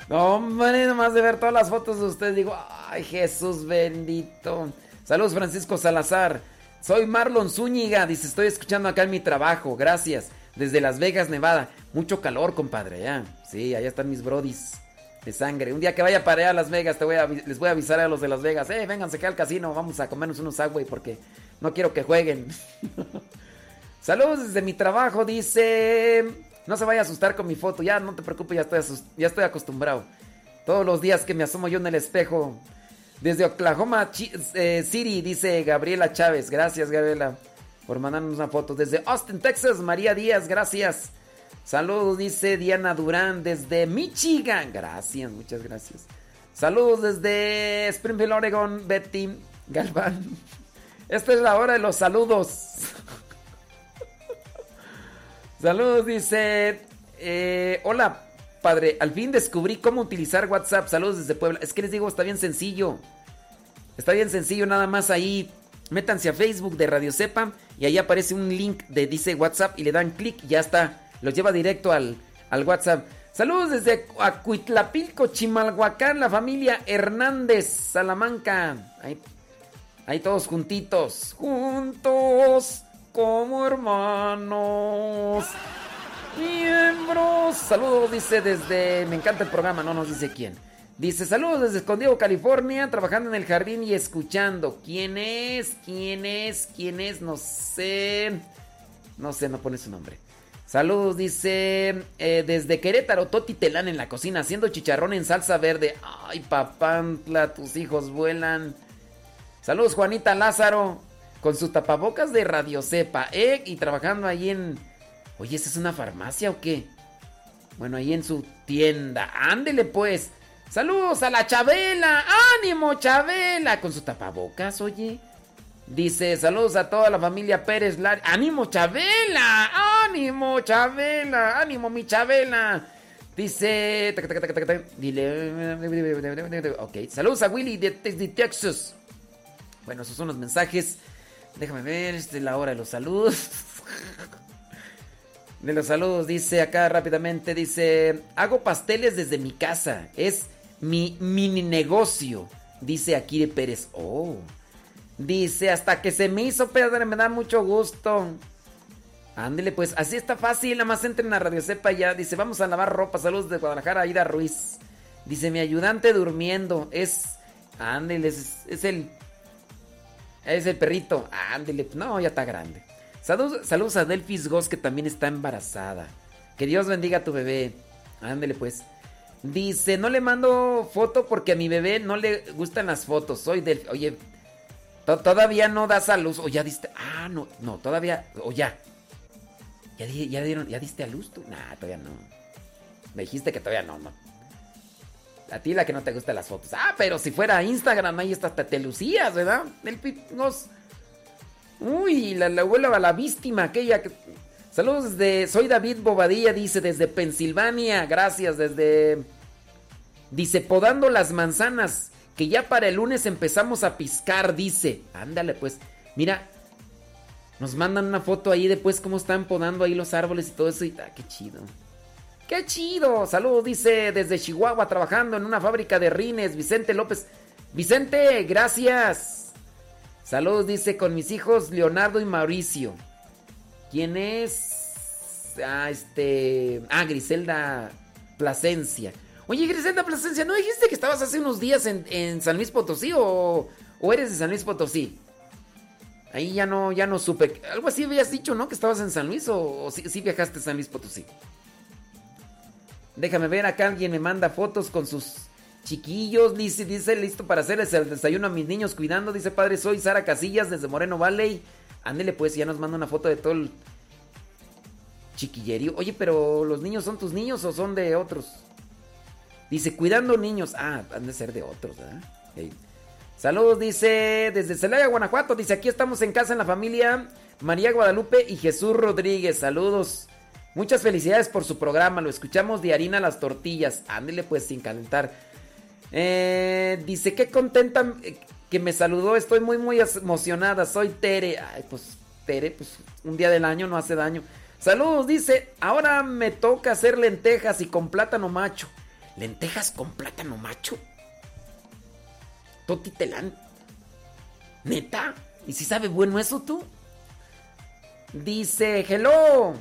No, hombre, nomás de ver todas las fotos de ustedes digo, ay Jesús bendito. Saludos Francisco Salazar. Soy Marlon Zúñiga, dice, estoy escuchando acá en mi trabajo, gracias. Desde Las Vegas, Nevada. Mucho calor, compadre, ya. Sí, allá están mis brodis de sangre. Un día que vaya para allá a Las Vegas, te voy a, les voy a avisar a los de Las Vegas. Eh, vénganse acá al casino, vamos a comernos unos Subway porque no quiero que jueguen. [laughs] Saludos desde mi trabajo, dice. No se vaya a asustar con mi foto, ya no te preocupes, ya estoy, ya estoy acostumbrado. Todos los días que me asomo yo en el espejo. Desde Oklahoma eh, City, dice Gabriela Chávez. Gracias, Gabriela, por mandarnos una foto. Desde Austin, Texas, María Díaz, gracias. Saludos, dice Diana Durán desde Michigan. Gracias, muchas gracias. Saludos desde Springfield, Oregon, Betty Galván. [laughs] Esta es la hora de los saludos. Saludos, dice. Eh, hola, padre. Al fin descubrí cómo utilizar WhatsApp. Saludos desde Puebla. Es que les digo, está bien sencillo. Está bien sencillo, nada más ahí. Métanse a Facebook de Radio Sepa y ahí aparece un link de dice WhatsApp y le dan clic y ya está los lleva directo al, WhatsApp. Saludos desde Acuitlapilco, Chimalhuacán, la familia Hernández, Salamanca. Ahí, ahí todos juntitos. Juntos como hermanos. Miembros. Saludos, dice desde... Me encanta el programa, no nos dice quién. Dice, saludos desde Escondido, California, trabajando en el jardín y escuchando. ¿Quién es? ¿Quién es? ¿Quién es? No sé. No sé, no pone su nombre. Saludos, dice eh, desde Querétaro, Toti Telán en la cocina, haciendo chicharrón en salsa verde. Ay, papantla, tus hijos vuelan. Saludos, Juanita Lázaro, con sus tapabocas de Radio Cepa, ¿eh? Y trabajando ahí en. Oye, ¿esa es una farmacia o qué? Bueno, ahí en su tienda. Ándele, pues. Saludos a la Chabela. ¡Ánimo, Chabela! Con su tapabocas, oye. Dice, saludos a toda la familia Pérez ¡Ánimo, Chabela! ¡Ánimo, Chabela! ¡Ánimo, mi Chabela! Dice... Dile... Ok, saludos a Willy de, Texas. Bueno, esos son los mensajes. Déjame ver, esta es la hora de los saludos. [laughs] De los saludos, dice acá rápidamente, dice, hago pasteles desde mi casa, es mi mini negocio, dice Akire Pérez. Oh, Dice, hasta que se me hizo Pedro, me da mucho gusto. Ándele, pues, así está fácil, nada más entren a Radio Cepa ya. Dice, vamos a lavar ropa, saludos de Guadalajara, Aida Ruiz. Dice, mi ayudante durmiendo, es... Ándele, es, el... Es el perrito. Ándele, no, ya está grande. Saludos, saludos a Delphis Goss, que también está embarazada. Que Dios bendiga a tu bebé. Ándele, pues. Dice, no le mando foto porque a mi bebé no le gustan las fotos. Soy del... Oye, Todavía no das a luz. O ya diste. Ah, no, no, todavía. O ya. ¿Ya, ya, dieron, ¿Ya diste a luz tú? Nah, todavía no. Me dijiste que todavía no, no. A ti la que no te gustan las fotos. Ah, pero si fuera Instagram, ahí está, te lucías, ¿verdad? El nos. Uy, la, la abuela la víctima, aquella que. Saludos desde. Soy David Bobadilla, dice, desde Pensilvania. Gracias, desde. Dice, podando las manzanas que ya para el lunes empezamos a piscar, dice. Ándale, pues. Mira, nos mandan una foto ahí después cómo están podando ahí los árboles y todo eso. Y ah, qué chido. ¡Qué chido! Saludos, dice desde Chihuahua, trabajando en una fábrica de rines, Vicente López. Vicente, gracias. Saludos, dice, con mis hijos Leonardo y Mauricio. ¿Quién es? Ah, este. Ah, Griselda Plasencia. Oye, Griselda Plasencia, ¿no dijiste que estabas hace unos días en, San Luis Potosí o, eres de San Luis Potosí? Ahí ya no, ya no supe. Algo así habías dicho, ¿no? Que estabas en San Luis o, o sí, viajaste a San Luis Potosí. Déjame ver, acá alguien me manda fotos con sus chiquillos. Dice, dice, listo para hacerles el desayuno a mis niños cuidando. Dice, padre, soy Sara Casillas desde Moreno Valley. Ándele pues, ya nos manda una foto de todo el chiquillerío. Oye, pero ¿los niños son tus niños o son de otros? Dice, cuidando niños. Ah, han de ser de otros, ¿verdad? Saludos, dice, desde Celaya, Guanajuato. Dice, aquí estamos en casa en la familia María Guadalupe y Jesús Rodríguez. Saludos. Muchas felicidades por su programa. Lo escuchamos de harina las tortillas. Ándele pues sin calentar. Eh, dice, qué contenta eh, que me saludó. Estoy muy, muy emocionada. Soy Tere. Ay, pues Tere, pues un día del año no hace daño. Saludos, dice. Ahora me toca hacer lentejas y con plátano macho. ¿Lentejas con plátano macho? Toti Telán. ¿Neta? ¿Y si sabe bueno eso tú? Dice, hello.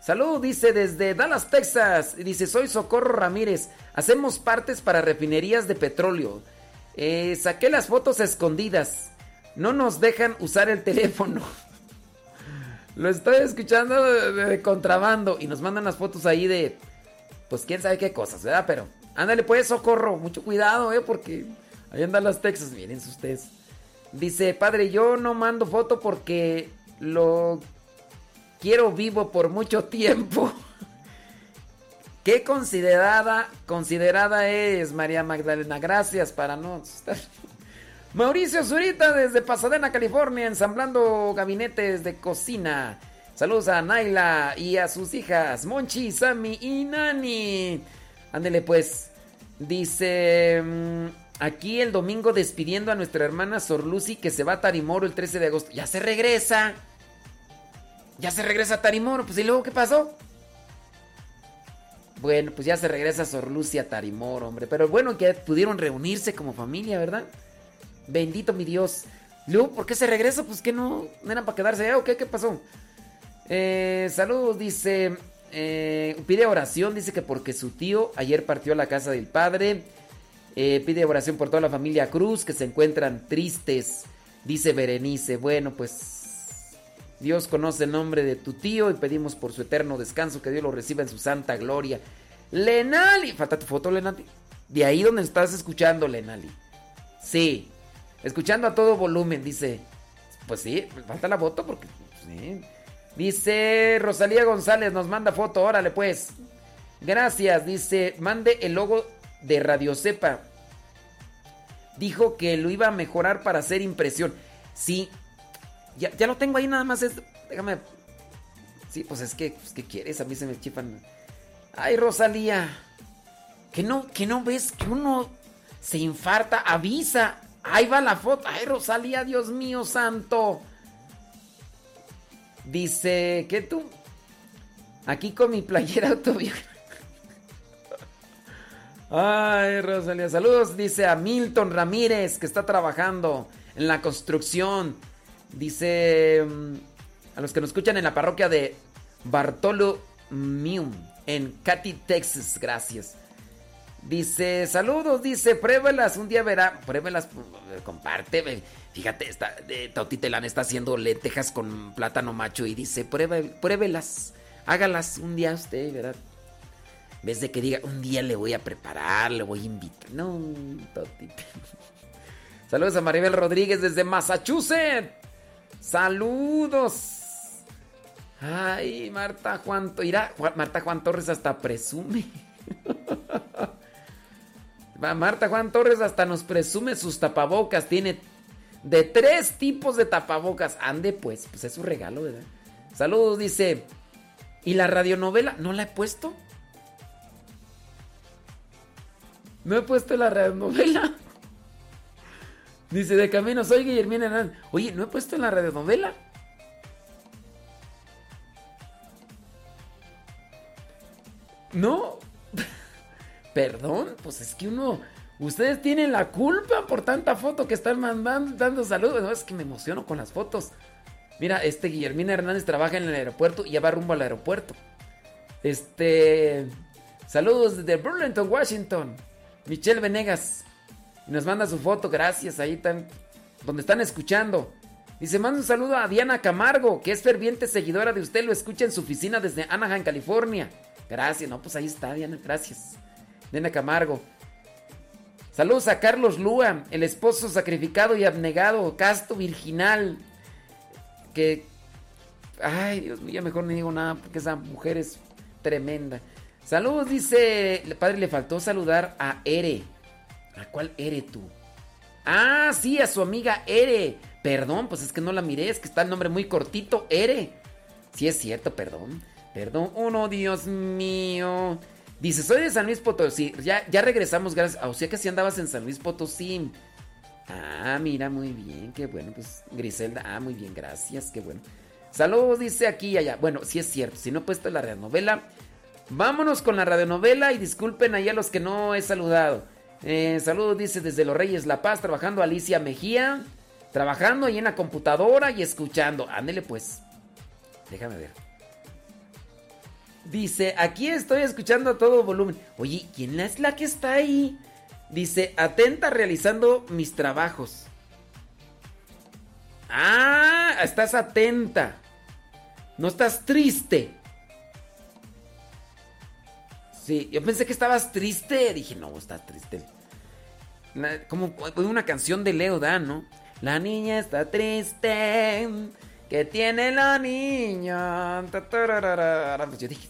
Salud, dice desde Dallas, Texas. Dice, soy Socorro Ramírez. Hacemos partes para refinerías de petróleo. Eh, saqué las fotos escondidas. No nos dejan usar el teléfono. [laughs] Lo estoy escuchando de, contrabando. Y nos mandan las fotos ahí de. Pues quién sabe qué cosas, ¿verdad? Pero ándale pues, socorro. Mucho cuidado, ¿eh? Porque ahí andan las Texas. Miren ustedes. Dice, padre, yo no mando foto porque lo quiero vivo por mucho tiempo. Qué considerada, considerada es María Magdalena. Gracias para no Mauricio Zurita desde Pasadena, California, ensamblando gabinetes de cocina. Saludos a Naila y a sus hijas, Monchi, Sammy y Nani. Ándele pues. Dice mm, aquí el domingo despidiendo a nuestra hermana Sor Lucy que se va a Tarimoro el 13 de agosto. Ya se regresa. Ya se regresa Tarimoro. Pues y luego, ¿qué pasó? Bueno, pues ya se regresa Sor Lucia a Tarimoro, hombre. Pero bueno, que pudieron reunirse como familia, ¿verdad? Bendito mi Dios. Luego, ¿por qué se regresa? Pues que no, no era para quedarse allá o qué, qué pasó. Eh, saludos, dice. Eh, pide oración, dice que porque su tío ayer partió a la casa del padre. Eh, pide oración por toda la familia Cruz que se encuentran tristes. Dice Berenice. Bueno, pues Dios conoce el nombre de tu tío y pedimos por su eterno descanso que Dios lo reciba en su santa gloria. Lenali, falta tu foto, Lenali. De ahí donde estás escuchando, Lenali. Sí, escuchando a todo volumen, dice. Pues sí, falta la foto porque. Dice Rosalía González, nos manda foto, órale pues. Gracias, dice, mande el logo de Radio Cepa. Dijo que lo iba a mejorar para hacer impresión. Sí, ya, lo tengo ahí nada más. Déjame. Sí, pues es que, pues, ¿qué quieres? A mí se me chifan. Ay, Rosalía. Que no, que no ves que uno se infarta, avisa. Ahí va la foto. Ay, Rosalía, Dios mío santo. Dice, ¿qué tú? Aquí con mi playera [laughs] autobiográfica. Ay, Rosalía, saludos. Dice a Milton Ramírez, que está trabajando en la construcción. Dice mm, a los que nos escuchan en la parroquia de Bartolomé en Katy, Texas. Gracias. Dice, saludos, dice, pruébelas, un día verá, pruébelas, comparte, fíjate, está, Toti Telán está haciendo lentejas con plátano macho y dice, pruébelas, hágalas un día usted, ¿verdad? En vez de que diga, un día le voy a preparar, le voy a invitar. No, Toti. [laughs] Saludos a Maribel Rodríguez desde Massachusetts. Saludos. Ay, Marta Juan, irá, Marta Juan Torres hasta presume. [laughs] Marta Juan Torres hasta nos presume sus tapabocas. Tiene de tres tipos de tapabocas. Ande pues, pues es su regalo, ¿verdad? Saludos, dice. ¿Y la radionovela? ¿No la he puesto? No he puesto la radionovela. Dice, de camino soy Guillermina Hernández. Oye, ¿no he puesto en la radionovela? No. [laughs] Perdón, pues es que uno... Ustedes tienen la culpa por tanta foto que están mandando, dando saludos. No, es que me emociono con las fotos. Mira, este Guillermina Hernández trabaja en el aeropuerto y ya va rumbo al aeropuerto. Este. Saludos desde Burlington, Washington. Michelle Venegas. Y nos manda su foto, gracias. Ahí están. Donde están escuchando. Y se manda un saludo a Diana Camargo, que es ferviente seguidora de usted. Lo escucha en su oficina desde Anaheim, California. Gracias, no, pues ahí está, Diana, gracias. Diana Camargo. Saludos a Carlos Lúa, el esposo sacrificado y abnegado, casto, virginal. Que. Ay, Dios mío, mejor no digo nada porque esa mujer es tremenda. Saludos, dice. El padre le faltó saludar a Ere. ¿A cuál Ere tú? Ah, sí, a su amiga Ere. Perdón, pues es que no la miré, es que está el nombre muy cortito, Ere. Sí es cierto, perdón. Perdón, uno, Dios mío. Dice, soy de San Luis Potosí. Ya, ya regresamos, gracias. O sea que si andabas en San Luis Potosí. Ah, mira, muy bien, qué bueno. Pues Griselda, ah, muy bien, gracias, qué bueno. Saludos, dice aquí y allá. Bueno, sí es cierto, si no he puesto la radionovela. Vámonos con la radionovela y disculpen ahí a los que no he saludado. Eh, saludos, dice desde Los Reyes La Paz, trabajando Alicia Mejía. Trabajando ahí en la computadora y escuchando. Ándele pues. Déjame ver. Dice, aquí estoy escuchando a todo volumen. Oye, ¿quién es la que está ahí? Dice, atenta realizando mis trabajos. Ah, estás atenta. No estás triste. Yo pensé que estabas triste. Dije, no, estás triste. Como una canción de Leo Dan, ¿no? La niña está triste. ¿Qué tiene la niña? Pues yo dije,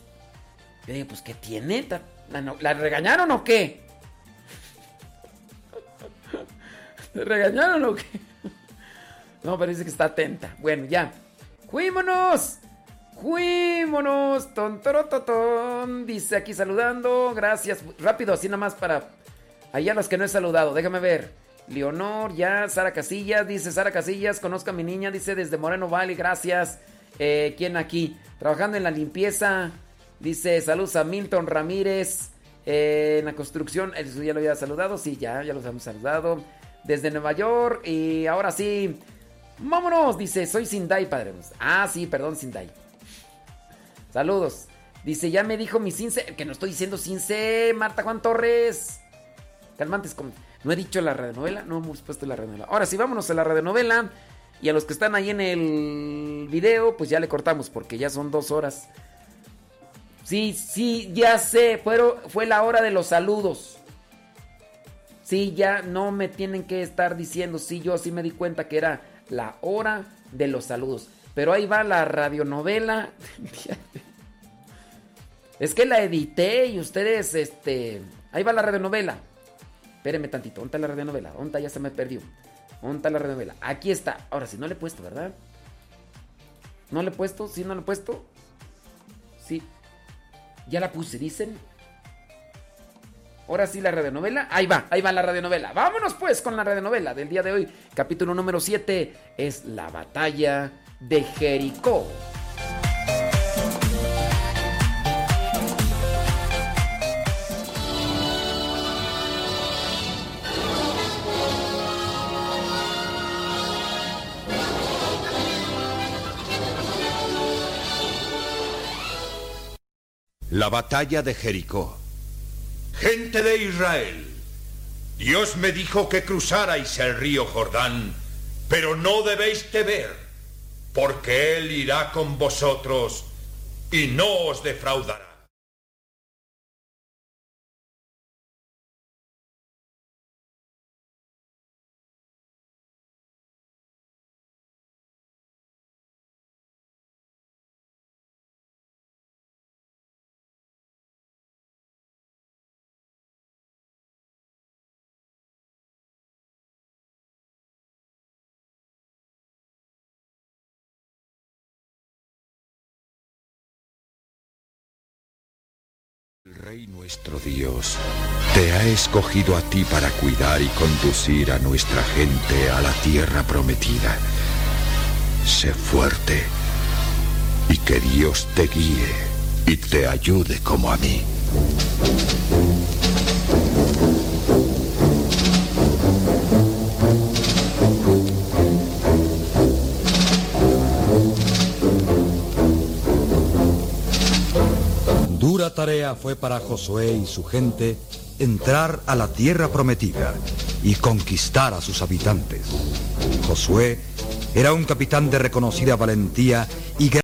yo dije, pues ¿qué tiene? Ta- ¿La, no- ¿la regañaron o qué? [laughs] ¿La regañaron o qué? [laughs] No, parece que está atenta. Bueno, ya. ¡Juímonos! ¡Juímonos! Ton, toro, to, ton. Dice aquí saludando. Gracias. Rápido, así nada más para. Allá los que no he saludado. Déjame ver. Leonor, ya. Sara Casillas. Dice Sara Casillas. Conozco a mi niña. Dice desde Moreno Valley. Gracias. Eh, ¿Quién aquí? Trabajando en la limpieza. Dice saludos a Milton Ramírez. eh, en la construcción. Eso ya lo había saludado. Sí, ya, ya los hemos saludado. Desde Nueva York. Y ahora sí. Vámonos. Dice, soy Sindai, padre. Ah, sí, perdón, Sindai. Saludos. Dice, ya me dijo mi Cince. Que no estoy diciendo Cince, Marta Juan Torres. Calmantes. No he dicho la radionovela, no hemos puesto la radionovela. Ahora sí, vámonos a la radionovela. Y a los que están ahí en el video, pues ya le cortamos porque ya son dos horas. Sí, sí, ya sé. Fueron, fue la hora de los saludos. Sí, ya no me tienen que estar diciendo. Sí, yo sí me di cuenta que era la hora de los saludos. Pero ahí va la radionovela. [laughs] Es que la edité y ustedes, este... Ahí va la radionovela. Espérenme tantito, ¿dónde está la radionovela? ¿Dónde? Ya se me perdió. ¿Dónde la radionovela? Aquí está. Ahora sí, no le he puesto, ¿verdad? ¿No le he puesto? ¿Sí no le he puesto? Sí. Ya la puse, dicen. Ahora sí la radionovela. Ahí va, ahí va la radionovela. Vámonos pues con la radionovela del día de hoy. Capítulo número 7 es La batalla de Jericó. La batalla de Jericó. Gente de Israel, Dios me dijo que cruzarais el río Jordán, pero no debéis temer, porque Él irá con vosotros y no os defraudará. Rey nuestro Dios te ha escogido a ti para cuidar y conducir a nuestra gente a la tierra prometida. Sé fuerte y que Dios te guíe y te ayude como a mí. Tarea fue para Josué y su gente entrar a la tierra prometida y conquistar a sus habitantes. Josué era un capitán de reconocida valentía y